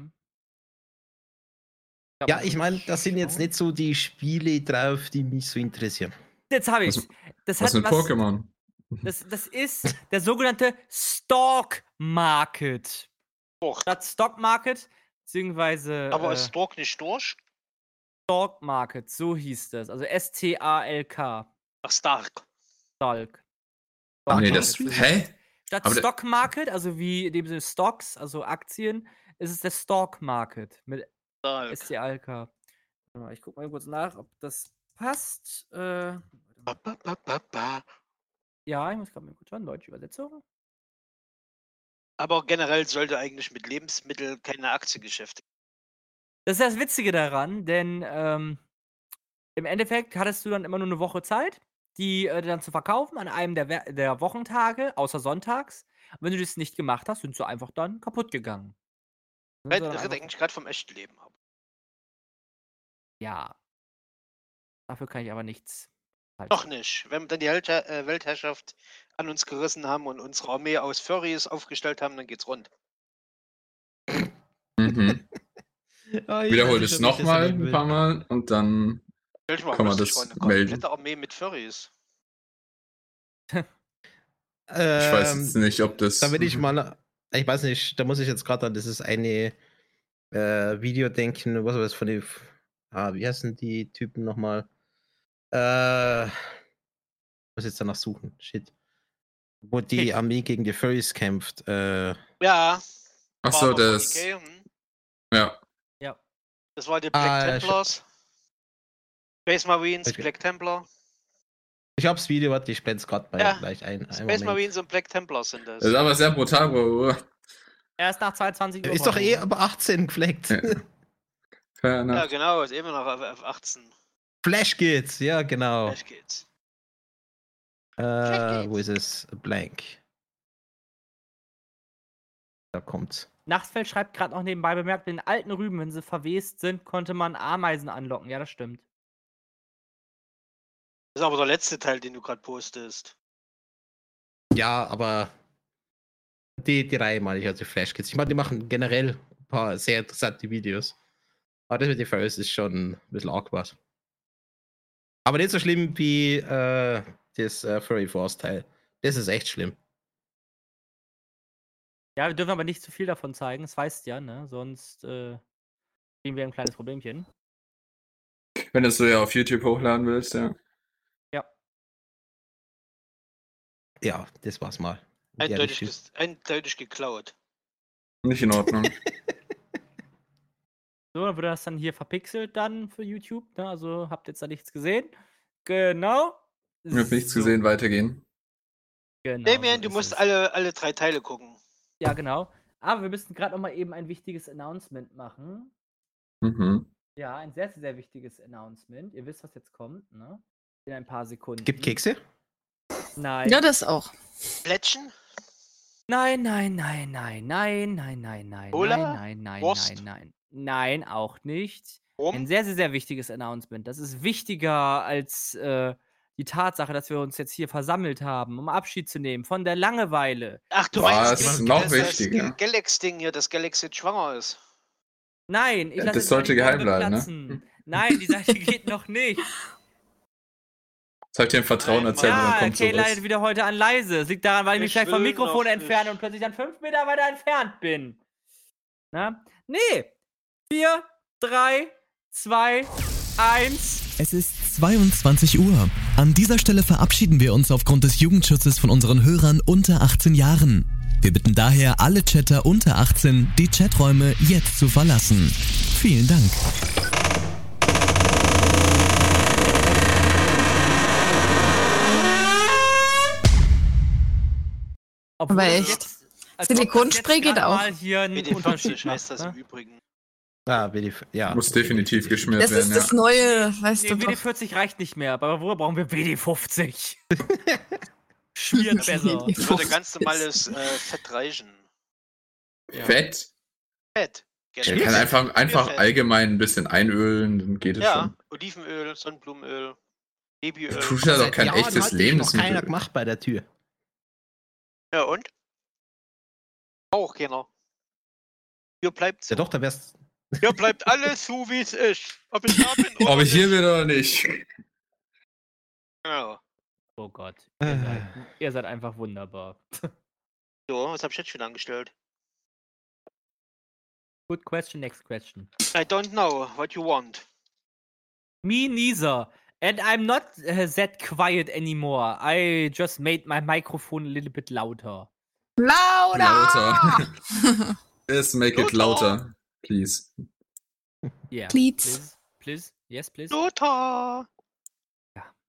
Ja, ich meine, das sind jetzt nicht so die Spiele drauf, die mich so interessieren. Jetzt habe ich Was- Das Was hat Pokémon? [LAUGHS] Das, das ist der sogenannte Stock Market. Doch. Statt Stock Market, beziehungsweise Aber äh, ist Stork nicht durch? Stock Market, so hieß das. Also S-T-A-L-K. Ach, Stark. Stock. Ach nee, das. Hä? Statt aber Stock Market, also wie in dem Sinne Stocks, also Aktien, ist es der Stock Market mit Stark. S-T-A-L-K. Warte mal, Ich gucke mal kurz nach, ob das passt. Äh, ba, ba, ba. ja, ich muss gerade mal kurz schauen, deutsche Übersetzung. Aber generell sollte eigentlich mit Lebensmitteln keine Aktiengeschäfte. Das ist das Witzige daran, denn ähm, im Endeffekt hattest du dann immer nur eine Woche Zeit, die äh, dann zu verkaufen an einem der, der Wochentage, außer sonntags. Und wenn du das nicht gemacht hast, sind sie einfach dann kaputt gegangen. Ich rede eigentlich gerade vom echten Leben ab. ja. Dafür kann ich aber nichts. halten. Noch nicht. Wenn wir dann die Welther äh, Weltherrschaft an uns gerissen haben und unsere Armee aus Furries aufgestellt haben, dann geht's rund. Mhm. Ich Wiederhol es nochmal ein paar Mal und dann. Stell mal Kann man das vor, eine melden? komplette Armee mit Furries. Ich weiß Ähm, jetzt nicht, ob das. Da will ich mal, ich weiß nicht, da muss ich jetzt gerade an dieses eine äh, Video denken, was war das von den, ah, wie heißen die Typen nochmal? Äh, muss jetzt danach suchen, shit. Wo die Hey. Armee gegen die Furries kämpft. Äh, Ja. Ach so, war aber das. 40k, hm. Ja. Das war die Black Ah, ja, Templars. Space Marines, Okay. Black Templar. ich hab's Video, warte, ich blend's gerade mal Ja, gleich ein. Space Moment. Marines und Black Templars sind das. Das ist aber sehr brutal, Bro. Erst nach 22 Uhr. Ist doch eh aber 18 gefleckt. Ja. Ja, genau, ist immer noch auf F18. Flash geht's, ja, genau. Gleich geht's. Äh, wo ist es? Blank. Da kommt's. Nachtfeld schreibt gerade noch nebenbei bemerkt, in alten Rüben, wenn sie verwest sind, konnte man Ameisen anlocken. Ja, das stimmt. Das ist aber der letzte Teil, den du gerade postest. Ja, aber die, die Reihe meine ich, also Flash Kids. Ich meine, die machen generell ein paar sehr interessante Videos. Aber das mit den Furries ist schon ein bisschen awkward. Aber nicht so schlimm wie äh, das äh, Furry Force Teil. Das ist echt schlimm. Ja, wir dürfen aber nicht zu viel davon zeigen, das weißt ja, ne? Sonst äh, kriegen wir ein kleines Problemchen. Wenn du es so ja auf YouTube hochladen willst, ja. Ja, das war's mal. Eindeutig, ges- eindeutig geklaut. Nicht in Ordnung. [LAUGHS] So, dann wird das dann hier verpixelt dann für YouTube, ne? Also habt jetzt da nichts gesehen. Genau. Ich habe nichts So, gesehen, weitergehen. Genau, Damien, so du ist musst es. alle, alle drei Teile gucken. Ja, genau. Aber wir müssen gerade noch mal eben ein wichtiges Announcement machen. Mhm. Ja, ein sehr, sehr wichtiges Announcement. Ihr wisst, was jetzt kommt, ne? In ein paar Sekunden. Gibt Kekse? Nein. Ja, das auch. Plättchen? Nein, nein, nein, nein, nein, nein, nein, nein, Cola? nein, nein, nein, Wurst? nein, nein. Nein, auch nicht. Ein Rum? sehr, sehr, sehr wichtiges Announcement. Das ist wichtiger als äh, die Tatsache, dass wir uns jetzt hier versammelt haben, um Abschied zu nehmen von der Langeweile. Ach, du Was? meinst, ist das, noch das, wichtiger. das Galax-Ding hier, das Galaxy jetzt schwanger ist. Nein, ich lasse das sollte geheim bleiben, ne? Nein, die Sache [LAUGHS] geht noch nicht. Das habe ich dir im Vertrauen dann Ja, kommt Kay sowas. leidet wieder heute an leise. Das liegt daran, weil ich mich Ich gleich vom Mikrofon entferne nicht. und plötzlich dann fünf Meter weiter entfernt bin. Na? Nee. Vier, drei, zwei, eins. Es ist 22 Uhr. An dieser Stelle verabschieden wir uns aufgrund des Jugendschutzes von unseren Hörern unter 18 Jahren. Wir bitten daher alle Chatter unter 18, die Chaträume jetzt zu verlassen. Vielen Dank. Obwohl Aber das echt. jetzt- Silikonspray das geht auch. Mal hier einen WD50 Unterschied heißt macht, das ne? im Übrigen. Ah, WD, ja. Muss definitiv geschmiert Das werden, ist ja. das Neue, weißt Nee, du doch. WD40 reicht nicht mehr. Bei Bravura brauchen wir WD50. [LAUGHS] Schmiert besser. Das würde ganz normales äh, Fett reichen. Fett. Fett. Ich Genau. kann einfach, einfach Fett. allgemein ein bisschen einölen, dann geht es Ja, schon. Olivenöl, Sonnenblumenöl, Babyöl. Du tust ja doch kein Jahren echtes hat mich noch keiner Lebensmittel. gemacht bei der Tür. Ja, und? Auch keiner. Hier bleibt Ja doch, da wär's. Hier bleibt alles so, wie es ist. Ob ich da bin [LAUGHS] oder Ob ich hier bin oder nicht. Ja. Oh Gott. Ihr seid, ihr seid einfach wunderbar. [LAUGHS] So, was hab ich jetzt schon angestellt? Good question, next question. I don't know what you want. Me neither. And I'm not uh, that quiet anymore. I just made my microphone a little bit louder. Lauter! Lauter. Yes, make it Lauter. lauter. Please. Yeah. Please. Please. Please. Yes, please. Lothar!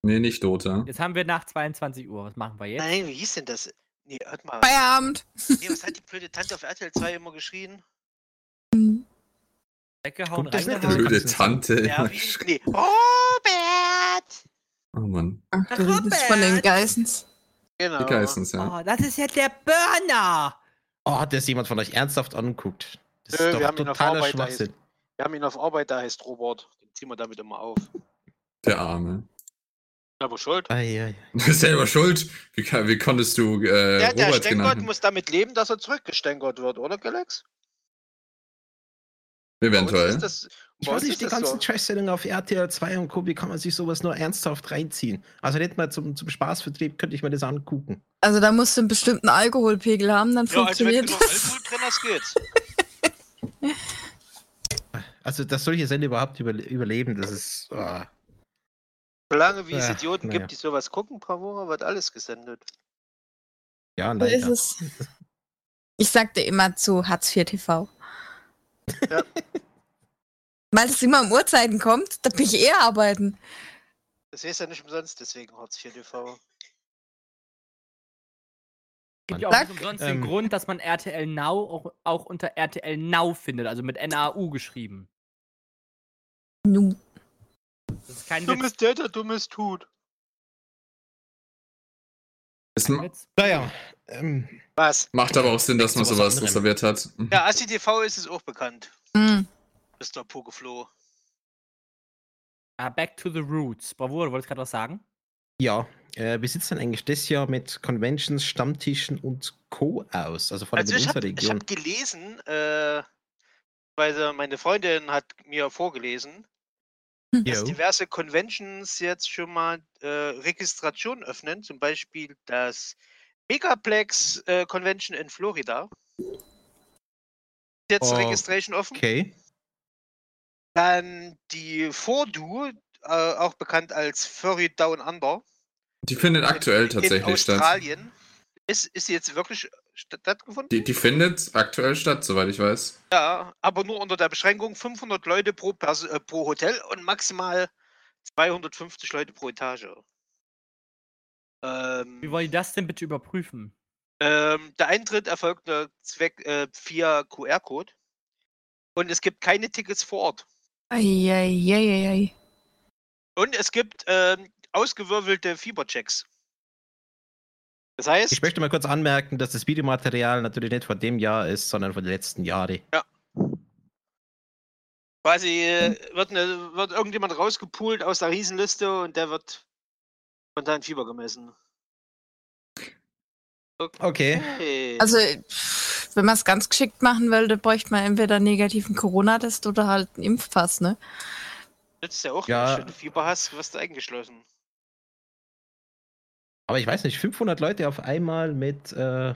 Nee, nicht Dota. Jetzt haben wir nach 22 Uhr. Was machen wir jetzt? Nein, wie hieß denn das? Nee, hört mal. Feierabend. Nee, was hat die blöde Tante auf RTL 2 immer geschrien? Weggehauen, das nicht, reingehauen. Blöde Tante. Ja, wie, nee. Robert! Oh Mann. Ach, du redest von den Geissens. Genau. Die Geissens, ja. Oh, das ist ja der Burner. Oh, hat das jemand von euch ernsthaft angeguckt? Das Nö, ist wir doch haben ihn auf totaler Arbeit, da Schwachsinn. Wir haben ihn auf Arbeit, da heißt Robert. Den ziehen wir damit immer auf. Der Arme. Aber schuld. Ei, bist [LAUGHS] selber schuld. Wie, wie konntest du äh, Der, der Robert genannt? muss damit leben, dass er zurückgestänkert wird, oder, Galax? Eventuell. Ist das, Ich weiß nicht, die ganzen so. Trash-Sendungen auf RTL 2 und Co., wie kann man sich sowas nur ernsthaft reinziehen? Also nicht mal zum, zum Spaßvertrieb könnte ich mir das angucken. Also da musst du einen bestimmten Alkoholpegel haben, dann Ja, also wenn funktioniert das. Alkohol drin hast, geht's. [LAUGHS] Also, dass solche Sender überhaupt überle überleben, das ist. ah. Solange wie es Ja, Idioten naja. gibt, die sowas gucken, Bravura, wird alles gesendet. ja, So ist leider. es. Ich sagte immer zu Hartz IV TV. Ja. [LAUGHS] Weil es immer um Uhrzeiten kommt, da bin ich eher arbeiten. Das ist ja nicht umsonst, deswegen Hartz IV TV. gibt ja auch umsonst ähm, den Grund, dass man RTL Now auch, auch unter RTL Now findet, also mit NAU geschrieben. Nu. Das ist kein. Dummes der, der Dummes tut. Es. Naja, ähm, Was? macht aber auch Sinn, dass man sowas reserviert hat. Ja, ASCII TV ist es auch bekannt. Hm. Mr. Pokeflo. Ah, back to the roots. Bravo, du wolltest gerade was sagen? ja, äh, wie sieht es denn eigentlich das Jahr mit Conventions, Stammtischen und Co. aus? Also vor allem Also in ich unserer habe ich Region. hab gelesen, äh, weil meine Freundin hat mir vorgelesen, dass Jo. diverse Conventions jetzt schon mal äh, Registration öffnen, zum Beispiel das Megaplex äh, Convention in Florida. Jetzt Oh, Registration offen. Okay. Dann die Fordu, äh, auch bekannt als Furry Down Under. Die findet aktuell in tatsächlich statt. Australien. Ist, ist sie jetzt wirklich stattgefunden? Die, die findet aktuell statt, soweit ich weiß. Ja, aber nur unter der Beschränkung 500 Leute pro, Pers äh, pro Hotel und maximal 250 Leute pro Etage. Ähm, Wie wollen die das denn bitte überprüfen? ähm, der Eintritt erfolgt äh, Zweck äh, via QR-Code und es gibt keine Tickets vor Ort. Eieieiei. Und es gibt ähm, ausgewürfelte Fieberchecks. Das heißt, Ich möchte mal kurz anmerken, dass das Videomaterial natürlich nicht von dem Jahr ist, sondern von den letzten Jahren. quasi äh, wird, ne, wird irgendjemand rausgepult aus der Riesenliste und der wird spontan Fieber gemessen. Okay. Hey. Also, wenn man es ganz geschickt machen will, dann bräuchte man entweder einen negativen Corona-Test oder halt einen Impfpass, ne? nützt ja auch Ja. Wenn du Fieber hast, wirst du eingeschlossen. Aber ich weiß nicht, 500 Leute auf einmal mit äh,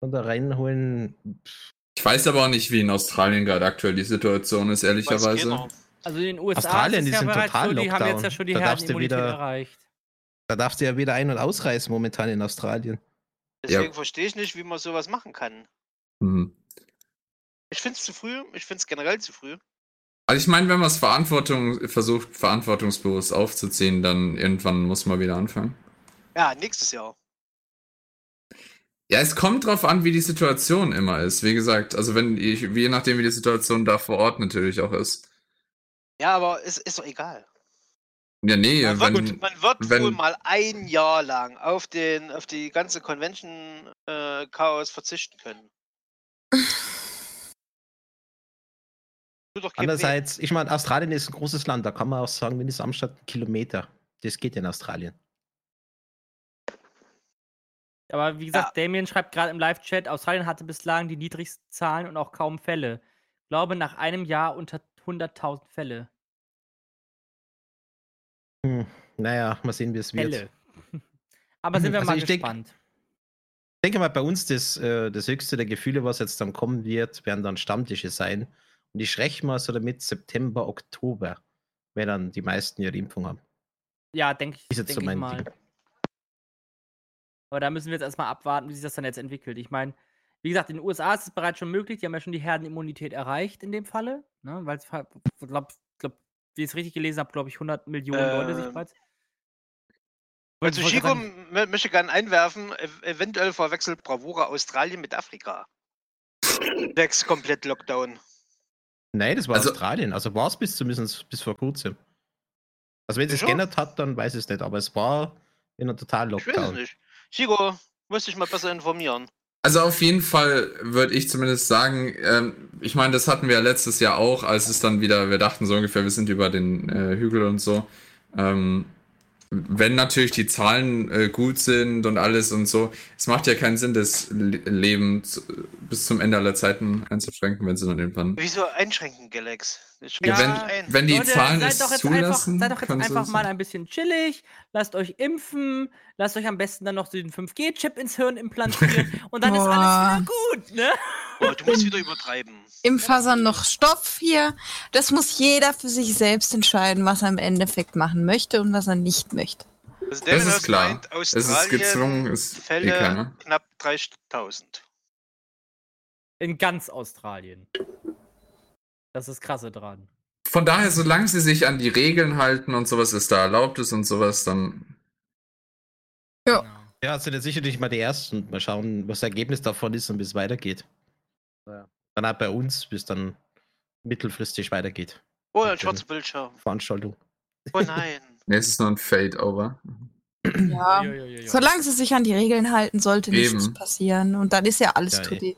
und da reinholen. Ich weiß aber auch nicht, wie in Australien gerade aktuell die Situation ist, ehrlicherweise. keiner. Also in den USA Australien, ist die ja sind total so, die haben jetzt ja Lockdown. schon die Da darfst wieder- erreicht. Da darfst du ja wieder ein- und ausreisen momentan in Australien. Deswegen verstehe ich nicht, wie man sowas machen kann. Mhm. Ich finde es zu früh. Ich finde es generell zu früh. Also ich meine, wenn man es Verantwortung versucht, verantwortungsbewusst aufzuziehen, dann irgendwann muss man wieder anfangen. Ja, nächstes Jahr. Ja, es kommt drauf an, wie die Situation immer ist. Wie gesagt, also wenn ich, je nachdem, wie die Situation da vor Ort natürlich auch ist. Ja, aber es ist doch egal. Ja, nee, Man wenn, wird, man wird wenn- wohl mal ein Jahr lang auf, den, auf die ganze Convention-Chaos verzichten können. [SIGHS] Andererseits, ich meine, Australien ist ein großes Land, da kann man auch sagen, mindestens am Stadt ein Kilometer. Das geht in Australien. Aber wie gesagt, Damien schreibt gerade im Live-Chat, Australien hatte bislang die niedrigsten Zahlen und auch kaum Fälle. Ich glaube, nach einem Jahr unter 100.000 Fälle. Hm, naja, mal sehen, wie es wird. [LAUGHS] Aber sind wir Also mal ich denk- gespannt. Ich denke mal, bei uns das, äh, das höchste der Gefühle, was jetzt dann kommen wird, werden dann Stammtische sein. Und ich rechne mal so damit September, Oktober, wenn dann die meisten ihre Impfung haben. Ja, denke ich, Ist jetzt denk so ich mal. Ding. Aber da müssen wir jetzt erstmal abwarten, wie sich das dann jetzt entwickelt. Ich meine, wie gesagt, in den USA ist es bereits schon möglich, die haben ja schon die Herdenimmunität erreicht in dem Falle. Ne? Weil es, glaub, glaub, wie ich es richtig gelesen habe, glaube ich, 100 Millionen Leute sich Ähm, bereits. Wollte- wollte Chico möchte gerne einwerfen, ev eventuell verwechselt Bravura Australien mit Afrika. Sechs komplett Lockdown. Nein, das war Also- Australien. Also war es bis zumindest bis vor kurzem. Also wenn es geändert hat, dann weiß ich es nicht. Aber es war in einer total Ich weiß es Lockdown. nicht. Chico, musst dich mal besser informieren. Also auf jeden Fall würde ich zumindest sagen, ähm, ich meine, das hatten wir ja letztes Jahr auch, als es dann wieder, wir dachten so ungefähr, wir sind über den äh, Hügel und so. Ähm, wenn natürlich die Zahlen äh, gut sind und alles und so, es macht ja keinen Sinn, das Le Leben zu, bis zum Ende aller Zeiten einzuschränken, wenn sie dann irgendwann. Wieso einschränken, Galax? Ich Ja, wenn- nicht wenn die Leute, Zahlen seid es doch jetzt zulassen, einfach, seid doch jetzt einfach mal ein bisschen chillig, lasst euch impfen, lasst euch am besten dann noch so den 5G-Chip ins Hirn implantieren [LAUGHS] und dann ist alles Boah. wieder gut, ne? Oh, du musst [LAUGHS] wieder übertreiben. Im Fasern noch Stoff hier. Das muss jeder für sich selbst entscheiden, was er im Endeffekt machen möchte und was er nicht möchte. Also Das ist klar. meint, Es ist gezwungen, ist eh Fälle knapp 30.000. In ganz Australien. Das ist krasse dran. Von daher, solange sie sich an die Regeln halten und sowas ist da erlaubt ist und sowas, dann Ja. Genau. Ja, sind jetzt sicherlich mal die ersten. Mal schauen, was das Ergebnis davon ist und bis es weitergeht. Ja. Dann auch bei uns, bis dann mittelfristig weitergeht. Oh, ein Okay. schwarzer Bildschirm. Veranstaltung. Oh nein. [LAUGHS] nee, es ist nur ein Fade-Over. Ja. Uiuiuiui. Solange sie sich an die Regeln halten, sollte nichts passieren. Und dann ist ja alles Ja, eh.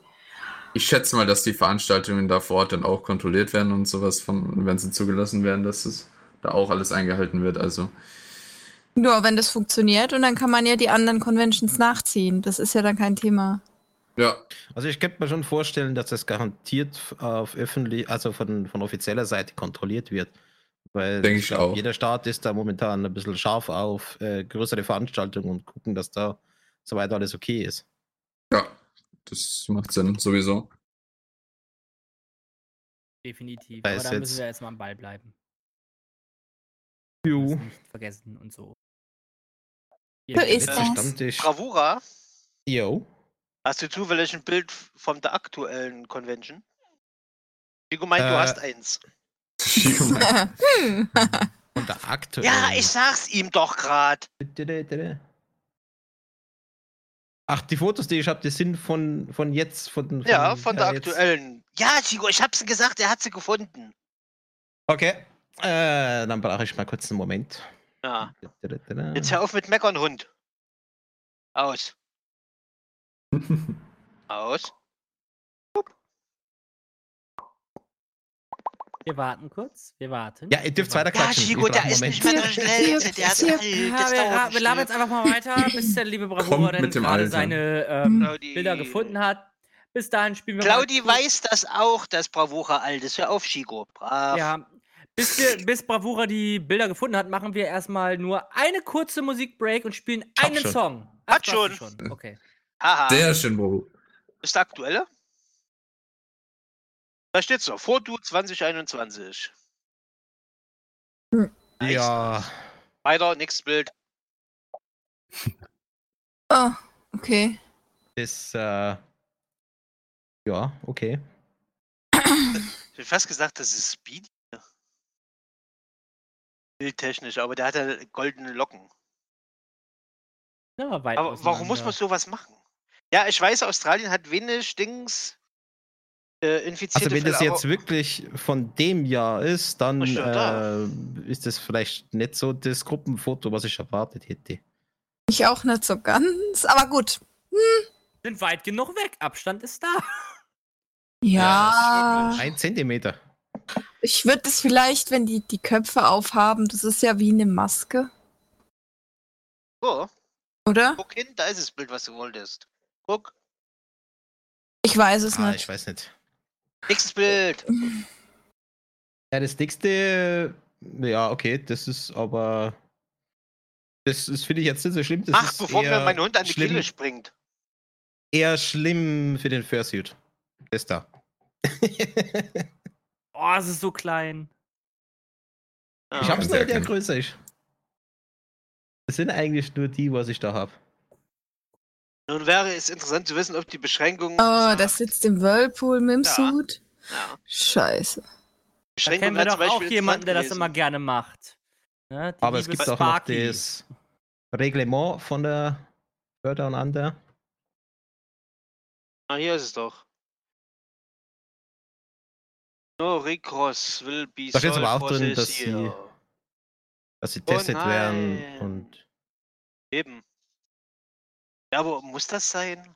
Ich schätze mal, dass die Veranstaltungen da vor Ort dann auch kontrolliert werden und sowas, von, wenn sie zugelassen werden, dass es da auch alles eingehalten wird. Also, Nur wenn das funktioniert und dann kann man ja die anderen Conventions nachziehen. Das ist ja dann kein Thema. ja, Also ich könnte mir schon vorstellen, dass das garantiert auf öffentlich, also von, von offizieller Seite kontrolliert wird. Weil Denk ich glaub, auch. jeder Staat ist da momentan ein bisschen scharf auf äh, größere Veranstaltungen und gucken, dass da soweit alles okay ist. ja, das macht Sinn, sowieso. Definitiv. Da Aber da jetzt- müssen wir jetzt mal am Ball bleiben. Jo. Nicht vergessen und so. So ist das. Stammtisch. Bravura, Jo. hast du zufällig ein Bild von der aktuellen Convention? Chico meint, du Äh, hast eins. Chico meint. [LAUGHS] Und der aktuelle. Ja, ich sag's ihm doch grad. Ach, die Fotos, die ich habe, die sind von, von jetzt, von, von Ja, von der ja, jetzt. aktuellen. Ja, Chico, ich hab's gesagt, er hat sie gefunden. Okay. Äh, dann brauche ich mal kurz einen Moment. Ja. Jetzt hör auf mit Meckern, Hund. Aus. [LAUGHS] Aus. Wir warten kurz. Wir warten. Ja, ihr dürft Wir weiter. Ja, klatschen. Chico, Ich brauch der ist Moment. nicht mehr Zirp, Schnellste, der ist alt. Ja, wir, labern jetzt einfach mal weiter, [LAUGHS] bis der liebe Bravura dann gerade seine ähm. Bilder gefunden hat. Bis dahin spielen wir Claudi weiß das auch, dass Bravura alt ist. Hör auf, Chico. Brav. Ja. Bis, wir, bis Bravura die Bilder gefunden hat, machen wir erstmal nur eine kurze Musikbreak und spielen Hab einen schon. Song. Hat schon. ihn Okay. Haha. Sehr schön, Bro. Ist der aktuelle? Da steht so, Foto 2021. Nice. Ja, Weiter, nächstes Bild. Oh, okay. Das, äh, ja, okay. Ich hätte fast gesagt, das ist Speedy. Bildtechnisch, aber der hat ja goldene Locken. Ja, Aber warum muss man sowas machen? Ja, ich weiß, Australien hat wenig Dings äh, infizierte Also wenn das Fälle, jetzt aber wirklich von dem Jahr ist, dann ja, da. äh, ist das vielleicht nicht so das Gruppenfoto, was ich erwartet hätte. Ich auch nicht so ganz, aber gut. Sind weit genug weg. Abstand ist da. Ja, Ein Zentimeter. ich würde es vielleicht, wenn die die Köpfe aufhaben, das ist ja wie eine Maske, oh, oder? guck hin, da ist das Bild, was du wolltest. Guck, Ich weiß es Ah, nicht. ich weiß nicht. Nächstes Bild. Ja, das nächste, ja, okay, das ist aber. Das ist, finde ich jetzt nicht so schlimm. Das Ach, ist bevor mir mein Hund an die schlimm, Kehle springt. Eher schlimm für den Fursuit. Das da. [LAUGHS] Oh, es ist so klein. ich hab's sehr nur, der klein. größer ist. Das sind eigentlich nur die, was ich da habe. Nun wäre es interessant zu wissen, ob die Beschränkungen. Oh, das sitzt im Whirlpool mit dem Ja. Suit. Ja, Scheiße. Da Beschränkungen kennen wir doch zum auch Beispiel jemanden, der das immer gerne macht. Ne? Die Aber es gibt auch noch Sparky. das Reglement von der Förder und Under. Ah, hier ist es doch. No recross will be Da steht aber auch drin, dass sie-. Dass sie Oh testet werden nein. und Eben. Ja, aber muss das sein?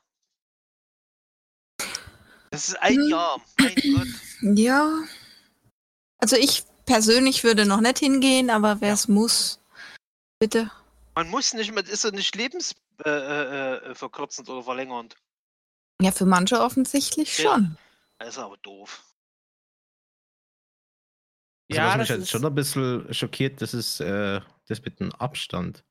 Das ist ein Hm. Jahr, mein Gott. Ja. Also ich persönlich würde noch nicht hingehen, aber wer es muss, bitte. Man muss nicht, man ist ja nicht lebensverkürzend äh, äh, verkürzend oder verlängernd. Ja, für manche offensichtlich Ja. schon. Das ist aber doof. Also Ja, was mich halt schon ein bisschen schockiert, das ist äh, das mit dem Abstand.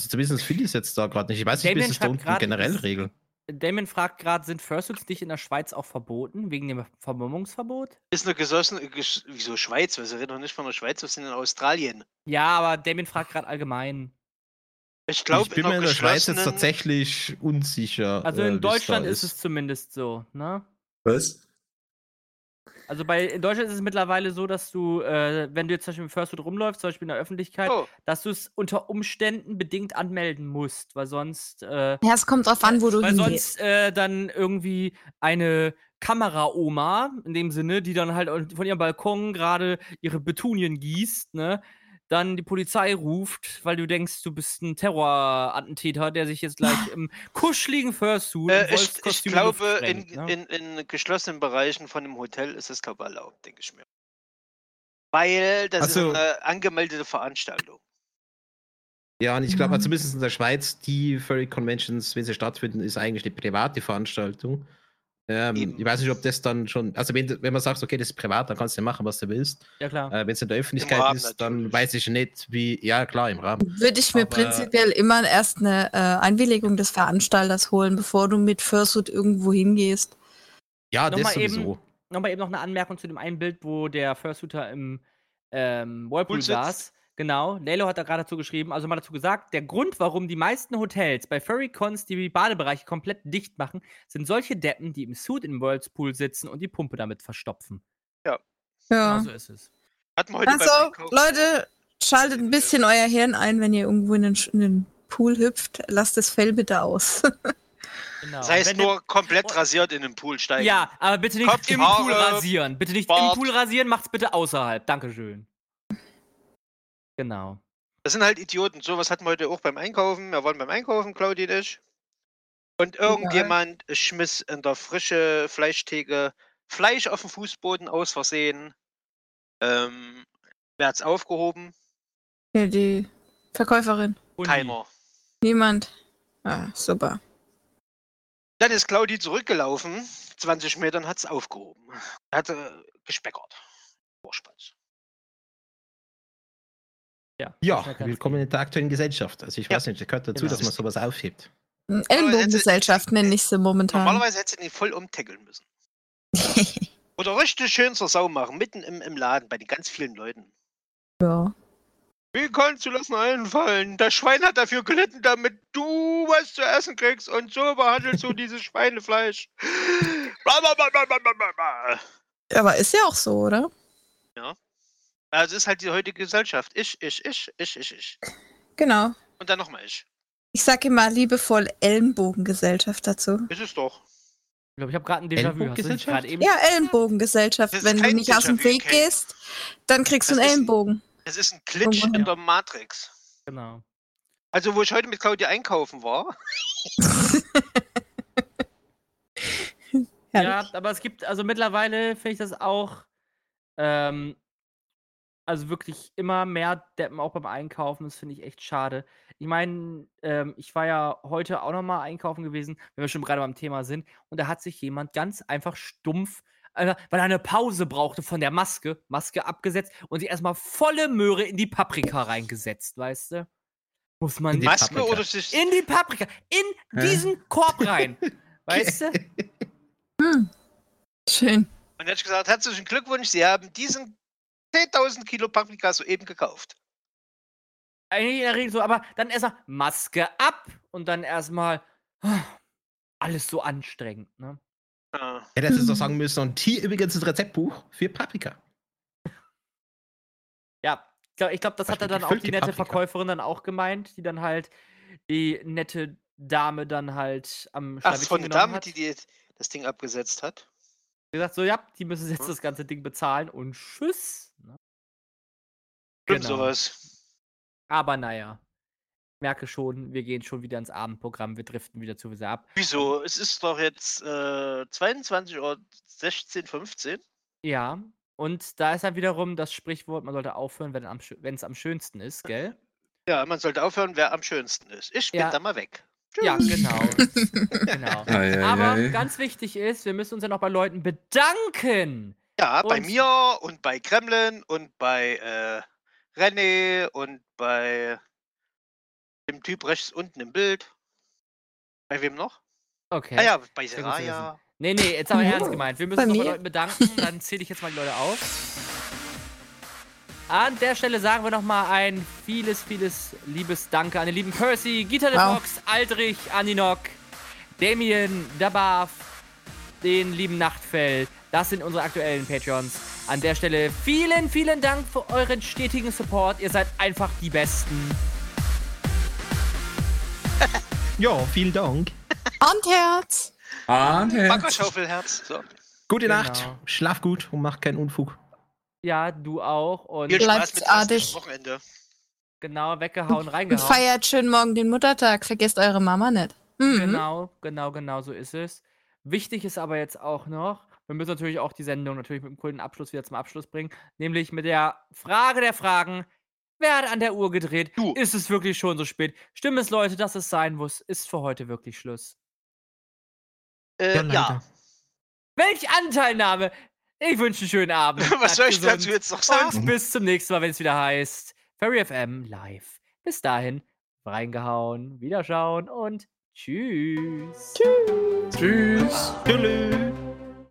Also zumindest finde ich es jetzt da gerade nicht. Ich weiß nicht, wie es da unten generell regeln. Damon fragt gerade, sind Fursuits nicht in der Schweiz auch verboten, wegen dem Vermummungsverbot? Ist eine gesossene, ges wieso Schweiz? Wir reden doch nicht von der Schweiz, wir sind in Australien. Ja, aber Damien fragt gerade allgemein. Ich glaube, ich bin mir in der Schweiz jetzt tatsächlich unsicher. Also äh, in da Deutschland ist es zumindest so, ne? Was? Also bei in Deutschland ist es mittlerweile so, dass du, äh, wenn du jetzt zum Beispiel im Fursuit rumläufst, zum Beispiel in der Öffentlichkeit, Oh, dass du es unter Umständen bedingt anmelden musst, weil sonst, äh, Ja, es kommt drauf an, wo du weil hingehst. sonst äh, dann irgendwie eine Kameraoma, in dem Sinne, die dann halt von ihrem Balkon gerade ihre Betunien gießt, ne, dann die Polizei ruft, weil du denkst, du bist ein Terrorattentäter, der sich jetzt gleich [LAUGHS] im kuscheligen Fursuit äh, ich, ich glaube, sprengt, in, ne? in, in geschlossenen Bereichen von einem Hotel ist es, glaube ich, erlaubt, denke ich mir. Weil das Also- ist eine angemeldete Veranstaltung. Ja, und ich glaube, Mhm. zumindest in der Schweiz, die Furry Conventions, wenn sie stattfinden, ist eigentlich eine private Veranstaltung. Ähm, Eben. ich weiß nicht, ob das dann schon, also wenn, du- wenn man sagt, okay, das ist privat, dann kannst du machen, was du willst. Ja, klar. Äh, wenn es in der Öffentlichkeit Rahmen ist, dann natürlich. weiß ich nicht, wie, ja klar, im Rahmen. Würde ich mir Aber- prinzipiell immer erst eine äh, Einwilligung des Veranstalters holen, bevor du mit Fursuit irgendwo hingehst. Ja, das Nochmal eben- sowieso. Nochmal eben noch eine Anmerkung zu dem einen Bild, wo der Fursuiter im ähm, Whirlpool saß. Genau, Lelo hat da gerade dazu geschrieben, also mal dazu gesagt, der Grund, warum die meisten Hotels bei Furrycons die Badebereiche komplett dicht machen, sind solche Deppen, die im Suit im Whirlpool sitzen und die Pumpe damit verstopfen. Ja. Genau so ist es. Hatten wir heute beim Also, Leute, schaltet ein bisschen euer Hirn ein, wenn ihr irgendwo in den, Sch- in den Pool hüpft. Lasst das Fell bitte aus. [LAUGHS] Genau. Das heißt Wenn ihr- nur komplett rasiert in den Pool steigen. Ja, aber bitte nicht Kopf, im Haare, Pool rasieren. Bitte nicht Bart. im Pool rasieren, macht's bitte außerhalb. Dankeschön. Genau. Das sind halt Idioten. Sowas hatten wir heute auch beim Einkaufen. Wir waren beim Einkaufen, Claudia und ich. Und irgendjemand schmiss in der frische Fleischtheke Fleisch auf den Fußboden aus Versehen. Ähm, wer hat's aufgehoben? Ja, die Verkäuferin. Keiner. Niemand. Ah, super. Dann ist Claudi zurückgelaufen, 20 Metern hat's aufgehoben. Hat äh, gespeckert. Vorspanz. Ja, Ja, willkommen in der aktuellen Gesellschaft. Also ich Ja. weiß nicht, das gehört dazu, Genau. dass man sowas aufhebt. Ellenbogengesellschaft nenne ich sie momentan. Normalerweise hätte sie ihn voll umtackeln müssen. [LAUGHS] Oder richtig schön zur Sau machen, mitten im, im Laden, bei den ganz vielen Leuten. ja. Wie kannst du das nur einfallen? Das Schwein hat dafür gelitten, damit du was zu essen kriegst und so behandelst du [LAUGHS] dieses Schweinefleisch. Aber ist ja auch so, oder? Also ist halt die heutige Gesellschaft. Ich, ich, ich, ich, ich, ich. Genau. Und dann nochmal ich. Ich sag immer liebevoll Ellenbogengesellschaft dazu. Ist es doch. Ich glaube, ich habe gerade ein Déjà-vu. Eben? Ja, Ellenbogengesellschaft. Wenn du nicht aus dem Weg Kate. gehst, dann kriegst du einen Ellenbogen. Es ist ein Glitch in der Matrix. Genau. Also, wo ich heute mit Claudia einkaufen war. [LAUGHS] Ja, aber es gibt, also mittlerweile finde ich das auch, ähm, also wirklich immer mehr Deppen auch beim Einkaufen. Das finde ich echt schade. Ich meine, ähm, ich war ja heute auch nochmal einkaufen gewesen, wenn wir schon gerade beim Thema sind. Und da hat sich jemand ganz einfach stumpf, äh, weil er eine Pause brauchte von der Maske, Maske abgesetzt und sich erstmal volle Möhre in die Paprika reingesetzt, weißt du? Muss man In die Maske Paprika. oder sich. in die Paprika, in Hä? diesen Korb rein. [LAUGHS] weißt du? Hm. Schön. Und ich gesagt, herzlichen Glückwunsch, Sie haben diesen 10.000 Kilo Paprika soeben gekauft. Eigentlich in der Regel so, aber dann erstmal Maske ab und dann erstmal alles so anstrengend, ne? Ah. Hätte es doch sagen müssen. Und hier übrigens das Rezeptbuch für Paprika. Ja, ich glaube, glaub, das hat er dann auch die die nette Paprika? Verkäuferin dann auch gemeint, die dann halt die nette Dame dann halt am Ach, das ist von der genommen Dame, hat. die, die das Ding abgesetzt hat. gesagt, so, ja, die müssen jetzt Hm. das ganze Ding bezahlen und tschüss. Stimmt Genau. sowas. Aber naja, merke schon, wir gehen schon wieder ins Abendprogramm, wir driften wieder zu sehr ab. Wieso? Es ist doch jetzt äh, 22 Uhr 16, 15. Ja, und da ist dann wiederum das Sprichwort, man sollte aufhören, wenn es am, schö- am schönsten ist, gell? Ja, man sollte aufhören, wer am schönsten ist. Ich bin Ja. da mal weg. Ja, Tschüss. genau. [LAUGHS] genau. Ei, ei, Aber ei. ganz wichtig ist, wir müssen uns ja noch bei Leuten bedanken. Ja, bei Und- mir und bei Kremlin und bei äh, René und bei dem Typ rechts unten im Bild. Bei wem noch? Okay. Ah ja, bei Seraya. Nee, nee, jetzt aber Oh, ernst gemeint. Wir müssen uns noch bei? Leuten bedanken. Dann [LAUGHS] zähle ich jetzt mal die Leute auf. An der Stelle sagen wir nochmal ein vieles, vieles liebes Danke an den lieben Percy, Gita the Wow. Box, Aldrich, Aninok, Damien, Dabaf, den lieben Nachtfell. Das sind unsere aktuellen Patreons. An der Stelle vielen, vielen Dank für euren stetigen Support. Ihr seid einfach die Besten. [LAUGHS] Ja, vielen Dank. Und Herz. Und Herz. So. Gute Genau. Nacht. Schlaf gut und mach keinen Unfug. Ja, du auch. Und Viel Spaß mit artig. Wochenende. genau, weggehauen, Und [LAUGHS] reingehauen. feiert schön morgen den Muttertag. Vergesst eure Mama nicht. Mhm. Genau, genau, genau so ist es. Wichtig ist aber jetzt auch noch, wir müssen natürlich auch die Sendung natürlich mit einem coolen Abschluss wieder zum Abschluss bringen, nämlich mit der Frage der Fragen. Wer hat an der Uhr gedreht? Du. Ist es wirklich schon so spät? Stimmt es, Leute, dass es sein muss? Ist für heute wirklich Schluss? Äh, ja. leider. Welch Anteilnahme! Ich wünsche einen schönen Abend. [LAUGHS] Was soll ich dazu jetzt noch sagen? Und bis zum nächsten Mal, wenn es wieder heißt Fairy FM live. Bis dahin, reingehauen, wiederschauen und tschüss. Tschüss. Tschüss.